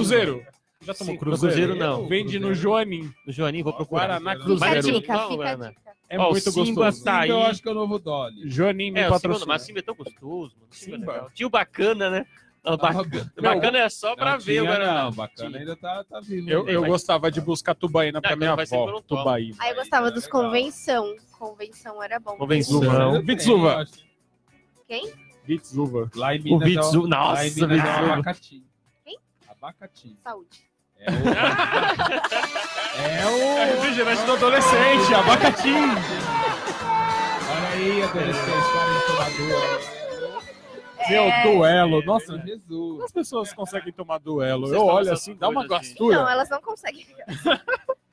D: Já tomou
B: Sim,
D: Cruzeiro?
B: Cruzeiro não.
D: Vende no
E: Cruzeiro.
D: Joanim.
B: Do Joaninho, vou procurar.
D: Guaraná
C: Fica
D: Cruzeiro.
C: dica, fica dica.
D: É
B: Ó, o
D: muito
B: Simba
D: gostoso.
B: tá aí.
E: eu acho que é o novo Dolly.
D: Joanim me
B: É, o Simba,
D: patrocina.
B: mas Simba é tão gostoso, mano. Simba é
D: Simba.
B: legal. Tio bacana, né? Não,
E: Tava-
B: bacana, bacana é só pra
E: Não
B: ver Guaraná.
E: Não, bacana ainda tá, tá vivo.
D: Eu, eu gostava de buscar tubaína pra
B: Não,
D: minha
B: ser por
D: avó.
B: um.
D: Tubaína.
C: Aí eu gostava
E: é
C: dos
E: legal.
C: convenção. Convenção era bom.
B: Convenção.
E: Acho.
C: Quem?
E: Lá em Minas é
B: Vitsu,
E: o- lá
B: nossa,
E: é
B: Vitsuva.
E: abacati.
C: Quem? Saúde.
E: É o... é o...
D: É refrigerante do adolescente, abacati.
E: Olha aí, adolescente, para de tomar duelo.
D: Meu, duelo. Nossa,
E: Jesus.
D: as pessoas conseguem tomar duelo.
B: Vocês
D: Eu olho assim, dá uma gastura.
C: Não, elas não conseguem.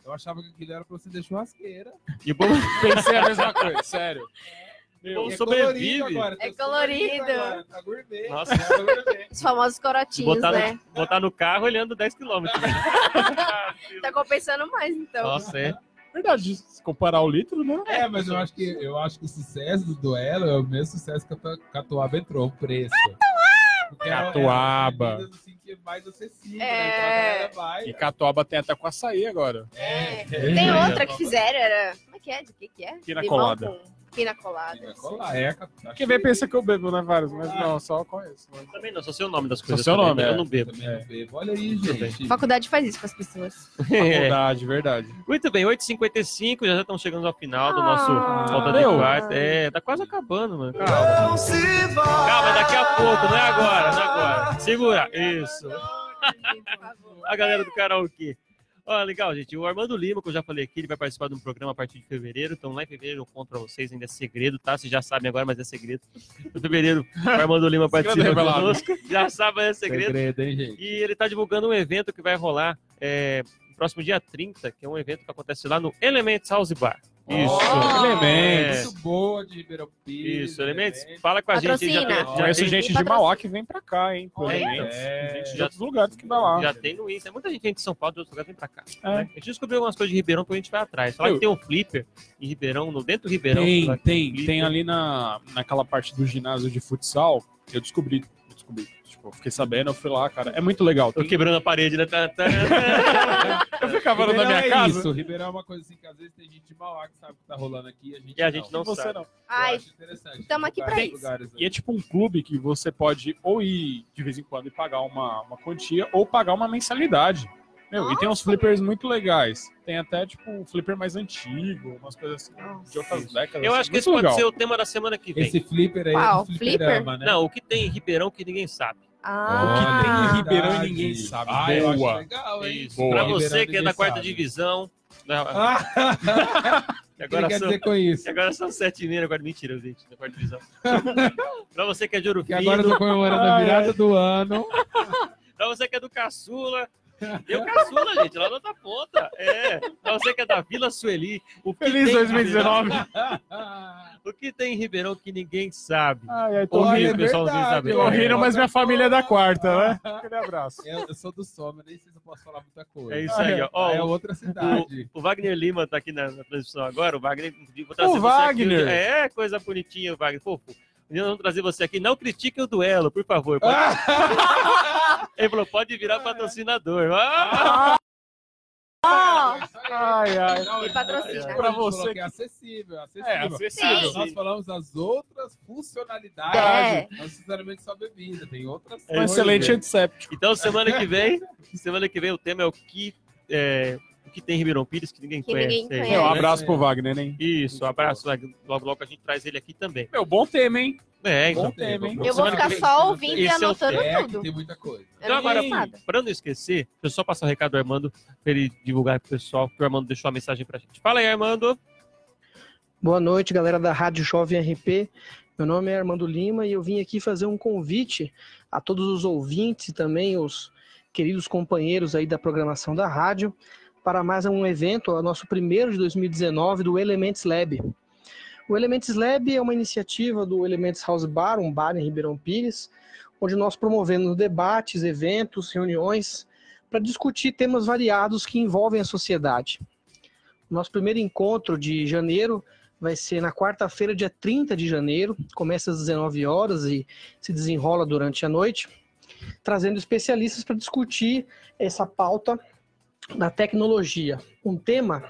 E: Eu achava que aquilo era pra você ter churrasqueira.
B: E bom
D: Pensei a mesma coisa, sério. Meu,
E: é
B: sobrevive.
E: colorido agora,
C: É
E: tá
C: colorido.
E: agora, Tá gourmet.
B: Nossa.
E: Tá.
C: Os famosos corotinhos,
B: botar,
C: né?
B: no, botar no carro ele anda 10km.
C: Tá compensando mais, então.
B: Nossa, é.
D: verdade, se comparar o litro, né?
E: É, mas eu acho que eu acho que o sucesso do duelo é o mesmo sucesso que a Catuaba entrou, o preço. Porque era
D: Catuaba.
E: que é mais acessível,
C: É.
E: né? Então vai.
D: E Catuaba tem até com açaí agora.
E: É,
C: Tem outra que fizeram, era. Como é que é? De que que é?
D: Pina colada.
C: com Pina colada.
E: Vai colar, é, Catu-
D: Quem vê pensa que eu bebo, né, vários? Mas não, só conheço. Mas...
B: Também não, só sei o nome das coisas.
D: seu
B: também,
D: nome,
B: né?
D: é.
B: Eu não bebo.
E: Também não bebo. Olha aí, gente.
C: Faculdade faz isso com as pessoas.
B: É.
D: Faculdade, verdade.
B: Muito bem, 8h55, já estamos chegando ao final do
C: Ah.
B: nosso Volta de
D: Meu.
B: Quarto. É, tá quase acabando, mano. Calma. Calma, daqui a pouco, não é agora, não é agora. Segura, isso. A galera do karaokê. Ó, legal, gente. O Armando Lima, que eu já falei aqui, ele vai participar de um programa a partir de fevereiro. Então, lá em fevereiro eu conto pra vocês, ainda é segredo, tá? Vocês já sabem agora, mas é segredo. Em fevereiro, o Armando Lima *laughs* participa conosco. Já sabe, mas é segredo.
E: Segredo, hein, gente?
B: E ele está divulgando um evento que vai rolar é, no próximo dia 30, que é um evento que acontece lá no Elements House Bar. Isso.
E: Oh,
B: Elementos.
E: Muito boa de Ribeirão Pires.
B: Isso, Elementos.
E: Elementos.
B: Fala com a gente. aí, Já,
C: Patrocina.
B: tem- já,
D: Conheço
B: tem,
D: gente de. Mauá que vem pra cá, hein? Pro
C: É,
D: Elementos.
E: É.
D: Gente de
B: Já-
D: outros lugares que vai lá.
B: já tem no Insta. Muita gente vem de São Paulo, de outros lugares vem pra cá.
D: É.
B: né? A gente descobriu algumas coisas de Ribeirão que a gente vai atrás. Falar
D: Eu-
B: que tem um flipper em Ribeirão, no, dentro do Ribeirão.
D: Tem, tem,
B: flipper.
D: tem ali na, naquela parte do ginásio de futsal, eu descobri, eu descobri, tipo, fiquei sabendo, eu fui lá, cara, é muito legal.
B: Tô
D: Tem,
B: quebrando a parede, né? *laughs*
D: Eu ficava na minha
E: é
D: casa.
E: Isso. Ribeirão é uma coisa assim que às vezes tem gente de Mauá que sabe o que tá rolando aqui. A gente
B: E a gente não
D: você
B: sabe.
D: não.
E: Eu
C: Ai,
E: acho interessante.
C: tamo aqui pra isso.
E: lugares,
D: E é tipo um clube que você pode ou ir de vez em quando e pagar uma, uma quantia, ou pagar uma mensalidade. Meu, e tem uns flippers muito legais. Tem até, tipo, um flipper mais antigo, umas coisas assim, de outras décadas.
B: Eu
D: assim,
B: acho que
D: muito
B: esse pode
D: legal.
B: ser o tema da semana que vem.
E: Esse flipper aí
C: Qual?
E: é do fliperama, né?
B: Não, o que tem em Ribeirão que ninguém sabe.
C: Ah,
D: tem em Ribeirão e ninguém sabe.
E: Ah, eu acho
D: Boa.
E: legal, hein?
B: Isso.
D: Boa.
B: Pra
E: Ribeirão
B: você que é da quarta
E: sabe.
B: divisão. né?
E: Ah, *laughs*
B: E
E: o que
B: agora
E: quer
B: são,
E: dizer com isso?
B: agora são sete e meia, agora mentira, gente, da quarta divisão. *laughs* pra você que é de Ouro
E: Que agora eu
B: Fino,
E: tô comemorando a virada do ano. *laughs*
B: pra você que é do Caçula. *laughs* Eu Caçula, gente, lá na outra ponta. É. Pra você que é da Vila Sueli. O que
D: Feliz
B: tem em
D: 2019.2019. *laughs*
B: O que tem em Ribeirão que ninguém sabe?
D: Ai, ai, tô rindo.
E: é
B: pessoal, não
E: verdade,
B: sabe.
D: Tô rindo, mas minha família é da quarta, né? *laughs* Aquele abraço.
E: Eu, eu sou do Soma, nem sei se eu posso falar muita coisa.
B: É isso aí, ó. Ó,
E: Ah, é
B: o-
E: outra cidade.
B: O Wagner Lima tá aqui na, na transmissão agora. O Wagner. Vou
D: O
B: você aqui.
D: Wagner!
B: É, coisa bonitinha, o Wagner. Fofo. Vamos trazer você aqui. Não critique o duelo, por favor. Pode- *laughs* Ele falou: pode virar patrocinador. Ah!
D: Ai, ai.
E: Não,
C: E patrocina.
D: Pra
E: falou
D: você
E: que é acessível, acessível.
D: É, acessível.
E: Nós falamos as outras funcionalidades,
C: É.
E: não necessariamente só bebida, tem outras
D: Um
E: coisas.
D: excelente antisséptico.
B: Então, semana que vem, semana que vem o tema é o que, é, o que tem em Ribeirão Pires que ninguém
C: Que
B: conhece.
C: ninguém conhece.
D: Meu, um abraço pro Wagner, hein?
B: Isso, um abraço. Wagner. Logo, logo a gente traz ele aqui também.
D: Meu, bom tema, hein?
B: É, então.
D: Bom tema, hein?
C: eu vou ficar só ouvindo e
B: esse é
C: anotando
E: É, que
C: tudo.
E: tem muita coisa.
B: Então
C: não
B: agora, para não esquecer, deixa eu só passar o recado do Armando para ele divulgar pro pessoal, que o Armando deixou a mensagem pra gente. Fala aí, Armando.
H: Boa noite, galera da Rádio Jovem RP. Meu nome é Armando Lima e eu vim aqui fazer um convite a todos os ouvintes e também os queridos companheiros aí da programação da rádio para mais um evento, o nosso primeiro de 2019 do Elements Lab. O Elements Lab é uma iniciativa do Elements House Bar, um bar em Ribeirão Pires, onde nós promovemos debates, eventos, reuniões para discutir temas variados que envolvem a sociedade. Nosso primeiro encontro de janeiro vai ser na quarta-feira, dia 30 de janeiro, começa às 19 horas e se desenrola durante a noite, trazendo especialistas para discutir essa pauta da tecnologia. Um tema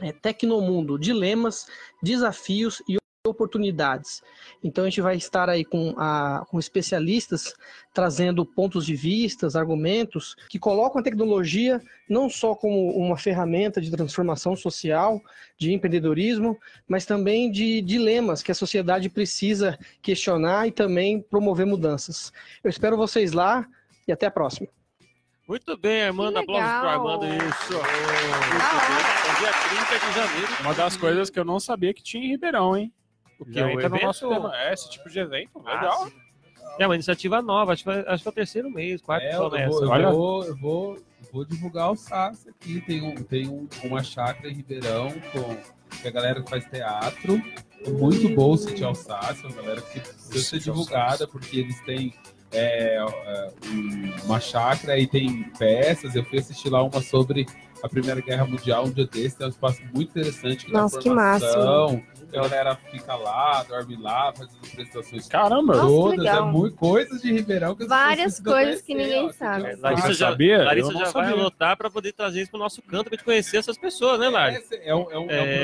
H: é Tecnomundo, dilemas, desafios e oportunidades. Então a gente vai estar aí com, a, com especialistas trazendo pontos de vistas, argumentos que colocam a tecnologia não só como uma ferramenta de transformação social, de empreendedorismo, mas também de dilemas que a sociedade precisa questionar e também promover mudanças. Eu espero vocês lá e até a próxima.
B: Muito bem, Armando. Aplausos pro
C: legal.
B: Armando. Isso. É dia 30 de janeiro.
D: Uma das coisas que eu não sabia que tinha em Ribeirão, hein?
B: O que?
D: Entra no nosso tema. É, esse tipo de evento. Legal.
B: Ah, sim. É uma iniciativa nova, acho que, acho que é o terceiro mês, quarto
E: É, eu, vou, eu,
D: Olha.
E: vou, eu vou, eu vou divulgar o SAS aqui. Tem, um, tem um- uma chácara em Ribeirão com a galera que faz teatro. É muito bom o Sítio Alsácia, uma galera que precisa ser divulgada, porque eles têm é, é, um- uma chácara e tem peças. Eu fui assistir lá uma sobre a Primeira Guerra Mundial um dia desse, tem um espaço muito interessante que
C: Nossa, que
E: formação. A galera fica lá, dorme lá, fazendo prestações
D: Caramba.
C: Nossa,
E: todas. É muito coisas de Ribeirão que as
C: Várias coisas que
E: conhecer,
C: ninguém
E: ó.
C: sabe.
B: É, Larissa já,
D: sabia?
B: Larissa já vai
D: sabia.
B: anotar para poder trazer isso pro nosso canto, pra gente conhecer essas pessoas, né, Lari?
E: Esse É, um, é, um, é um
B: É.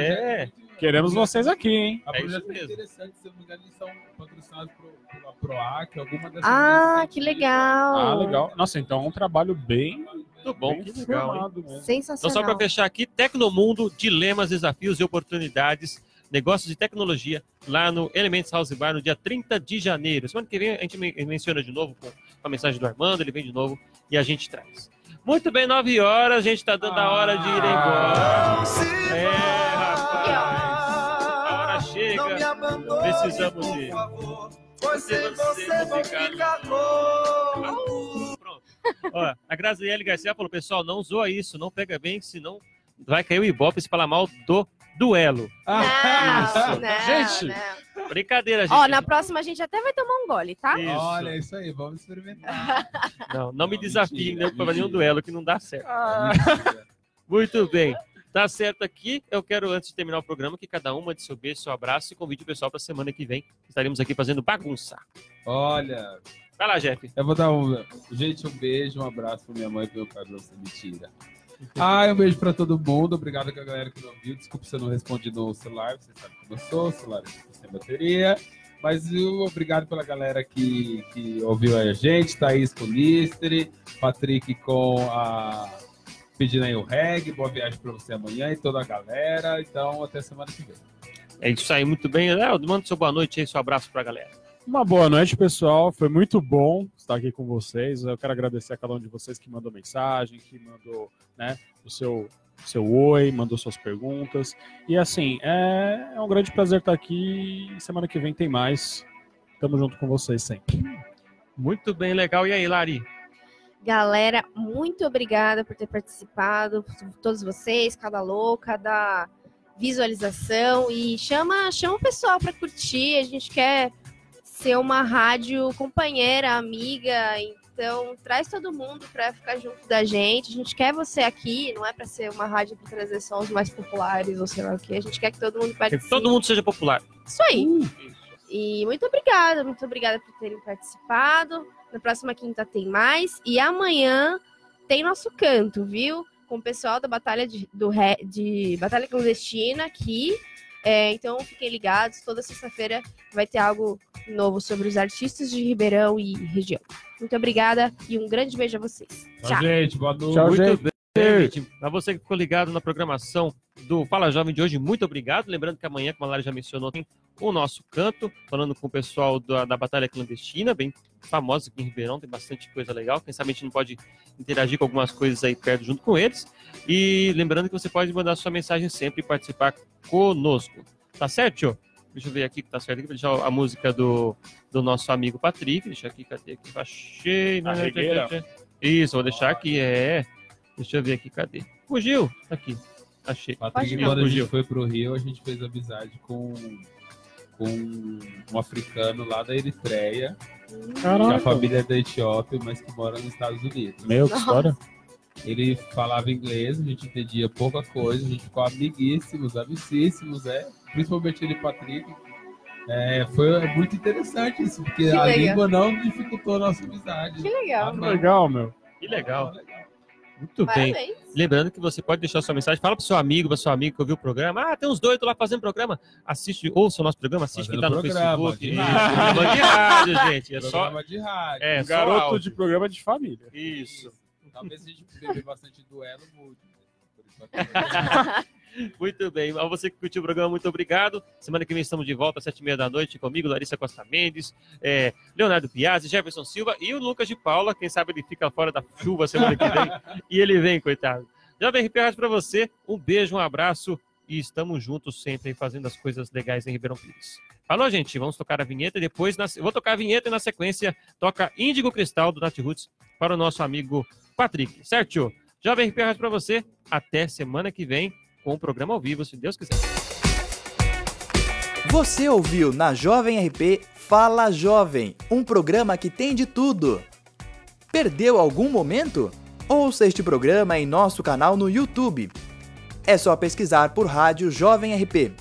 E: projeto
D: Queremos vocês aqui, hein?
E: É
B: É isso mesmo.
E: interessante, se eu não me engano, eles são patrocinados pela PROAC, alguma dessas
C: Ah, que legal.
D: Ah, legal. Nossa, então é um trabalho bem,
B: Muito bom,
D: bem
B: que legal.
C: Sensacional.
B: Então, só para fechar aqui, Tecnomundo, dilemas, desafios e oportunidades, negócios de tecnologia, lá no Elements House Bar, no dia 30 de janeiro. Semana que vem a gente men- menciona de novo com a mensagem do Armando, ele vem de novo e a gente traz. Muito bem, 9 horas, a gente tá dando a hora de ir embora. É, rapaz. A hora chega. Precisamos ir. Se você não ficar Pronto. Ó, a Graziele Garcia falou, pessoal, não zoa isso, não pega bem, senão vai cair o Ibope se falar mal do duelo.
C: Não,
B: Isso.
C: não,
D: Gente.
C: não.
B: Brincadeira, gente.
C: Ó, na próxima a gente até vai tomar um gole, tá?
B: Isso.
E: Olha, é isso aí, vamos experimentar.
B: Não, não me
E: Não,
B: desafie
E: mentira,
B: né, para nenhum duelo que não dá certo.
E: Mentira.
B: Muito bem. Tá certo aqui. Eu quero, antes de terminar o programa, que cada uma de seu beijo, seu abraço e convide o pessoal para semana que vem. Estaremos aqui fazendo bagunça.
E: Olha,
B: Vai lá, Jeff.
E: eu vou dar um. Gente, um beijo, um abraço pra minha mãe e meu pai você. Mentira. Ah, um beijo pra todo mundo. Obrigado a galera que não viu. Desculpa se eu não respondi no celular. Você sabe como eu sou. O celular é sem bateria. Mas eu, obrigado pela galera que, que ouviu a gente. Thaís com o Listre, Patrick com a pedindo aí o reggae. Boa viagem pra você amanhã e toda a galera. Então, até semana que vem.
B: É isso aí, muito bem. Léo, manda seu boa noite aí, seu abraço pra galera.
D: Uma boa noite, pessoal. Foi muito bom estar aqui com vocês. Eu quero agradecer a cada um de vocês que mandou mensagem, que mandou né, o seu, seu oi, mandou suas perguntas. E assim, é, é um grande prazer estar aqui. Semana que vem tem mais. Tamo junto com vocês sempre.
B: Muito bem, legal. E aí, Lari?
C: Galera, muito obrigada por ter participado, todos vocês, cada louca, da visualização e chama, chama o pessoal para curtir. A gente quer ser uma rádio companheira, amiga, então traz todo mundo para ficar junto da gente. A gente quer você aqui, não é para ser uma rádio para trazer só os mais populares ou sei lá o que. A gente quer que todo mundo
B: Que
C: participe.
B: todo mundo seja popular.
C: Isso aí. E muito obrigada, muito obrigada por terem participado. Na próxima quinta tem mais. E amanhã tem nosso canto, viu? Com o pessoal da Batalha de, do, Re- de Batalha Clandestina aqui. É, então fiquem ligados, toda sexta-feira vai ter algo novo sobre os artistas de Ribeirão e região. Muito obrigada e um grande beijo a vocês. Tchau.
E: gente. Boa noite.
D: Tchau,
B: Muito
D: gente.
B: bem, gente. Pra você que ficou ligado na programação do Fala Jovem de hoje, muito obrigado. Lembrando que amanhã, como a Lara já mencionou, tem o nosso canto, falando com o pessoal da, da Batalha Clandestina, bem famosa aqui em Ribeirão, tem bastante coisa legal. Quem sabe a gente não pode interagir com algumas coisas aí perto junto com eles. E lembrando que você pode mandar sua mensagem sempre e participar conosco. Tá certo, tio? Deixa eu ver aqui que tá certo aqui, vou deixar a música do, do nosso amigo Patrick. Deixa aqui, cadê aqui? Achei.
D: Regueira.
B: Isso, vou deixar aqui, é. Deixa eu ver aqui, cadê? Fugiu? Aqui. Achei.
E: Patrick, quando a gente foi pro Rio, a gente fez amizade com, com um africano lá da Eritreia, que a
D: Caraca.
E: família é da Etiópia, mas que mora nos Estados Unidos.
D: Meu, que história.
E: Ele falava inglês, a gente entendia pouca coisa, a gente ficou amiguíssimos, amicíssimos, é. Principalmente ele e Patrick. É, foi muito interessante isso, porque
C: Que
E: a
C: legal.
E: língua não dificultou a nossa amizade.
C: Que legal.
E: Ah,
D: legal, meu.
B: Que legal. Muito bem.
C: Parabéns.
B: Lembrando que você pode deixar sua mensagem, fala pro seu amigo, pra sua amiga que ouviu o programa. Ah, tem uns doidos lá fazendo programa. Assiste, ouça o nosso programa, assiste
E: Fazendo
B: quem tá no
E: programa,
B: Facebook.
E: de
B: Isso,
E: rádio.
B: programa de rádio, gente. É só.
E: Programa de rádio.
B: É,
D: Um
B: só
D: garoto
B: áudio.
D: de programa de família.
B: Isso.
E: Talvez a gente beber bastante duelo mude. *laughs* *laughs*
B: Muito bem. A você que curtiu o programa, muito obrigado. Semana que vem estamos de volta às sete e meia da noite comigo, Larissa Costa Mendes, é, Leonardo Piazzi, Jefferson Silva e o Lucas de Paula. Quem sabe ele fica fora da chuva semana que vem. e ele vem, coitado. Jovem RP Rádio para você. Um beijo, um abraço e estamos juntos sempre fazendo as coisas legais em Ribeirão Pires. Falou, gente. Vamos tocar a vinheta e depois na- vou tocar a vinheta e na sequência toca Índigo Cristal do Nat Roots para o nosso amigo Patrick. Certo? Jovem RP Rádio para você. Até semana que vem com o programa ao vivo, se Deus quiser.
A: Você ouviu na Jovem RP Fala Jovem, um programa que tem de tudo. Perdeu algum momento? Ouça este programa em nosso canal no YouTube. É só pesquisar por Rádio Jovem RP.